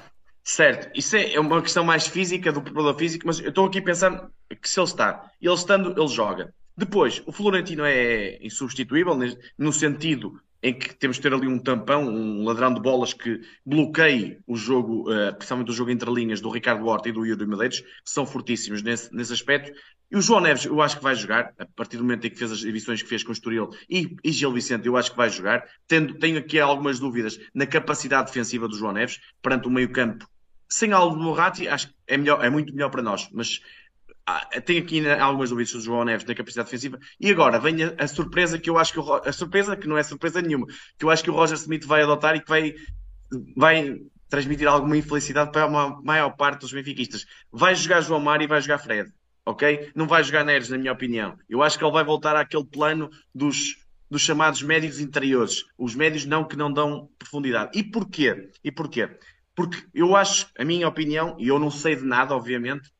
certo, isso é, é uma questão mais física, do problema físico, mas eu estou aqui a pensar que se ele está, ele estando, ele joga. Depois, o Florentino é insubstituível, no sentido em que temos de ter ali um tampão, um ladrão de bolas que bloqueie o jogo, uh, principalmente o jogo entre linhas do Ricardo Horta e do Yuri Medeiros, que são fortíssimos nesse, nesse aspecto. E o João Neves, eu acho que vai jogar, a partir do momento em que fez as edições que fez com o Estoril e, e Gil Vicente, eu acho que vai jogar. Tendo, tenho aqui algumas dúvidas na capacidade defensiva do João Neves, perante o meio campo. Sem Aldo Morati, acho que é, melhor, é muito melhor para nós, mas ah, tenho aqui algumas dúvidas do João Neves da capacidade defensiva. E agora vem a, a, surpresa que eu acho que o, a surpresa, que não é surpresa nenhuma, que eu acho que o Roger Smith vai adotar e que vai, vai transmitir alguma infelicidade para a maior parte dos benfiquistas. Vai jogar João Mário e vai jogar Fred. Ok? Não vai jogar Neres, na minha opinião. Eu acho que ele vai voltar àquele plano dos, dos chamados médios interiores. Os médios não que não dão profundidade. E porquê? E porquê? Porque eu acho, a minha opinião, e eu não sei de nada, obviamente,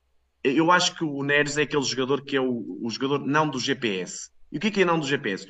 eu acho que o Neres é aquele jogador que é o, o jogador não do GPS. E o que é, que é não do GPS?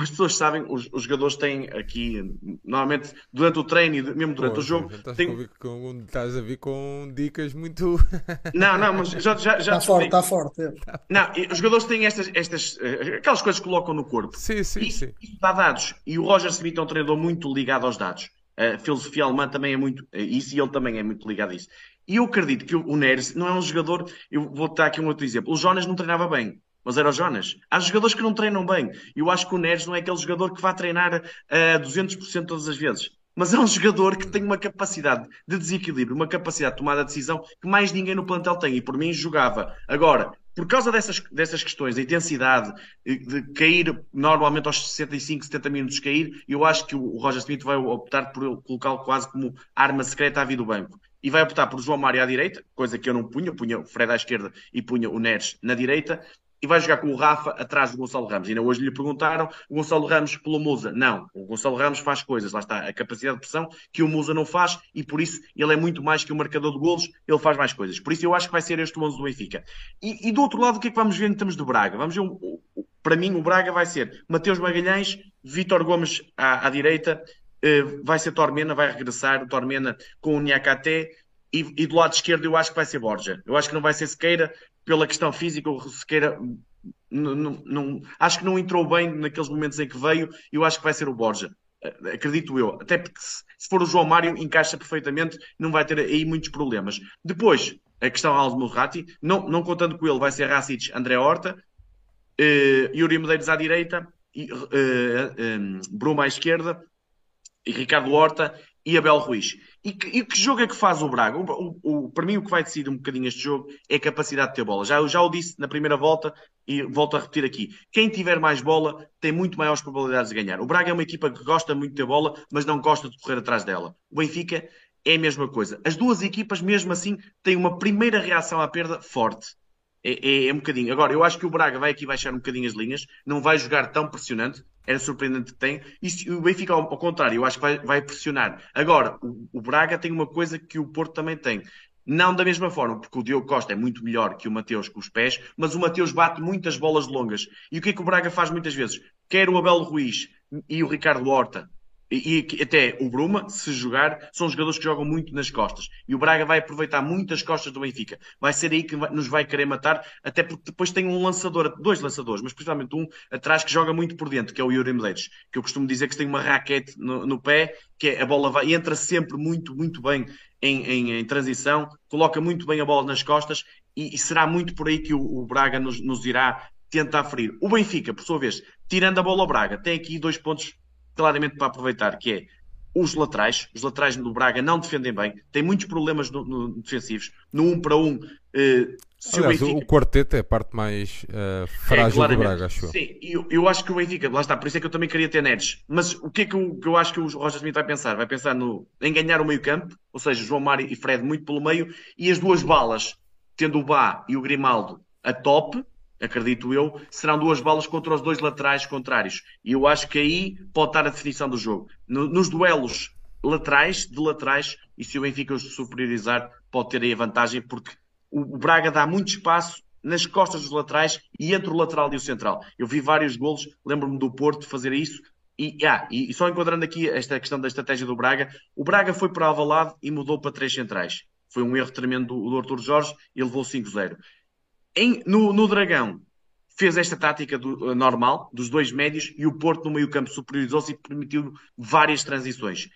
As pessoas sabem, os, os, jogadores têm aqui, normalmente, durante o treino e mesmo durante Pô, o jogo. Estás, tem... com, estás a vir com dicas muito. [laughs] Não, não, mas já. já, já está forte, está forte. É. Não, os jogadores têm estas, estas. Eh, aquelas coisas que colocam no corpo. Sim, sim, e, sim. Isso dá dados. E o Roger Smith é um treinador muito ligado aos dados. A filosofia alemã também é muito. Isso e ele também é muito ligado a isso. E eu acredito que o Neres não é um jogador. Eu vou dar aqui um outro exemplo. O Jonas não treinava bem, mas era o Jonas. Há jogadores que não treinam bem. Eu acho que o Neres não é aquele jogador que vai treinar a 200% todas as vezes. Mas é um jogador que tem uma capacidade de desequilíbrio, uma capacidade de tomar a decisão que mais ninguém no plantel tem. E por mim jogava. Agora, por causa dessas, dessas questões, da intensidade, de cair normalmente aos 65, 70 minutos cair, eu acho que o Roger Smith vai optar por colocá-lo quase como arma secreta à vida do banco. E vai optar por João Mário à direita, coisa que eu não punha, punha o Fred à esquerda e punha o Neres na direita, vai jogar com o Rafa atrás do Gonçalo Ramos. Ainda hoje lhe perguntaram, o Gonçalo Ramos pelo Musa. Não, o Gonçalo Ramos faz coisas, lá está, a capacidade de pressão que o Musa não faz, e por isso ele é muito mais que um marcador de golos, ele faz mais coisas. Por isso eu acho que vai ser este o 11 do Benfica. E, e, do outro lado, o que é que vamos ver em termos do Braga? Vamos ver, para mim, o Braga vai ser Mateus Magalhães, Vítor Gomes à, à direita, eh, vai ser Tormena, vai regressar o Tormena com o Niakate, e, e, do lado esquerdo eu acho que vai ser Borja. Eu acho que não vai ser Sequeira pela questão física. O Sequeira não, não, acho que não entrou bem naqueles momentos em que veio. Eu acho que vai ser o Borja. Eh, acredito eu. Até porque se, for o João Mário, encaixa perfeitamente, não vai ter aí muitos problemas. Depois, a questão Aldo Morrati, não, não contando com ele, vai ser Racic, André Horta, uh, Yuri Medeiros à direita, e, uh, um, Bruma à esquerda, e Ricardo Horta e Abel Ruiz. E que, e que, jogo é que faz o Braga? O, o, o, para mim, o que vai decidir um bocadinho este jogo é a capacidade de ter bola. Já, já o disse na primeira volta e volto a repetir aqui. Quem tiver mais bola tem muito maiores probabilidades de ganhar. O Braga é uma equipa que gosta muito de ter bola, mas não gosta de correr atrás dela. O Benfica é a mesma coisa. As duas equipas, mesmo assim, têm uma primeira reação à perda forte. É, é, é, um bocadinho. Agora, eu acho que o Braga vai aqui baixar um bocadinho as linhas, não vai jogar tão pressionante era surpreendente que tem. E o Benfica, ao, ao contrário, eu acho que vai, vai pressionar. Agora, o, o, Braga tem uma coisa que o Porto também tem. Não da mesma forma, porque o Diogo Costa é muito melhor que o Mateus com os pés, mas o Mateus bate muitas bolas longas. E o que é que o Braga faz muitas vezes? Quer o Abel Ruiz e o Ricardo Horta e, e, até o Bruma, se jogar, são jogadores que jogam muito nas costas. E o Braga vai aproveitar muitas costas do Benfica. Vai ser aí que nos vai querer matar, até porque depois tem um lançador, dois lançadores, mas principalmente um atrás que joga muito por dentro, que é o Yuri Medeiros, que eu costumo dizer que tem uma raquete no, no pé, que é, a bola vai, entra sempre muito, muito bem em, em, em, transição, coloca muito bem a bola nas costas e, e será muito por aí que o, o Braga nos, nos irá tentar ferir. O Benfica, por sua vez, tirando a bola ao Braga, tem aqui dois pontos claramente para aproveitar, que é os laterais. Os laterais do Braga não defendem bem, tem muitos problemas no, no defensivos. No 1 um para 1, um, se Aliás, o, Benfica... o quarteto é a parte mais uh, frágil é, do Braga, acho Sim, eu, eu acho que o Benfica, lá está, por isso é que eu também queria ter Neres. Mas o que é que eu, que eu acho que o Roger Smith vai pensar? Vai pensar no, em ganhar o meio-campo, ou seja, João Mário e Fred muito pelo meio, e as duas balas, tendo o Bá e o Grimaldo a top, acredito eu, serão duas balas contra os dois laterais contrários. E eu acho que aí pode estar a definição do jogo. No, nos duelos laterais, de laterais, e se o Benfica os superiorizar, pode ter aí a vantagem, porque o Braga dá muito espaço nas costas dos laterais e entre o lateral e o central. Eu vi vários golos, lembro-me do Porto fazer isso. E, ah, e só enquadrando aqui esta questão da estratégia do Braga, o Braga foi para Alvalade e mudou para três centrais. Foi um erro tremendo do, do Jorge e levou 5-0. Em, no, no, Dragão, fez esta tática do, normal, dos dois médios, e o Porto no meio campo superiorizou-se e permitiu várias transições.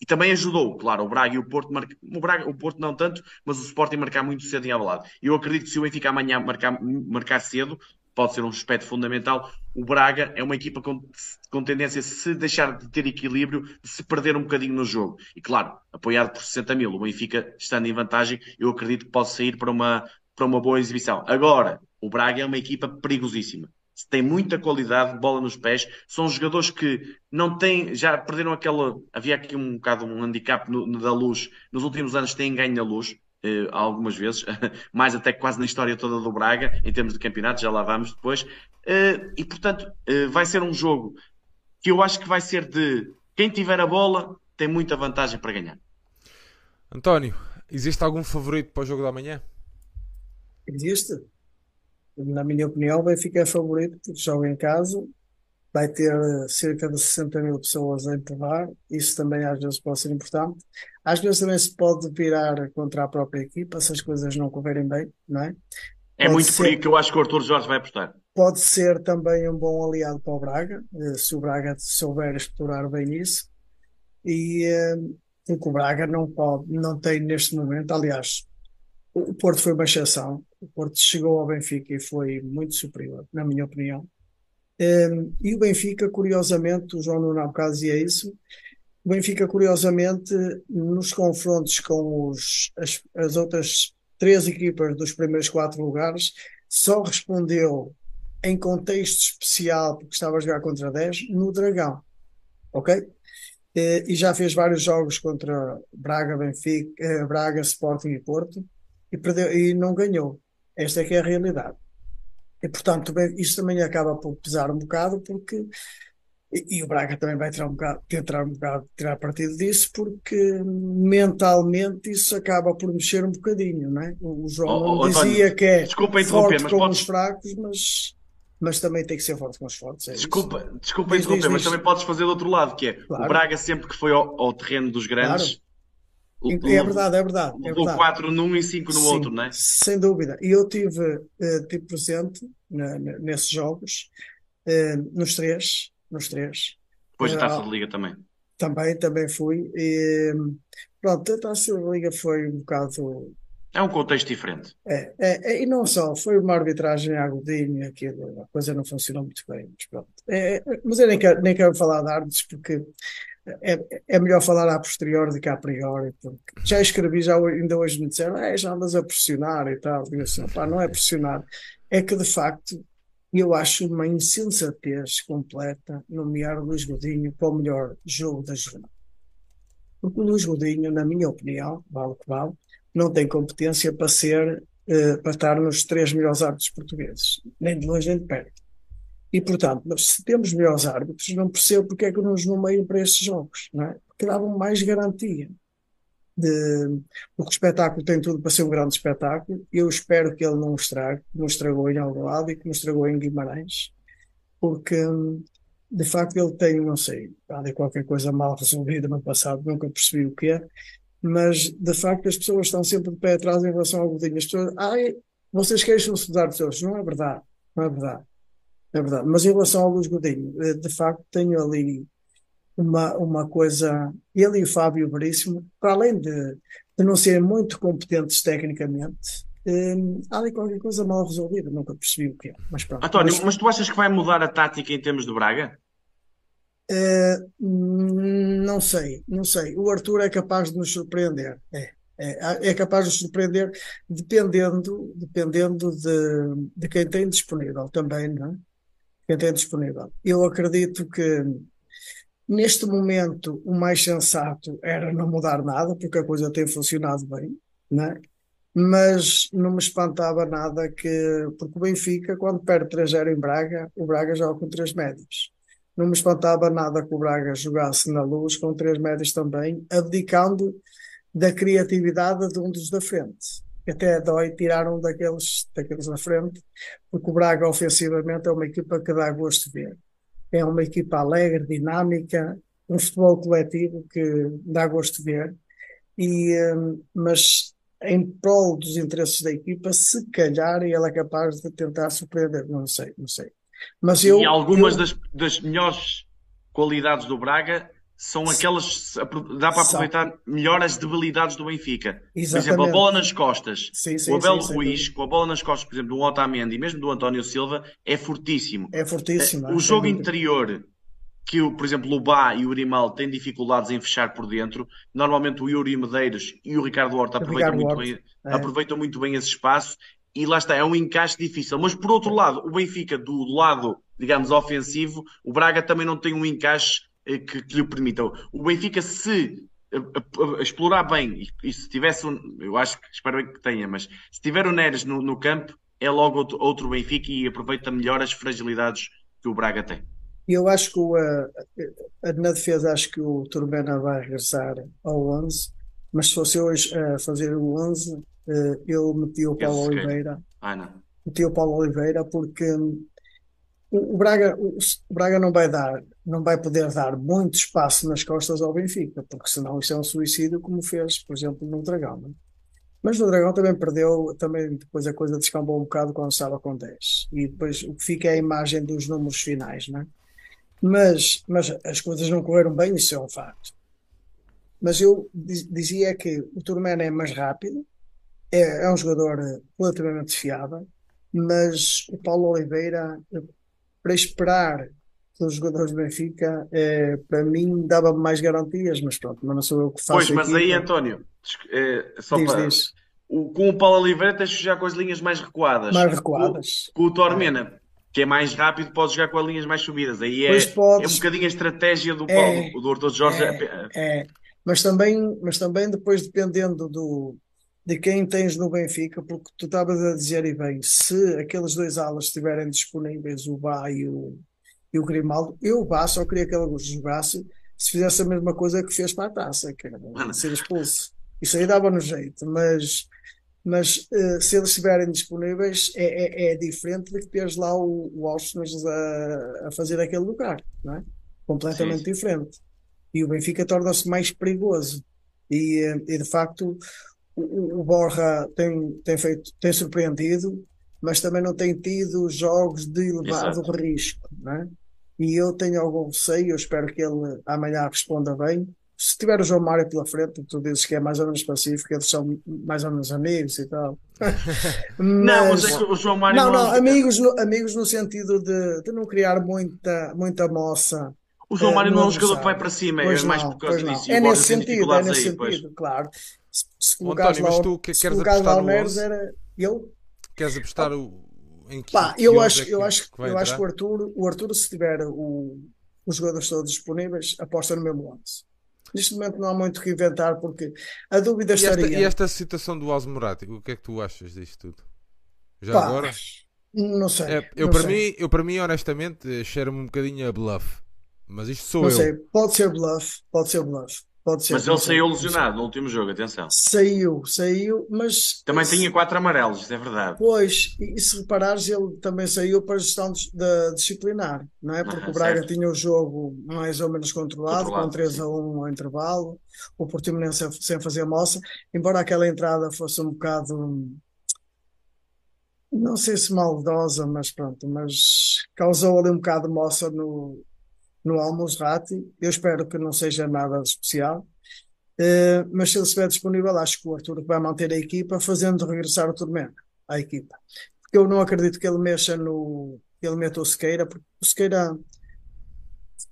E também ajudou, claro, o Braga e o Porto, mar... o, Braga, o Porto não tanto, mas o Sporting marcar muito cedo em Abalado. Eu acredito que se o Benfica amanhã marcar, marcar cedo, pode ser um aspecto fundamental. O Braga é uma equipa com, com tendência, se deixar de ter equilíbrio, de se perder um bocadinho no jogo. E claro, apoiado por 60 mil, o Benfica estando em vantagem, eu acredito que pode sair para uma, para uma boa exibição. Agora, o Braga é uma equipa perigosíssima. Tem muita qualidade, bola nos pés. São jogadores que não têm, já perderam aquela. Havia aqui um bocado um handicap no, no, da luz. Nos últimos anos têm ganho na luz, eh, algumas vezes, [laughs] mais até quase na história toda do Braga, em termos de campeonato, já lá vamos depois. Eh, e portanto, eh, vai ser um jogo que eu acho que vai ser de quem tiver a bola tem muita vantagem para ganhar. António, existe algum favorito para o jogo da manhã? Existe. Na minha opinião, o Benfica é favorito porque joga em casa, vai ter cerca de 60 mil pessoas a enterrar, isso também às vezes pode ser importante. Às vezes também se pode virar contra a própria equipa se as coisas não correrem bem, não é? É pode muito ser, por aí que eu acho que o Arthur Jorge vai apostar. Pode ser também um bom aliado para o Braga, eh, se o Braga souber explorar bem isso. E eh, porque o Braga não pode, não tem neste momento, aliás, o Porto foi uma exceção. O Porto chegou ao Benfica e foi muito superior, na minha opinião. Um, e o Benfica, curiosamente, o João Nuno há bocado dizia isso, o Benfica, curiosamente, nos confrontos com os, as, as outras três equipas dos primeiros quatro lugares, só respondeu em contexto especial, porque estava a jogar contra 10, no Dragão. Ok? E já fez vários jogos contra Braga, Benfica, eh, Braga, Sporting e Porto e, perdeu, e não ganhou. Esta é que é a realidade. E, portanto, isso também acaba por pesar um bocado, porque. E, e o Braga também vai tirar um bocado, tentar um bocado tirar partido disso, porque mentalmente isso acaba por mexer um bocadinho, não é? O João oh, oh, dizia António, que é forte com podes... os fracos, mas mas também tem que ser forte com os fortes. É desculpa, isso. desculpa diz, interromper, diz, mas diz. também podes fazer do outro lado, que é claro. o Braga sempre que foi ao, ao terreno dos grandes, claro. É verdade, é verdade. É verdade. 4 num e 5 no Sim, outro, não é? Sem dúvida. E eu tive, uh, tive presente na, na, nesses jogos, uh, nos três. Nos três. Depois da Taça uh, de Liga também. Também, também fui. E, pronto, a Taça de Liga foi um bocado. É um contexto diferente. É, é, é, e não só, foi uma arbitragem agudinha, aquilo, a coisa não funcionou muito bem. Mas, pronto. É, é, mas eu nem quero, nem quero falar de árbitros porque é, é melhor falar a posteriori do que a priori, porque já escrevi, já ainda hoje me disseram, é, já andas a pressionar e tal. Digo assim, pá, não é pressionar, é que de facto eu acho uma insensatez completa nomear o Luís Godinho para o melhor jogo da jornada. Porque o Luís Godinho, na minha opinião, vale o que vale, não tem competência para ser, uh, para estar nos três melhores árbitros portugueses, nem de longe nem de perto. E, portanto, se temos melhores árbitros, não percebo porque é que nos nomeiam para estes jogos, não é? Porque davam mais garantia. De, porque o espetáculo tem tudo para ser um grande espetáculo. Eu espero que ele não estrague, que não estragou em algum lado e que não estragou em Guimarães, porque de facto ele tem, não sei, há qualquer coisa mal resolvida no passado, nunca percebi o que é, mas de facto as pessoas estão sempre de pé atrás em relação ao Godinho. As pessoas, ai, vocês queixam-se de dar pessoas. Não é verdade, não é verdade. É verdade. Mas em relação ao Luís Godinho, eh, de facto tenho ali uma, uma coisa, ele e o Fábio Veríssimo, para além de, de não serem muito competentes tecnicamente, um, há ali qualquer coisa mal resolvida, nunca percebi o que é. Mas pronto. António, mas, mas tu achas que vai mudar a tática em termos de Braga? Uh, não sei, não sei. O Arthur é capaz de nos surpreender. É, é, é capaz de nos surpreender dependendo, dependendo de, de quem tem disponível também, não é? Quem tem disponível. Eu acredito que neste momento o mais sensato era não mudar nada, porque a coisa tem funcionado bem, não é? mas não me espantava nada que, porque o Benfica, quando perde 3-0 em Braga, o Braga joga com três médios. Não me espantava nada que o Braga jogasse na luz com três médios também, abdicando da criatividade de um dos da frente. Até dói tirar um daqueles, daqueles da frente, porque o Braga ofensivamente é uma equipa que dá gosto de ver. É uma equipa alegre, dinâmica, um futebol coletivo que dá gosto de ver. E, hum, mas em prol dos interesses da equipa, se calhar ele é capaz de tentar surpreender, não sei, não sei. Mas eu, e algumas eu... Das, das melhores qualidades do Braga são aquelas dá para aproveitar melhor as debilidades do Benfica. Exatamente. Por exemplo, a bola nas costas. Sim, sim, o Abel sim, Ruiz, com a bola nas costas, por exemplo, do Otamendi e mesmo do António Silva, é fortíssimo. É fortíssimo. O é, jogo interior que, por exemplo, o Bá e o Grimal têm dificuldades em fechar por dentro. Normalmente o Yuri Medeiros e o Ricardo Horta aproveitam, muito, Horta. Bem, é. aproveitam muito bem esse espaço e lá está, é um encaixe difícil. Mas por outro lado, o Benfica, do lado, digamos, ofensivo, o Braga também não tem um encaixe eh, que, que lhe permita. O Benfica, se a, a, a explorar bem, e, e, se tivesse, um, eu acho que espero que tenha, mas se tiver o Neres no, no campo, é logo outro, outro Benfica e aproveita melhor as fragilidades que o Braga tem. Eu acho que o, a, na defesa acho que o Turbena vai regressar ao 11, mas se fosse hoje a fazer o 11, eh, eu meti o Paulo Oliveira. Ah, não. Meti o Paulo Oliveira porque o Braga, o Braga não vai dar, não vai poder dar muito espaço nas costas ao Benfica, porque senão isso é um suicídio, como fez, por exemplo, no Dragão. É? Mas no Dragão também perdeu, também depois a coisa descambou um bocado quando estava com 10. E depois o que fica é a imagem dos números finais, não é? Mas, mas as coisas não correram bem, isso é um facto. Mas eu dizia que o Turmena é mais rápido, é, é um jogador relativamente fiável, mas o Paulo Oliveira, para esperar pelos jogadores do Benfica, é, para mim dava mais garantias, mas pronto, mas não sou eu que faço. Pois, mas aí, António, é, só diz, para. Diz. O, com o Paulo Oliveira tens já com as linhas mais recuadas. Mais recuadas. Com, com o Tormena, que é mais rápido, pode jogar com as linhas mais subidas. Aí é, podes, é um bocadinho a estratégia do Paulo, é, do Arthur Jorge. É, é, Mas, também, mas também depois dependendo do, de quem tens no Benfica, porque tu estavas a dizer e bem, se aqueles dois alas estiverem disponíveis, o Bá e o, e o Grimaldo, eu o Bá só queria que ele jogasse se fizesse a mesma coisa que fez para a taça, que era ser expulso. Isso aí dava no jeito, mas mas uh, se eles estiverem disponíveis é, é, é, diferente de que teres lá o, o a, a, fazer aquele lugar, não é? Completamente Sim. diferente. E o Benfica torna-se mais perigoso. E, uh, e de facto o, o, Borja tem, tem, feito, tem surpreendido, mas também não tem tido jogos de elevado Exato. risco, não é? E eu tenho algum receio, eu espero que ele amanhã responda bem, se tiver o João Mário pela frente, tu dizes que é mais ou menos pacífico, eles são mais ou menos amigos e tal. mas, [laughs] não, mas é que o João Mário. Não, não, amigos, no, amigos no sentido de, de não criar muita, muita moça. O João Mário não é um jogador que vai para cima, é mais por causa disso. É nesse sentido, é nesse aí, sentido, claro. Se, se colocares lá, tu que, se colocares lá o Neres, era. Eu? Queres apostar o. Em que, Pá, eu acho, é que, eu acho, que eu acho que o Arthur, o Arthur, se tiver o, os jogadores todos disponíveis, aposta no mesmo 11 neste momento não há muito o que inventar, porque a dúvida e estaria. Esta, e esta situação do Osmorati, o que é que tu achas disto tudo? Já Pá, agora? Não sei. É, eu, não para sei. Mim, eu, para mim, honestamente, cheiro-me um bocadinho a bluff. Mas isto sou não eu. Sei. Pode ser bluff, pode ser bluff. Pode ser. Mas ele saiu lesionado no último jogo, atenção. Saiu, saiu, mas. Também tinha quatro amarelos, isso é verdade. Pois, e, se reparares, ele também saiu para a gestão da disciplinar, não é? Porque ah, o Braga certo. tinha o jogo mais ou menos controlado, controlado com 3 sim. a 1 ao intervalo, o Portimonense sem fazer moça, embora aquela entrada fosse um bocado. Não sei se maldosa, mas pronto, mas causou ali um bocado de moça no, no Almosrati. Eu espero que não seja nada especial. Uh, mas se ele estiver disponível, acho que o Arthur vai manter a equipa, fazendo regressar o Turmena à equipa. Porque eu não acredito que ele mexa no. ele meta o Sequeira, porque o Sequeira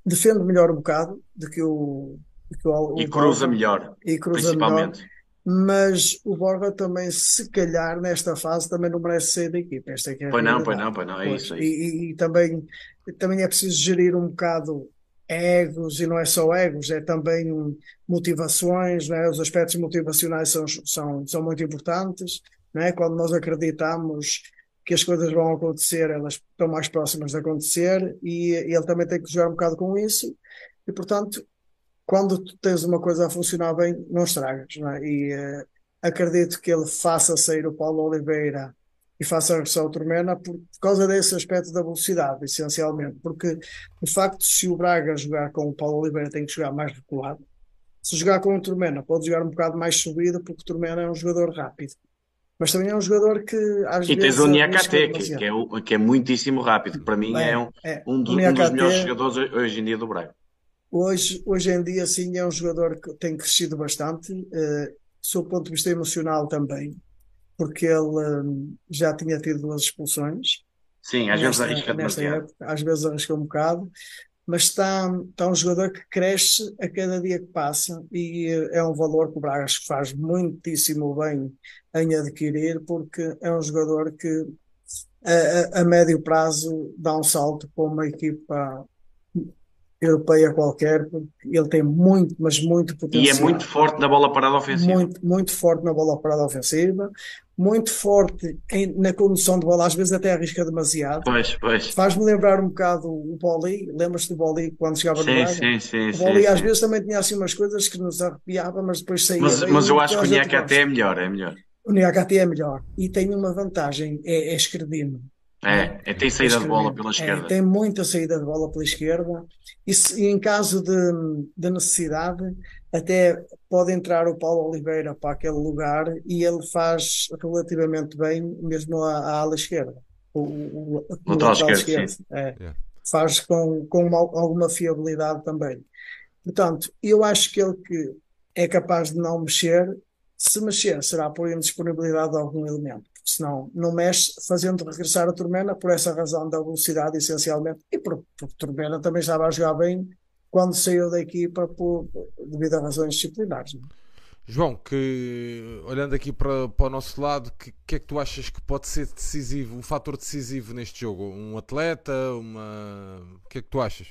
defende melhor um bocado do que o. Do que o, e cruza melhor. E cruza melhor. Mas o Borja também, se calhar, nesta fase, também não merece sair da equipa. Esta é, é pois não, pois não, pois não, é pois. isso. É isso. E, e, e também também é preciso gerir um bocado egos, e não é só egos, é também motivações, né? os aspectos motivacionais são, são, são muito importantes, né? quando nós acreditamos que as coisas vão acontecer, elas estão mais próximas de acontecer, e, e ele também tem que jogar um bocado com isso, e portanto, quando tu tens uma coisa a funcionar bem, não estragas, é? e uh, acredito que ele faça sair o Paulo Oliveira e faça a regressão ao Turmena por, por, causa desse aspecto da velocidade, essencialmente. Porque, de facto, se o Braga jogar com o Paulo Oliveira, tem que jogar mais recuado. Se jogar com o Turmena, pode jogar um bocado mais subido, porque o Turmena é um jogador rápido. Mas também é um jogador que às e vezes. E tens o Niakate, que, que, é, que é muitíssimo rápido, que para mim é, é um, é, um, do, um, dos melhores jogadores hoje em dia do Braga. Hoje, hoje em dia, sim, é um jogador que tem crescido bastante, uh, sob o ponto de vista emocional também porque ele um, já tinha tido duas expulsões. Sim, às nesta, vezes arrisca demasiado. Época, às vezes arrisca um bocado, mas está, está um jogador que cresce a cada dia que passa e eh, é um valor que o Braga faz muitíssimo bem em adquirir, porque é um jogador que a, a, a médio prazo dá um salto para uma equipa europeia qualquer, porque ele tem muito, mas muito potencial. E é muito forte na bola parada ofensiva. Muito, muito forte na bola parada ofensiva, muito forte em, na condução de bola, às vezes até arrisca demasiado. Pois, pois. Faz-me lembrar um bocado o Boli, lembras-te do Boli quando chegava sim, no Braga? Sim, sim, O Boli sim, às sim. vezes também tinha assim umas coisas que nos arrepiava, mas depois saía. Mas, mas eu acho que o Niakate é melhor, é melhor. O Niakate é melhor. E tem uma vantagem, é, é escredino. É, é, tem saída de bola pela é, esquerda. É, tem muita saída de bola pela esquerda. E, se, e em caso de, de, necessidade, até pode entrar o Paulo Oliveira para aquele lugar e ele faz relativamente bem, mesmo à, à ala esquerda. O, o, o lateral esquerdo, esquerdo é, yeah. Faz com, com uma, alguma fiabilidade também. Portanto, eu acho que ele que é capaz de não mexer, se mexer, será por indisponibilidade de algum elemento senão não mexe, fazendo regressar a Turmena por essa razão da velocidade, essencialmente, e porque, Turmena também estava a jogar bem quando saiu da equipa por, devido a razões disciplinares. É? João, que olhando aqui para, para o nosso lado, que, que é que tu achas que pode ser decisivo, um fator decisivo neste jogo? Um atleta? Uma... O que é que tu achas?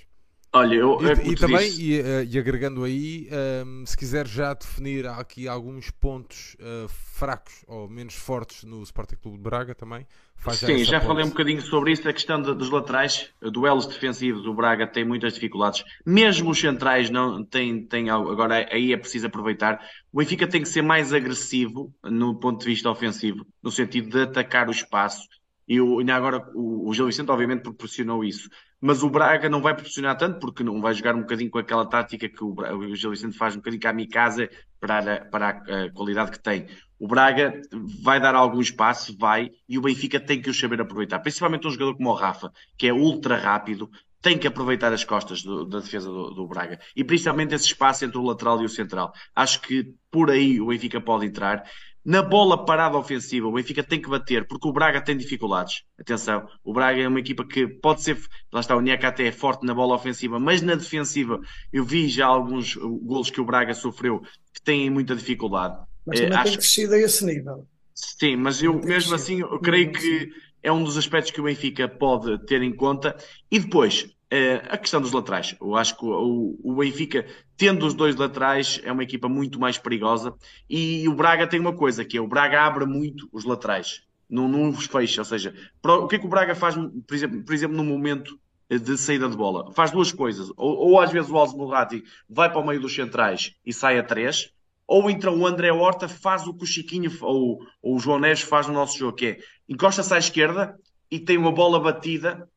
Olha, eu, e, é e também, e, eh, e, agregando aí, um, ehm, se quiser já definir aqui alguns pontos uh, fracos ou menos fortes no Sporting Clube de Braga também, faz Sim, já, já falei um bocadinho sobre isso, a questão de, dos laterais, duelos defensivos, o Braga tem muitas dificuldades, mesmo os centrais não têm, têm agora aí é preciso aproveitar. O Benfica tem que ser mais agressivo no ponto de vista ofensivo, no sentido de atacar o espaço, e o, ainda agora o, o Gil Vicente obviamente proporcionou isso mas o Braga não vai proporcionar tanto, porque não vai jogar um bocadinho com aquela tática que o, o Gil Vicente faz um bocadinho kamikaze para, a, para a, a, qualidade que tem. O Braga vai dar algum espaço, vai, e o Benfica tem que o saber aproveitar. Principalmente um jogador como o Rafa, que é ultra rápido, tem que aproveitar as costas do, da defesa do, do, Braga. E principalmente esse espaço entre o lateral e o central. Acho que por aí o Benfica pode entrar. Na bola parada ofensiva, o Benfica tem que bater, porque o Braga tem dificuldades. Atenção, o Braga é uma equipa que pode ser. Lá está, o Niakate é forte na bola ofensiva, mas na defensiva eu vi já alguns golos que o Braga sofreu que têm muita dificuldade. Mas também é, tem crescido a esse nível. Sim, mas eu mesmo assim eu creio que é um dos aspectos que o Benfica pode ter em conta. E depois, Uh, a questão dos laterais. Eu acho que o, Benfica, tendo os dois laterais, é uma equipa muito mais perigosa. E o Braga tem uma coisa, que é o Braga abre muito os laterais. Não, não os fecha. Ou seja, o que é que o Braga faz, por exemplo, por exemplo no momento de saída de bola. Faz duas coisas. Ou, ou às vezes o Alzmurati vai para o meio dos centrais e sai a três, ou então o André Horta faz o que o Chiquinho ou, ou o João Neves faz no nosso jogo, que é encosta-se à esquerda e tem uma bola batida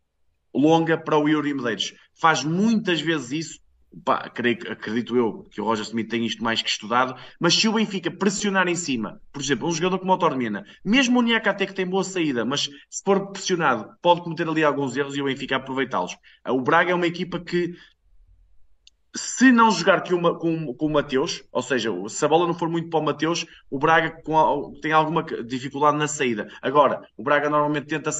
longa para o Yuri Medeiros. Faz muitas vezes isso pá, acredito eu que o Roger Smith tem isto mais que estudado, mas se o Benfica pressionar em cima, por exemplo, um jogador como o Tormina, mesmo o Niakate que tem boa saída, mas se for pressionado, pode cometer ali alguns erros e o Benfica aproveitá-los. O Braga é uma equipa que se não jogar com, uma, com, com o Mateus, ou seja, se a bola não for muito para o Mateus, o Braga tem alguma dificuldade na saída. Agora, o Braga normalmente tenta,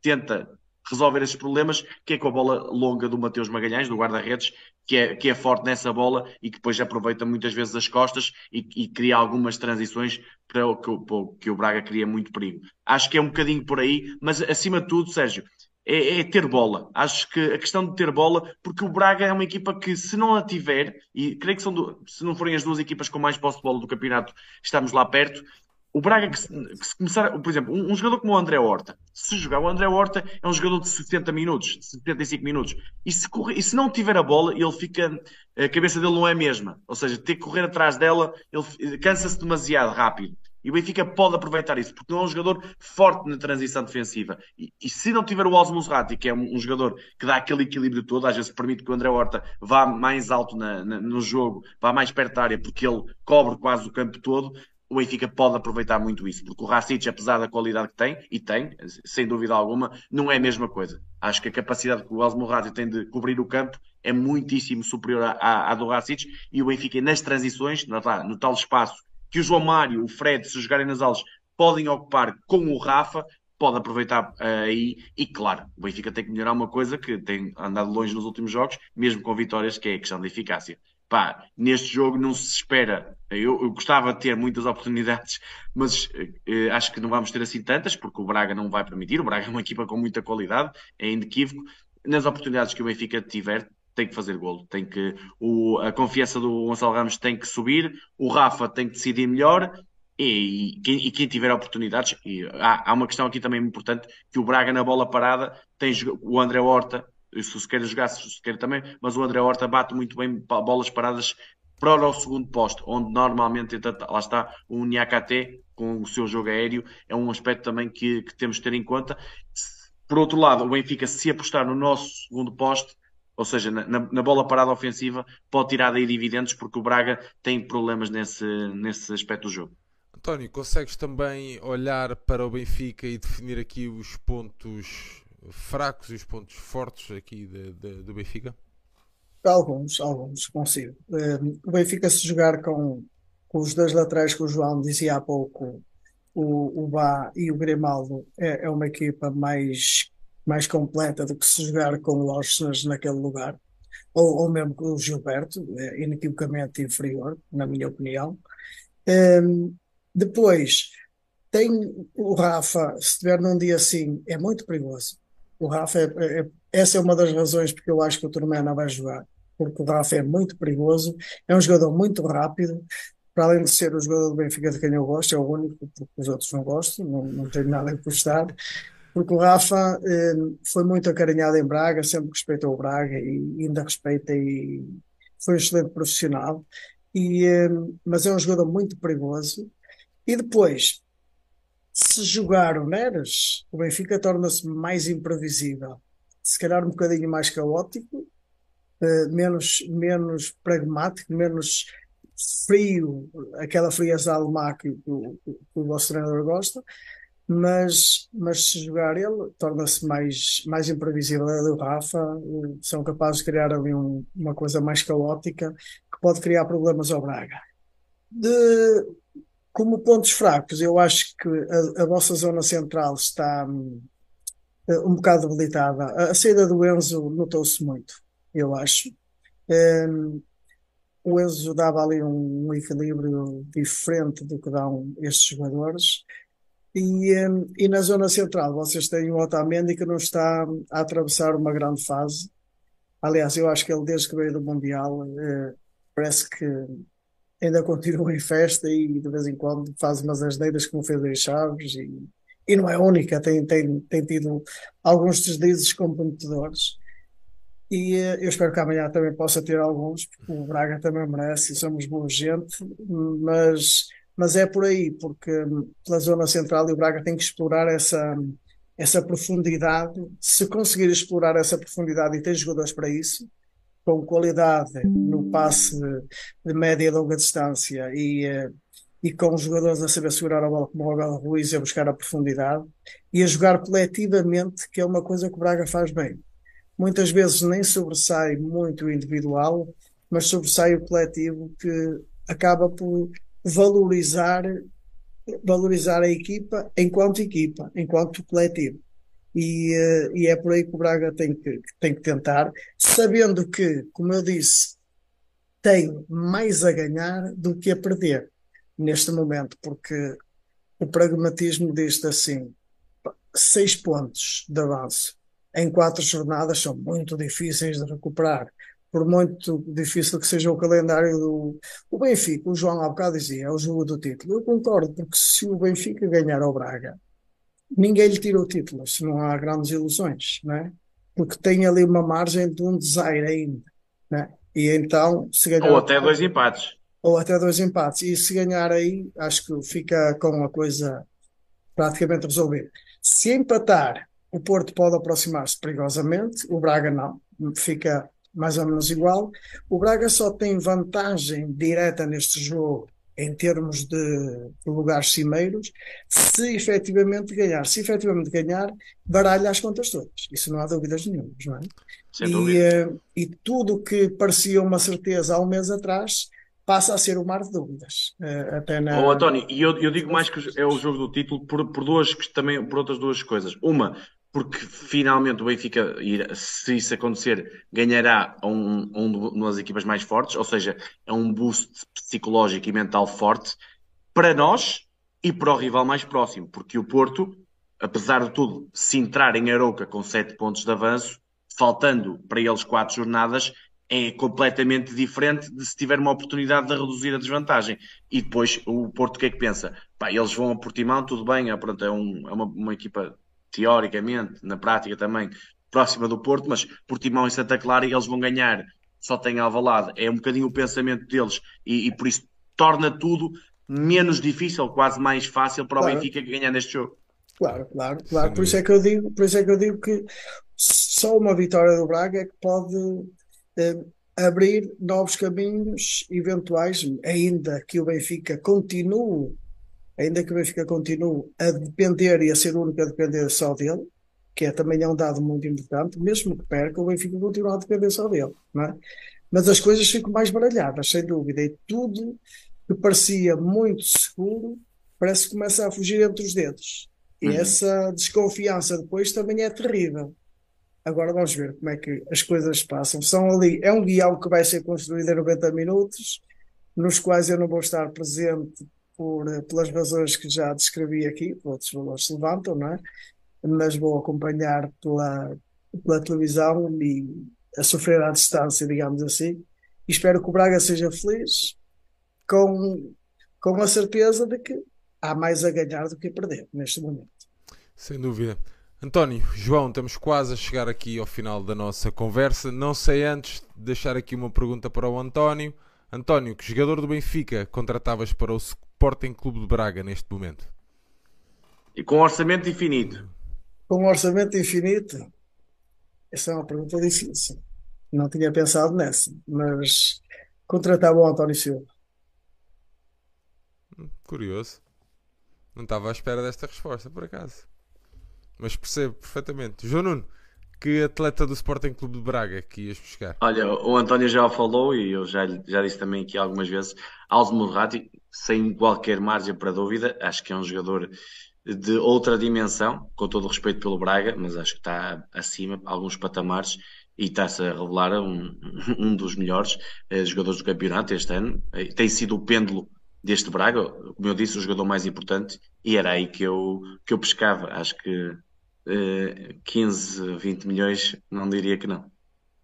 tenta resolver esses problemas, que é com a bola longa do Mateus Magalhães, do guarda-redes, que é, que é forte nessa bola e que depois aproveita muitas vezes as costas e, e cria algumas transições para o que, o que o Braga cria muito perigo. Acho que é um bocadinho por aí, mas acima de tudo, Sérgio, é, é, ter bola. Acho que a questão de ter bola, porque o Braga é uma equipa que, se não a tiver, e creio que são do, se não forem as duas equipas com mais posse de bola do campeonato, estamos lá perto, o Braga, que se, que se, começar, por exemplo, um, um, jogador como o André Horta, se jogar, o André Horta é um jogador de 70 minutos, 75 minutos, e se, correr, e se não tiver a bola, ele fica, a cabeça dele não é a mesma, ou seja, ter que correr atrás dela, ele cansa-se demasiado rápido. E o Benfica pode aproveitar isso, porque não é um jogador forte na transição defensiva. E, e se não tiver o Osmo Ratti, que é um, um, jogador que dá aquele equilíbrio todo, às vezes permite que o André Horta vá mais alto na, na, no jogo, vá mais perto da área, porque ele cobre quase o campo todo, o Benfica pode aproveitar muito isso, porque o Racic, apesar da qualidade que tem, e tem, sem dúvida alguma, não é a mesma coisa. Acho que a capacidade que o Osmorrati tem de cobrir o campo é muitíssimo superior à, à do Racic, e o Benfica, nas transições, no, no tal espaço que o João Mário, o Fred, se jogarem nas aulas, podem ocupar com o Rafa, pode aproveitar uh, aí, e claro, o Benfica tem que melhorar uma coisa que tem andado longe nos últimos jogos, mesmo com vitórias, que é a questão da eficácia pá, neste jogo não se espera. Eu, eu gostava de ter muitas oportunidades, mas eh, acho que não vamos ter assim tantas, porque o Braga não vai permitir. O Braga é uma equipa com muita qualidade, é inequívoco. Nas oportunidades que o Benfica tiver, tem que fazer golo, tem que o, a confiança do Gonçalo Ramos tem que subir, o Rafa tem que decidir melhor e, e, quem, e quem, tiver oportunidades, e há, há, uma questão aqui também importante, que o Braga na bola parada tem o André Horta, se o Sequeira jogasse, o também, mas o André Horta bate muito bem bolas paradas para o segundo posto, onde normalmente lá está o Niakate com o seu jogo aéreo, é um aspecto também que, que, temos de ter em conta. Por outro lado, o Benfica, se apostar no nosso segundo posto, ou seja, na, na, bola parada ofensiva, pode tirar daí dividendos, porque o Braga tem problemas nesse, nesse aspecto do jogo. António, consegues também olhar para o Benfica e definir aqui os pontos fracos e os pontos fortes aqui de, de, do Benfica? Alguns, alguns, consigo. Um, o Benfica, se jogar com, com os dois laterais que o João dizia há pouco, o, o Bá e o Grimaldo, é, é uma equipa mais, mais completa do que se jogar com o Orsnes naquele lugar. Ou, ou mesmo com o Gilberto, é inequivocamente inferior, na minha opinião. Um, depois, tem o Rafa, se estiver num dia assim, é muito perigoso o Rafa, é, é, essa é uma das razões porque eu acho que o Turmena vai jogar, porque o Rafa é muito perigoso, é um jogador muito rápido, para além de ser o jogador do Benfica de quem eu gosto, é o único, porque os outros não gosto, não, não tenho nada a gostar, porque o Rafa eh, foi muito acarinhado em Braga, sempre respeitou o Braga e ainda respeita e foi um excelente profissional, e, eh, mas é um jogador muito perigoso. E depois, se jogar o Neres, o Benfica torna-se mais imprevisível, se calhar um bocadinho mais caótico, uh, menos, menos pragmático, menos frio, aquela frieza alemã que, que, que, o vosso treinador gosta, mas, mas se jogar ele, torna-se mais, mais imprevisível. É do Rafa, são capazes de criar ali um, uma coisa mais caótica que pode criar problemas ao Braga. De, como pontos fracos, eu acho que a, a vossa zona central está um, um bocado debilitada. A, a saída do Enzo notou-se muito, eu acho. Um, o Enzo dava ali um, um, equilíbrio diferente do que dão estes jogadores. E, um, e na zona central vocês têm o Otamendi que não está a atravessar uma grande fase. Aliás, eu acho que ele desde que veio do Mundial eh, parece que ainda continua em festa e de vez em quando faz umas asneiras como fez em Chaves e, e não é única, tem, tem, tem tido alguns deslizes comprometedores. E eh, eu espero que amanhã também possa ter alguns, porque o Braga também merece somos boa gente, mas, mas é por aí, porque hum, pela zona central e o Braga tem que explorar essa, essa profundidade. Se conseguir explorar essa profundidade e ter jogadores para isso, com qualidade no passe de média e longa distância e, eh, e com os jogadores a saber segurar a bola como o Abel Ruiz a buscar a profundidade e a jogar coletivamente, que é uma coisa que o Braga faz bem. Muitas vezes nem sobressai muito o individual, mas sobressai o coletivo que acaba por valorizar valorizar a equipa enquanto equipa, enquanto coletivo. E, eh, e, é por aí que o Braga tem que, tem que tentar, sabendo que, como eu disse, tem mais a ganhar do que a perder neste momento, porque o pragmatismo diz assim: seis pontos de avanço em quatro jornadas são muito difíceis de recuperar. Por muito difícil que seja o calendário do o Benfica, o João há bocado dizia, é o jogo do título. Eu concordo, porque se o Benfica ganhar ao Braga, ninguém lhe tira o título, se não há grandes ilusões, não é? Porque tem ali uma margem de um desaire ainda, né? E então, se ganhar. Ou até dois empates. Ou até dois empates. E se ganhar aí, acho que fica com a coisa praticamente resolvida. Se empatar, o Porto pode aproximar-se perigosamente, o Braga não, fica mais ou menos igual. O Braga só tem vantagem direta neste jogo em termos de, lugares cimeiros, se efetivamente ganhar. Se efetivamente ganhar, baralha as contas todas. Isso não há dúvidas nenhuma, não é? Sem e, uh, e tudo que parecia uma certeza há um mês atrás passa a ser um mar de dúvidas. Uh, até na... Oh, António, e eu, eu digo mais que é o jogo do título por, por duas também por outras duas coisas. Uma, porque finalmente o Benfica, se isso acontecer, ganhará um, um, uma das equipas mais fortes, ou seja, é um boost psicológico e mental forte para nós e para o rival mais próximo, porque o Porto, apesar de tudo, se entrar em Arouca com sete pontos de avanço, faltando para eles quatro jornadas, é completamente diferente de se tiver uma oportunidade de reduzir a desvantagem. E depois o Porto o que é que pensa? Pá, eles vão a Portimão, tudo bem, é, pronto, é, um, é uma, uma equipa teoricamente, na prática também, próxima do Porto, mas Portimão e Santa Clara eles vão ganhar, só tem Alvalade. É um bocadinho o pensamento deles e, e, por isso torna tudo menos difícil, quase mais fácil para o claro. Benfica ganhar neste jogo. Claro, claro, claro. Por isso é que eu digo, por isso é que eu digo que só uma vitória do Braga é que pode eh, abrir novos caminhos eventuais, ainda que o Benfica continue ainda que o Benfica continue a depender e a ser o único a depender só dele, que é também é um dado muito importante, mesmo que perca, o Benfica continua a depender só dele, é? Mas as coisas ficam mais baralhadas, sem dúvida, e tudo que parecia muito seguro parece que começa a fugir entre os dedos. E uhum. essa desconfiança depois também é terrível. Agora vamos ver como é que as coisas passam. São ali, é um guião que vai ser construído em 90 minutos, nos quais eu não vou estar presente por, pelas razões que já descrevi aqui, outros valores se levantam, não é? Mas vou acompanhar pela, pela televisão e a sofrer à distância, digamos assim. E espero que o Braga seja feliz com, com a certeza de que há mais a ganhar do que a perder neste momento. Sem dúvida. António, João, estamos quase a chegar aqui ao final da nossa conversa. Não sei antes deixar aqui uma pergunta para o António. António, que jogador do Benfica contratavas para o Sporting Clube de Braga neste momento? E com orçamento infinito. Com orçamento infinito? Essa é uma pergunta difícil. Não tinha pensado nessa, mas contratava o António Silva. Hum, curioso. Não estava à espera desta resposta, por acaso. Mas percebo perfeitamente. João Nuno, que atleta do Sporting Clube de Braga que ias buscar? Olha, o António já falou e eu já, já disse também aqui algumas vezes, Aldo Murrati, sem qualquer margem para dúvida, acho que é um jogador de outra dimensão, com todo o respeito pelo Braga, mas acho que está acima, alguns patamares, e está-se a revelar um, [laughs] um dos melhores eh, jogadores do campeonato este ano. Eh, tem sido o pêndulo deste Braga, como eu disse, o jogador mais importante, e era aí que eu, que eu pescava. Acho que 15, eh, 20 milhões, não diria que não.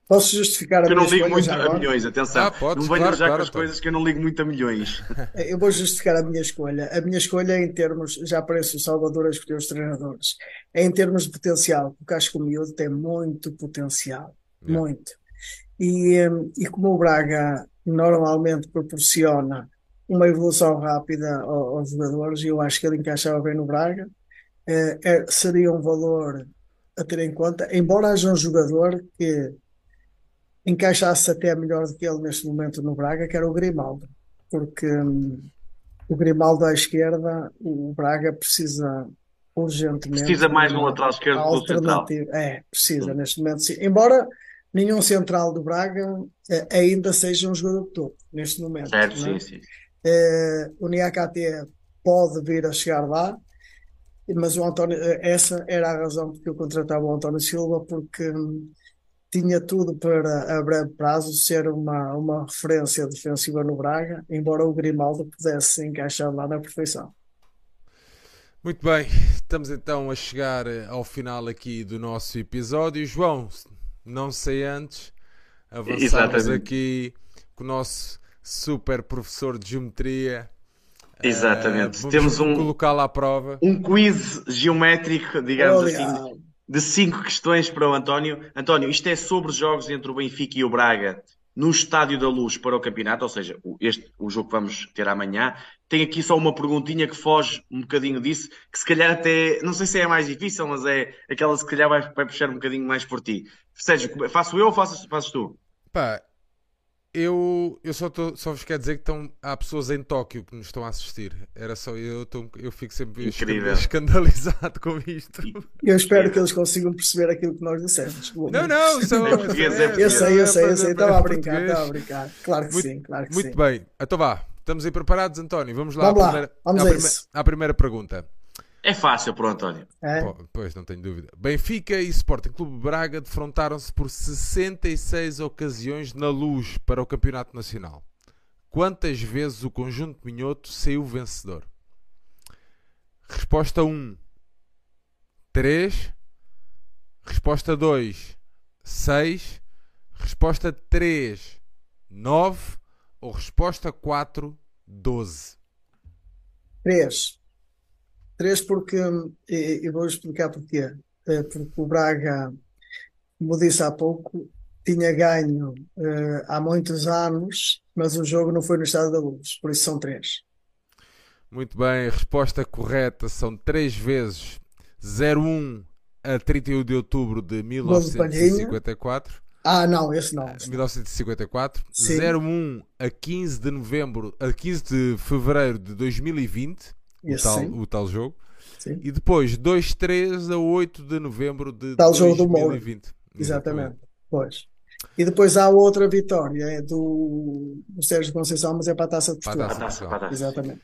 Posso justificar a eu minha escolha? Eu não ligo muito a milhões, atenção. Ah, podes, não venho claro, já claro, com as claro. coisas que eu não ligo muito a milhões. [laughs] Eu vou justificar a minha escolha. A minha escolha é em termos, já aparece o Salvador a escolher os treinadores, é em termos de potencial, porque acho que o miúdo tem muito potencial. Yeah. Muito. E, hum, e como o Braga normalmente proporciona uma evolução rápida aos jogadores, e eu acho que ele encaixava bem no Braga, é, é, seria um valor a ter em conta, embora haja um jogador que encaixasse até melhor do que ele neste momento no Braga, que era o Grimaldo, porque hum, o Grimaldo à esquerda, o Braga precisa urgentemente. Precisa mais no lateral esquerdo do que central. É, precisa sim. neste momento, sim. Embora nenhum central do Braga eh, ainda seja um jogador de topo, neste momento. Certo, é? sim, sim. Eh, o Niakate pode vir a chegar lá, mas o António, eh, essa era a razão porque eu contratava o António Silva, porque hum, tinha tudo para a breve prazo ser uma, uma referência defensiva no Braga, embora o Grimaldo pudesse encaixar lá na perfeição. Muito bem, estamos então a chegar ao final aqui do nosso episódio. João, não sei antes, avançamos aqui com o nosso super professor de geometria Exatamente. Uh, Temos um colocá-lo à prova. Um quiz geométrico, digamos assim, de cinco questões para o António. António, isto é sobre os jogos entre o Benfica e o Braga no Estádio da Luz para o campeonato, ou seja, este, o jogo que vamos ter amanhã. Tem aqui só uma perguntinha que foge um bocadinho disso, que se calhar até, não sei se é a mais difícil, mas é aquela que se calhar vai, vai puxar um bocadinho mais por ti. Sérgio, faço eu ou fazes, fazes tu? Pá, eu, eu só, tô, só vos quero dizer que estão, há pessoas em Tóquio que nos estão a assistir. Era só eu, tô, eu fico sempre Incrível. [laughs] escandalizado com isto. Eu espero que eles consigam perceber aquilo que nós dissemos. Não, não, só, é português, é Eu sei, eu sei, eu sei. Estava a brincar, estava a brincar. Claro que muito, sim, claro que muito sim. bem, então vá. Estamos aí preparados, António? Vamos lá, Vamos à, lá. Primeira, Vamos à, a prime, isso. à primeira pergunta. É fácil para o António. É? Pois, não tenho dúvida. Benfica e Sporting Clube Braga defrontaram-se por 66 ocasiões na luz para o Campeonato Nacional. Quantas vezes o conjunto minhoto saiu vencedor? Resposta 1, 3. Resposta 2, 6. Resposta 3, 9. Ou resposta 4, 12? 3. 3 porque, e, e vou explicar porquê. Eh, Porque o Braga, como disse há pouco, tinha ganho eh, há muitos anos, mas o jogo não foi no Estado da Luz, por isso são 3. Muito bem, resposta correta são 3 vezes 01 a 31 de outubro de Gol de Palhinha. 1954. Ah, não, esse não. esse não. 1954, Sim. 01 a 15 de novembro, a 15 de fevereiro de 2020, o tal, o tal jogo, Sim. e depois 2-3 a 8 de novembro de Tal jogo do Moura. 2020. Exatamente. Pois. E depois há outra vitória, é do, do Sérgio Conceição, mas é para a Taça de Para a Portugal. Taça. Para a taça. Exatamente.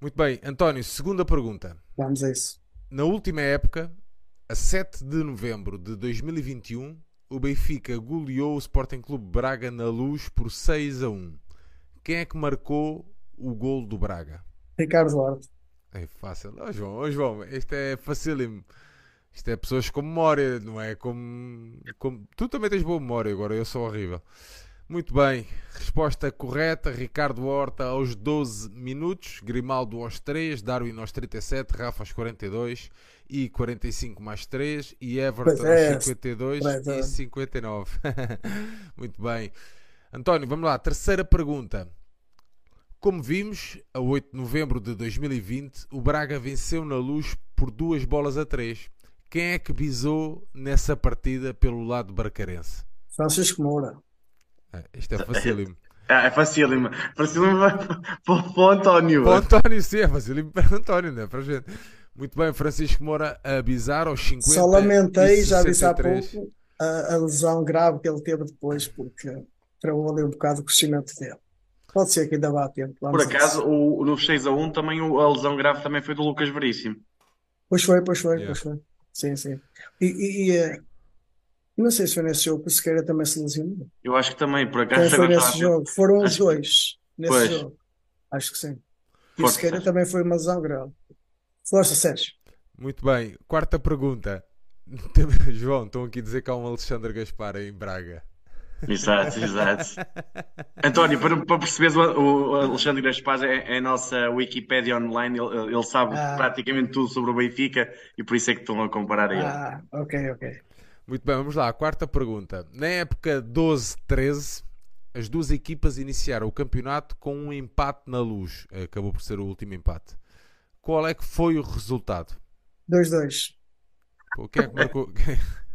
Muito bem, António, segunda pergunta. Vamos a isso. Na última época, a 7 de novembro de 2021, o Benfica goleou o Sporting Clube Braga na luz por 6 a 1. Quem é que marcou o gol do Braga? Ricardo Duarte. É fácil. Ó João, ó João, isto é facílimo. Isto é pessoas com memória, não é? Como, como... Tu também tens boa memória, agora eu sou horrível. Muito bem, resposta correta. Ricardo Horta aos 12 minutos, Grimaldo aos 3, Darwin aos 37, Rafa aos 42 e 45 mais 3 e Everton é, aos 52 pois é. e 59. [laughs] Muito bem. António, vamos lá. Terceira pergunta. Como vimos, a 8 de novembro de 2020, o Braga venceu na luz por duas bolas a três. Quem é que bisou nessa partida pelo lado barcarense? Francisco Moura. Ah, Isto é facílimo. Ah, [laughs] é facílimo. Facílimo para, [laughs] o António. Para o António, sim, é facílimo para o António, não é para a gente. Muito bem, Francisco Moura a bisar aos 50 Só lamentei, já disse há 63. pouco, a, a lesão grave que ele teve depois, porque travou ali um bocado o crescimento dele. Pode ser que ainda vá a tempo. Por acaso, o, no 6 a 1 também o- a lesão grave também foi do Lucas Veríssimo. Pois foi, pois foi, Yeah. pois foi. Sim, sim. E, e- e, eh, não sei se foi nesse jogo que o Sequeira também se lesionou. Eu acho que também, por acaso, foi agora nesse a jogo. Foram os dois nesse Pois. jogo. Acho que sim. E o Força, Sequeira Sérgio. também foi uma lesão grave. Força, Sérgio. Muito bem, quarta pergunta. [laughs] João, estão aqui a dizer que há um Alexandre Gaspar em Braga. Exato, exato. António, para, para perceberes, o, o Alexandre Gaspar é, é a nossa Wikipédia online, ele, ele sabe Ah. praticamente tudo sobre o Benfica e por isso é que estão a comparar a ele. Ah, ok, ok. Muito bem, vamos lá. Quarta pergunta. Na época 12-13, as duas equipas iniciaram o campeonato com um empate na luz. Acabou por ser o último empate. Qual é que foi o resultado? 2-2. O que é que marcou? [laughs]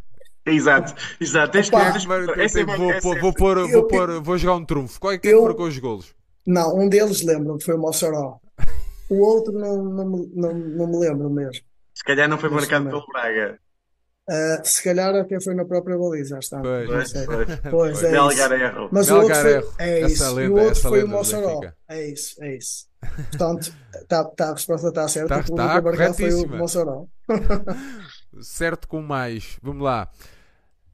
Exato, exato. Tens que Opa, tens- é vou, é- vou, pôr, vou, pôr- vou jogar um trunfo. Qual é que, é que Eu- marcou os golos? Não, um deles lembro que foi o Mossoró. O outro não, não, me- não, não me lembro mesmo. Se calhar não foi Mas marcado também. pelo Braga. Ah, se calhar até foi na própria baliza, está. Pois. Pois, pois. Pois, é erro. Mas o outro foi, erro. é isso. E lenda- o outro foi o Mossoró. É isso, é isso. Portanto, tá, tá, a resposta está certa. Tá- o que tá marcado foi o. Mossoró. [laughs] Certo com mais. Vamos lá.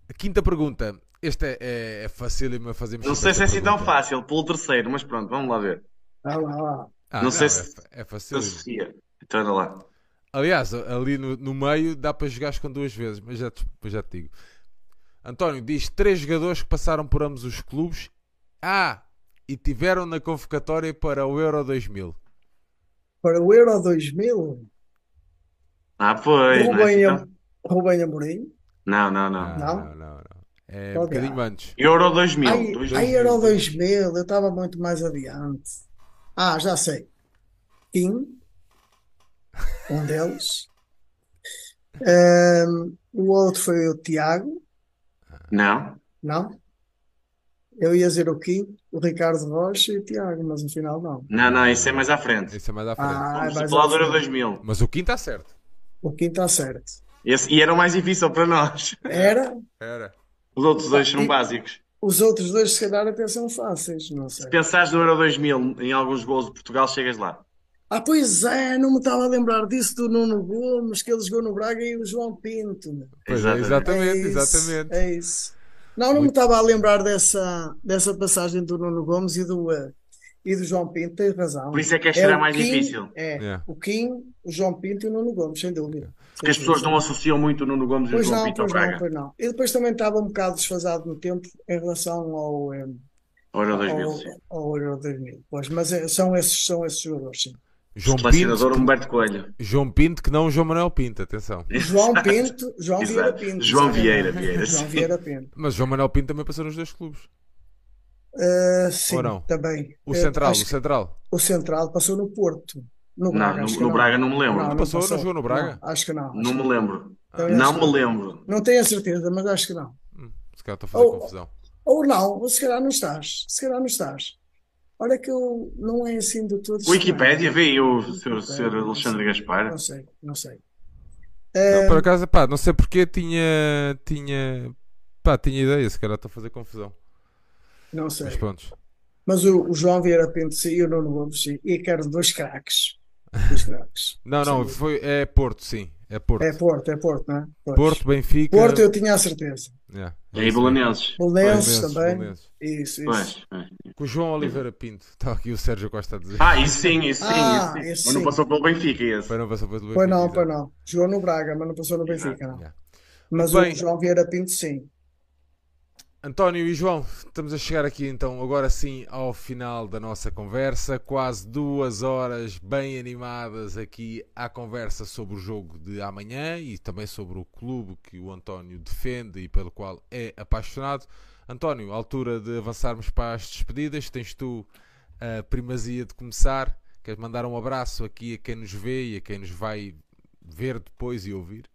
A quinta pergunta. Esta é, é, é facílima fazermos Não sei se é assim tão fácil pelo terceiro, mas pronto, vamos lá ver. Ah, lá. Ah, Não sei se- é, fa- é Se fácil. Então anda lá. Aliás, ali no, no meio dá para jogar com duas vezes, mas já te, já te digo. António diz três jogadores que passaram por ambos os clubes. Ah, e tiveram na convocatória para o Euro 2000. Para o Euro 2000, Ah, pois. não é Rubem, assim Rubem Amorim. Não, não, não. Não, Não? não, não. não. É um Qual bocadinho que é? antes. Euro 2000. Ai, 2000. ai, Euro 2000, eu estava muito mais adiante. Ah, já sei. Kim, [laughs] um deles. Ahm, o outro foi o Tiago, Não. não? Eu ia dizer o Kim, o Ricardo Rocha e o Tiago, mas no final não. Não, não, isso é mais à frente. Isso é mais à frente. Ah, Vamos vais falar do Euro fundo. 2000. Mas o quinto está certo. O Kim está certo. Esse, e era o mais difícil para nós. Era, Era. Os outros dois são E- básicos. os outros dois se calhar até são fáceis, não sei. Se pensares no Euro 2000 em alguns gols de Portugal, chegas lá. Ah, pois é, não me estava a lembrar disso do Nuno Gomes, que ele jogou no Braga e o João Pinto. Pois é, exatamente, É isso, exatamente. É isso. Não, não me estava a lembrar dessa, dessa passagem do Nuno Gomes e do, eh, e do João Pinto, tens razão. Por isso é que esta era o mais Kim, difícil. É, Yeah. o Kim, o João Pinto e o Nuno Gomes, sem dúvida. Porque as pessoas não associam muito o Nuno Gomes e o Pois João não, Pinto ao pois não, Braga. pois não. E depois também estava um bocado desfasado no tempo em relação ao, Ao Euro 2000, ao, sim. ao Euro 2000. Pois, mas eh, são esses, são esses jogadores, sim. João Pinto, Humberto Coelho. João Pinto, que não o João Manuel Pinto, atenção. João Pinto, João Exato. Vieira Pinto. João. Vieira, Vieira, João. Vieira Pinto. Mas João Manuel Pinto também passou nos dois clubes. Uh, sim, Ou não? também. O Uh, Central, acho o Central. o Central passou no Porto. No Não, Braga, no, que no não. Braga não me lembro. Não, Não, passou, não jogou no Braga? Não, acho que não. acho me que lembro. Também Não acho que me lembro. Não tenho a certeza, mas acho que não. Hum, se calhar estou a fazer Oh, confusão. Ou não, ou se calhar não estás. Se calhar não estás. Olha que eu não é assim de todo Wikipédia, vê Wikipédia, Sr. Não Alexandre sei, Gaspar. Não sei, não sei. Não, Uh, por acaso, pá, não sei porque tinha. Tinha. Pá, tinha ideia, se calhar estou a fazer confusão. Não sei. Mas pronto. Mas o, o João Vieira Pinto sim, e o Nuno Gomes sim. E quero dois craques. Dois craques. [laughs] Não, não, Sim. foi, é Porto, sim. É Porto. É Porto, é Porto, não é? Pois. Porto, Benfica. Porto eu tinha a certeza. Yeah, E aí, Bolonenses. Bolonenses também. Bolonenses. Isso, isso. Pois, pois. Com o João Oliveira Pinto. Está [laughs] aqui o Sérgio Costa a dizer. Ah, isso sim, isso sim. Ah, isso sim. Mas não passou pelo Benfica esse. Foi não passou pelo Pois Benfica, não, exato. pois não. Jogou no Braga, mas não passou no Benfica, não. Yeah. Mas Bem. o João Vieira Pinto, sim. António e João, estamos a chegar aqui então agora sim ao final da nossa conversa, quase duas horas bem animadas aqui à conversa sobre o jogo de amanhã e também sobre o clube que o António defende e pelo qual é apaixonado. António, altura de avançarmos para as despedidas, tens tu a primazia de começar, queres mandar um abraço aqui a quem nos vê e a quem nos vai ver depois e ouvir?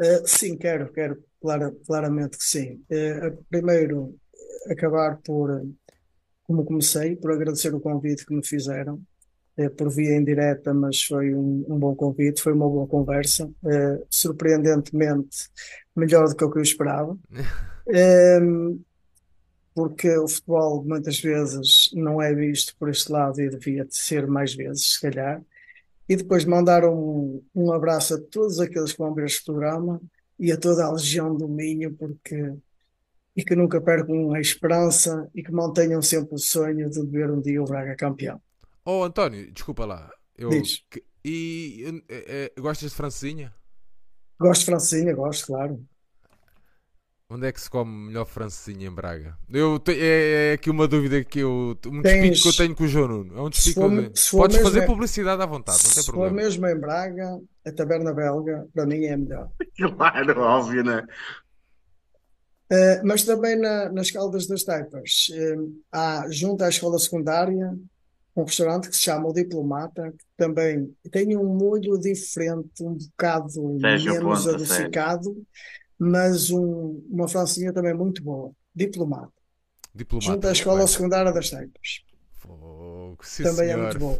Uh, sim, quero, quero, clara- claramente que sim. Uh, primeiro, acabar por, como comecei, por agradecer o convite que me fizeram, uh, por via indireta, mas foi um, um bom convite, foi uma boa conversa, uh, surpreendentemente melhor do que o que eu esperava. Um, [laughs] porque o futebol muitas vezes não é visto por este lado e devia de ser mais vezes, se calhar. E depois mandar um, um abraço a todos aqueles que vão ver este programa e a toda a Legião do Minho, porque e que nunca percam a esperança e que mantenham sempre o sonho de ver um dia o Braga campeão. Oh António, desculpa lá. Eu, Diz. que- e eh, eh, gostas de francesinha? Gosto de Francinha, gosto, claro. Onde é que se come melhor francesinha em Braga? Eu te- é, é aqui uma dúvida que eu. Um Tens- despique que eu tenho com o João Nuno. É um despique for- que eu tenho. Podes fazer é- publicidade à vontade, não tem Se for problema. mesmo em Braga, a Taberna Belga, para mim é melhor. [laughs] Claro, óbvio, né? Uh, mas também na, nas Caldas das Taipas, uh, há, junto à escola secundária, um restaurante que se chama O Diplomata, que também tem um molho diferente, um bocado Sérgio menos Ponta, adocicado, mas um- uma francesinha também muito boa. Diplomata. Diplomata. Junto à escola bem. secundária das Taipas. Fogo, sim, Também é senhor. muito bom.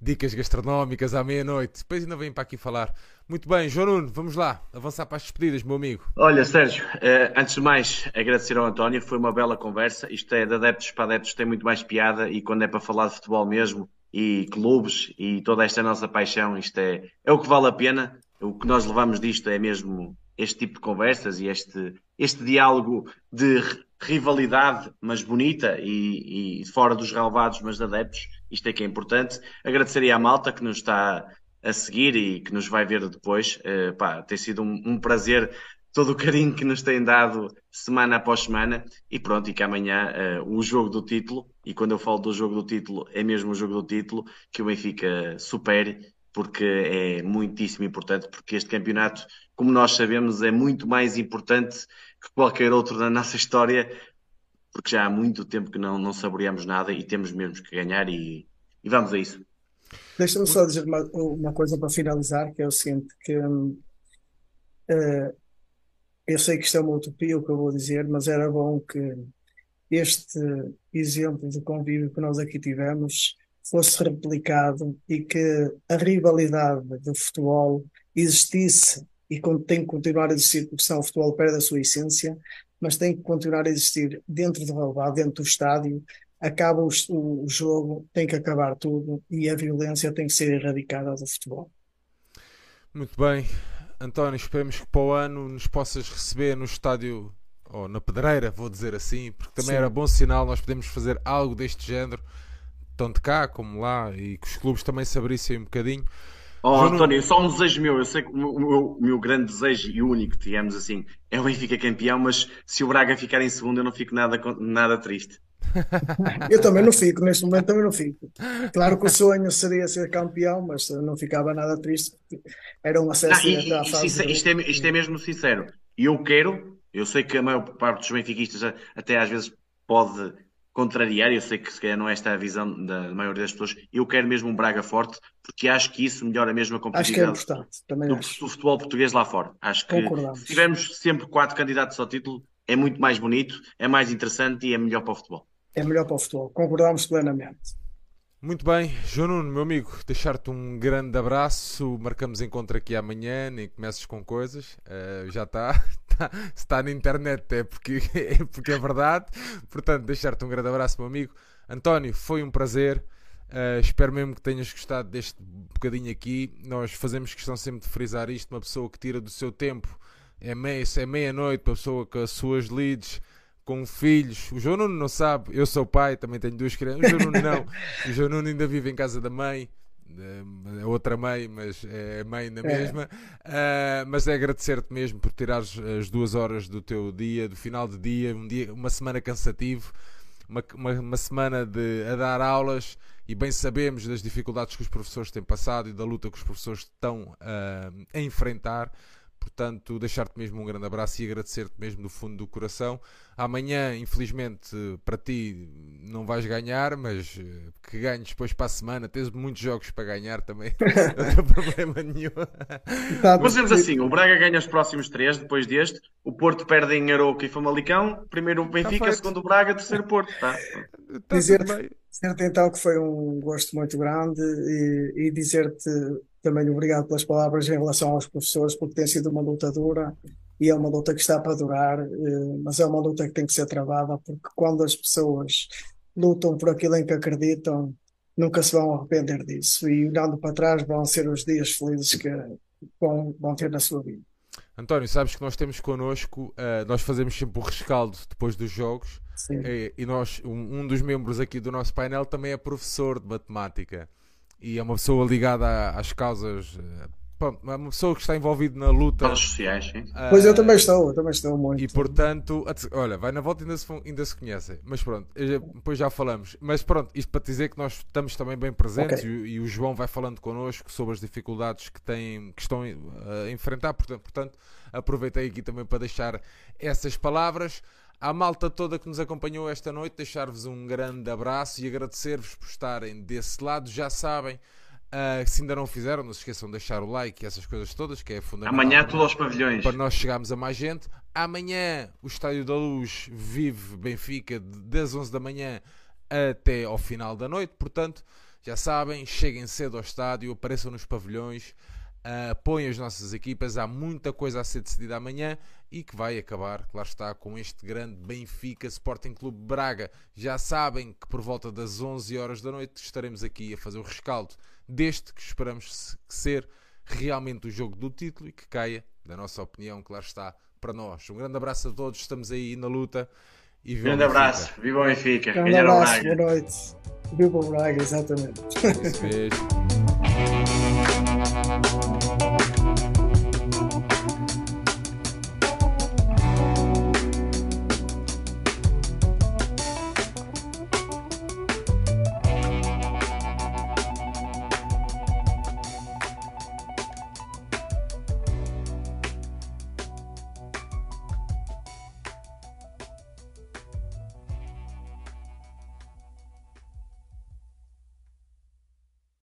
Dicas gastronómicas à meia-noite. Depois ainda vem para aqui falar. Muito bem, João Nuno, vamos lá. Avançar para as despedidas, meu amigo. Olha, Sérgio, eh, antes de mais, agradecer ao António, foi uma bela conversa. Isto é de adeptos para adeptos, tem muito mais piada e quando é para falar de futebol mesmo e clubes e toda esta nossa paixão, isto é, é o que vale a pena. O que nós levamos disto é mesmo este tipo de conversas e este, este diálogo de ri- rivalidade, mas bonita e, e fora dos relevados, mas de adeptos. Isto é que é importante. Agradecer à malta que nos está a seguir e que nos vai ver depois. Eh, pá, tem sido um, um prazer todo o carinho que nos têm dado semana após semana e pronto, e que amanhã eh, o jogo do título, e quando eu falo do jogo do título, é mesmo o jogo do título, que o Benfica supere, porque é muitíssimo importante, porque este campeonato, como nós sabemos, é muito mais importante que qualquer outro da nossa história, porque já há muito tempo que não, não saboreamos nada e temos mesmo que ganhar e, e vamos a isso. Deixa-me só dizer uma, uma coisa para finalizar, que é o seguinte, que hum, eh, eu sei que isto é uma utopia o que eu vou dizer, mas era bom que este exemplo de convívio que nós aqui tivemos fosse replicado e que a rivalidade do futebol existisse e tem que continuar a existir, porque senão o futebol perde a sua essência, mas tem que continuar a existir dentro do relvado, dentro do estádio. Acaba o, o jogo, tem que acabar tudo e a violência tem que ser erradicada do futebol. Muito bem. António, esperemos que para o ano nos possas receber no estádio, ou na pedreira, vou dizer assim, porque também Sim. era bom sinal nós podemos fazer algo deste género, tanto cá como lá, e que os clubes também se abrissem um bocadinho. Oh, João António, só um desejo meu. Eu sei que o meu, o meu- grande desejo e único, digamos assim, é o Benfica campeão, mas se o Braga ficar em segundo, eu não fico nada, nada triste. [laughs] Eu também não fico, neste momento também não fico. Claro que o sonho seria ser campeão, mas não ficava nada triste, era um Ah, acesso e, à e- e de isto, é, isto é mesmo sincero. E eu quero, eu sei que a maior parte dos benfiquistas até às vezes pode contrariar, eu sei que se calhar não é esta a visão da maioria das pessoas. Eu quero mesmo um Braga forte, porque acho que isso melhora mesmo a Acho que é competitividade importante, também do, acho. do futebol português lá fora. Acho que se tivermos sempre quatro candidatos ao título, é muito mais bonito, é mais interessante e é melhor para o futebol. É melhor para o futebol, concordamos plenamente. Muito bem, João Nuno, meu amigo, deixar-te um grande abraço. Marcamos encontro aqui amanhã, nem comeces com coisas. Eh, já está. Tá- se está na internet é porque, [laughs] é porque é verdade. Portanto, deixar-te um grande abraço, meu amigo. António, foi um prazer. Eh, espero mesmo que tenhas gostado deste bocadinho aqui. Nós fazemos questão sempre de frisar isto: uma pessoa que tira do seu tempo. É meia, é meia-noite, uma pessoa com as suas leads, com filhos. O João Nuno não sabe, eu sou pai, também tenho duas crianças. O João Nuno não. [laughs] O João Nuno ainda vive em casa da mãe, é outra mãe, mas é mãe na É. mesma. Ah, mas é agradecer-te mesmo por tirares as duas horas do teu dia, do final de dia, um dia uma semana cansativo, uma, uma, uma semana de a dar aulas. E bem sabemos das dificuldades que os professores têm passado e da luta que os professores estão ah, a enfrentar. Portanto, deixar-te mesmo um grande abraço e agradecer-te mesmo do fundo do coração. Amanhã, infelizmente, para ti não vais ganhar, mas eh, que ganhes depois para a semana. Tens muitos jogos para ganhar também, [laughs] não tem problema nenhum. Tá, Fazemos assim: o Braga ganha os próximos três, depois deste, o Porto perde em Arouca e Famalicão, primeiro o Benfica, feito. segundo o Braga, terceiro o Porto. Tá? Dizer- bem. Dizer-te então que foi um gosto muito grande e, e dizer-te também obrigado pelas palavras em relação aos professores, porque tem sido uma luta dura e é uma luta que está para durar, eh, mas é uma luta que tem que ser travada, porque quando as pessoas lutam por aquilo em que acreditam, nunca se vão arrepender disso. E olhando para trás, vão ser os dias felizes que vão, vão ter na sua vida. António, sabes que nós temos connosco, eh, nós fazemos sempre o rescaldo depois dos jogos e, e nós, um, um dos membros aqui do nosso painel também é professor de matemática e é uma pessoa ligada às causas eh, uma pessoa que está envolvida na luta. Redes sociais, sim. Uh, pois eu também estou, eu também estou muito. E portanto, olha, vai na volta e ainda se, ainda se conhecem. Mas pronto, depois já falamos. Mas pronto, isto para dizer que nós estamos também bem presentes okay. e, e, o João vai falando connosco sobre as dificuldades que, têm, que estão a enfrentar. Portanto, portanto, aproveitei aqui também para deixar essas palavras. À malta toda que nos acompanhou esta noite, deixar-vos um grande abraço e agradecer-vos por estarem desse lado. Já sabem, Uh, se ainda não fizeram, não se esqueçam de deixar o like e essas coisas todas, que é fundamental. Amanhã tudo aos pavilhões. Para nós chegarmos a mais gente. Amanhã o Estádio da Luz vive Benfica das 11 da manhã até ao final da noite. Portanto, já sabem, cheguem cedo ao estádio, apareçam nos pavilhões, uh, apoiem as nossas equipas. Há muita coisa a ser decidida amanhã e que vai acabar, claro está, com este grande Benfica Sporting Clube Braga. Já sabem que por volta das 11 horas da noite estaremos aqui a fazer o rescaldo deste que esperamos ser realmente o jogo do título e que caia, da nossa opinião, claro está, para nós. Um grande abraço a todos, estamos aí na luta. E viva grande abraço, viva o Benfica. Grande abraço, boa noite. Viva o Braga, exatamente. Isso mesmo. [laughs]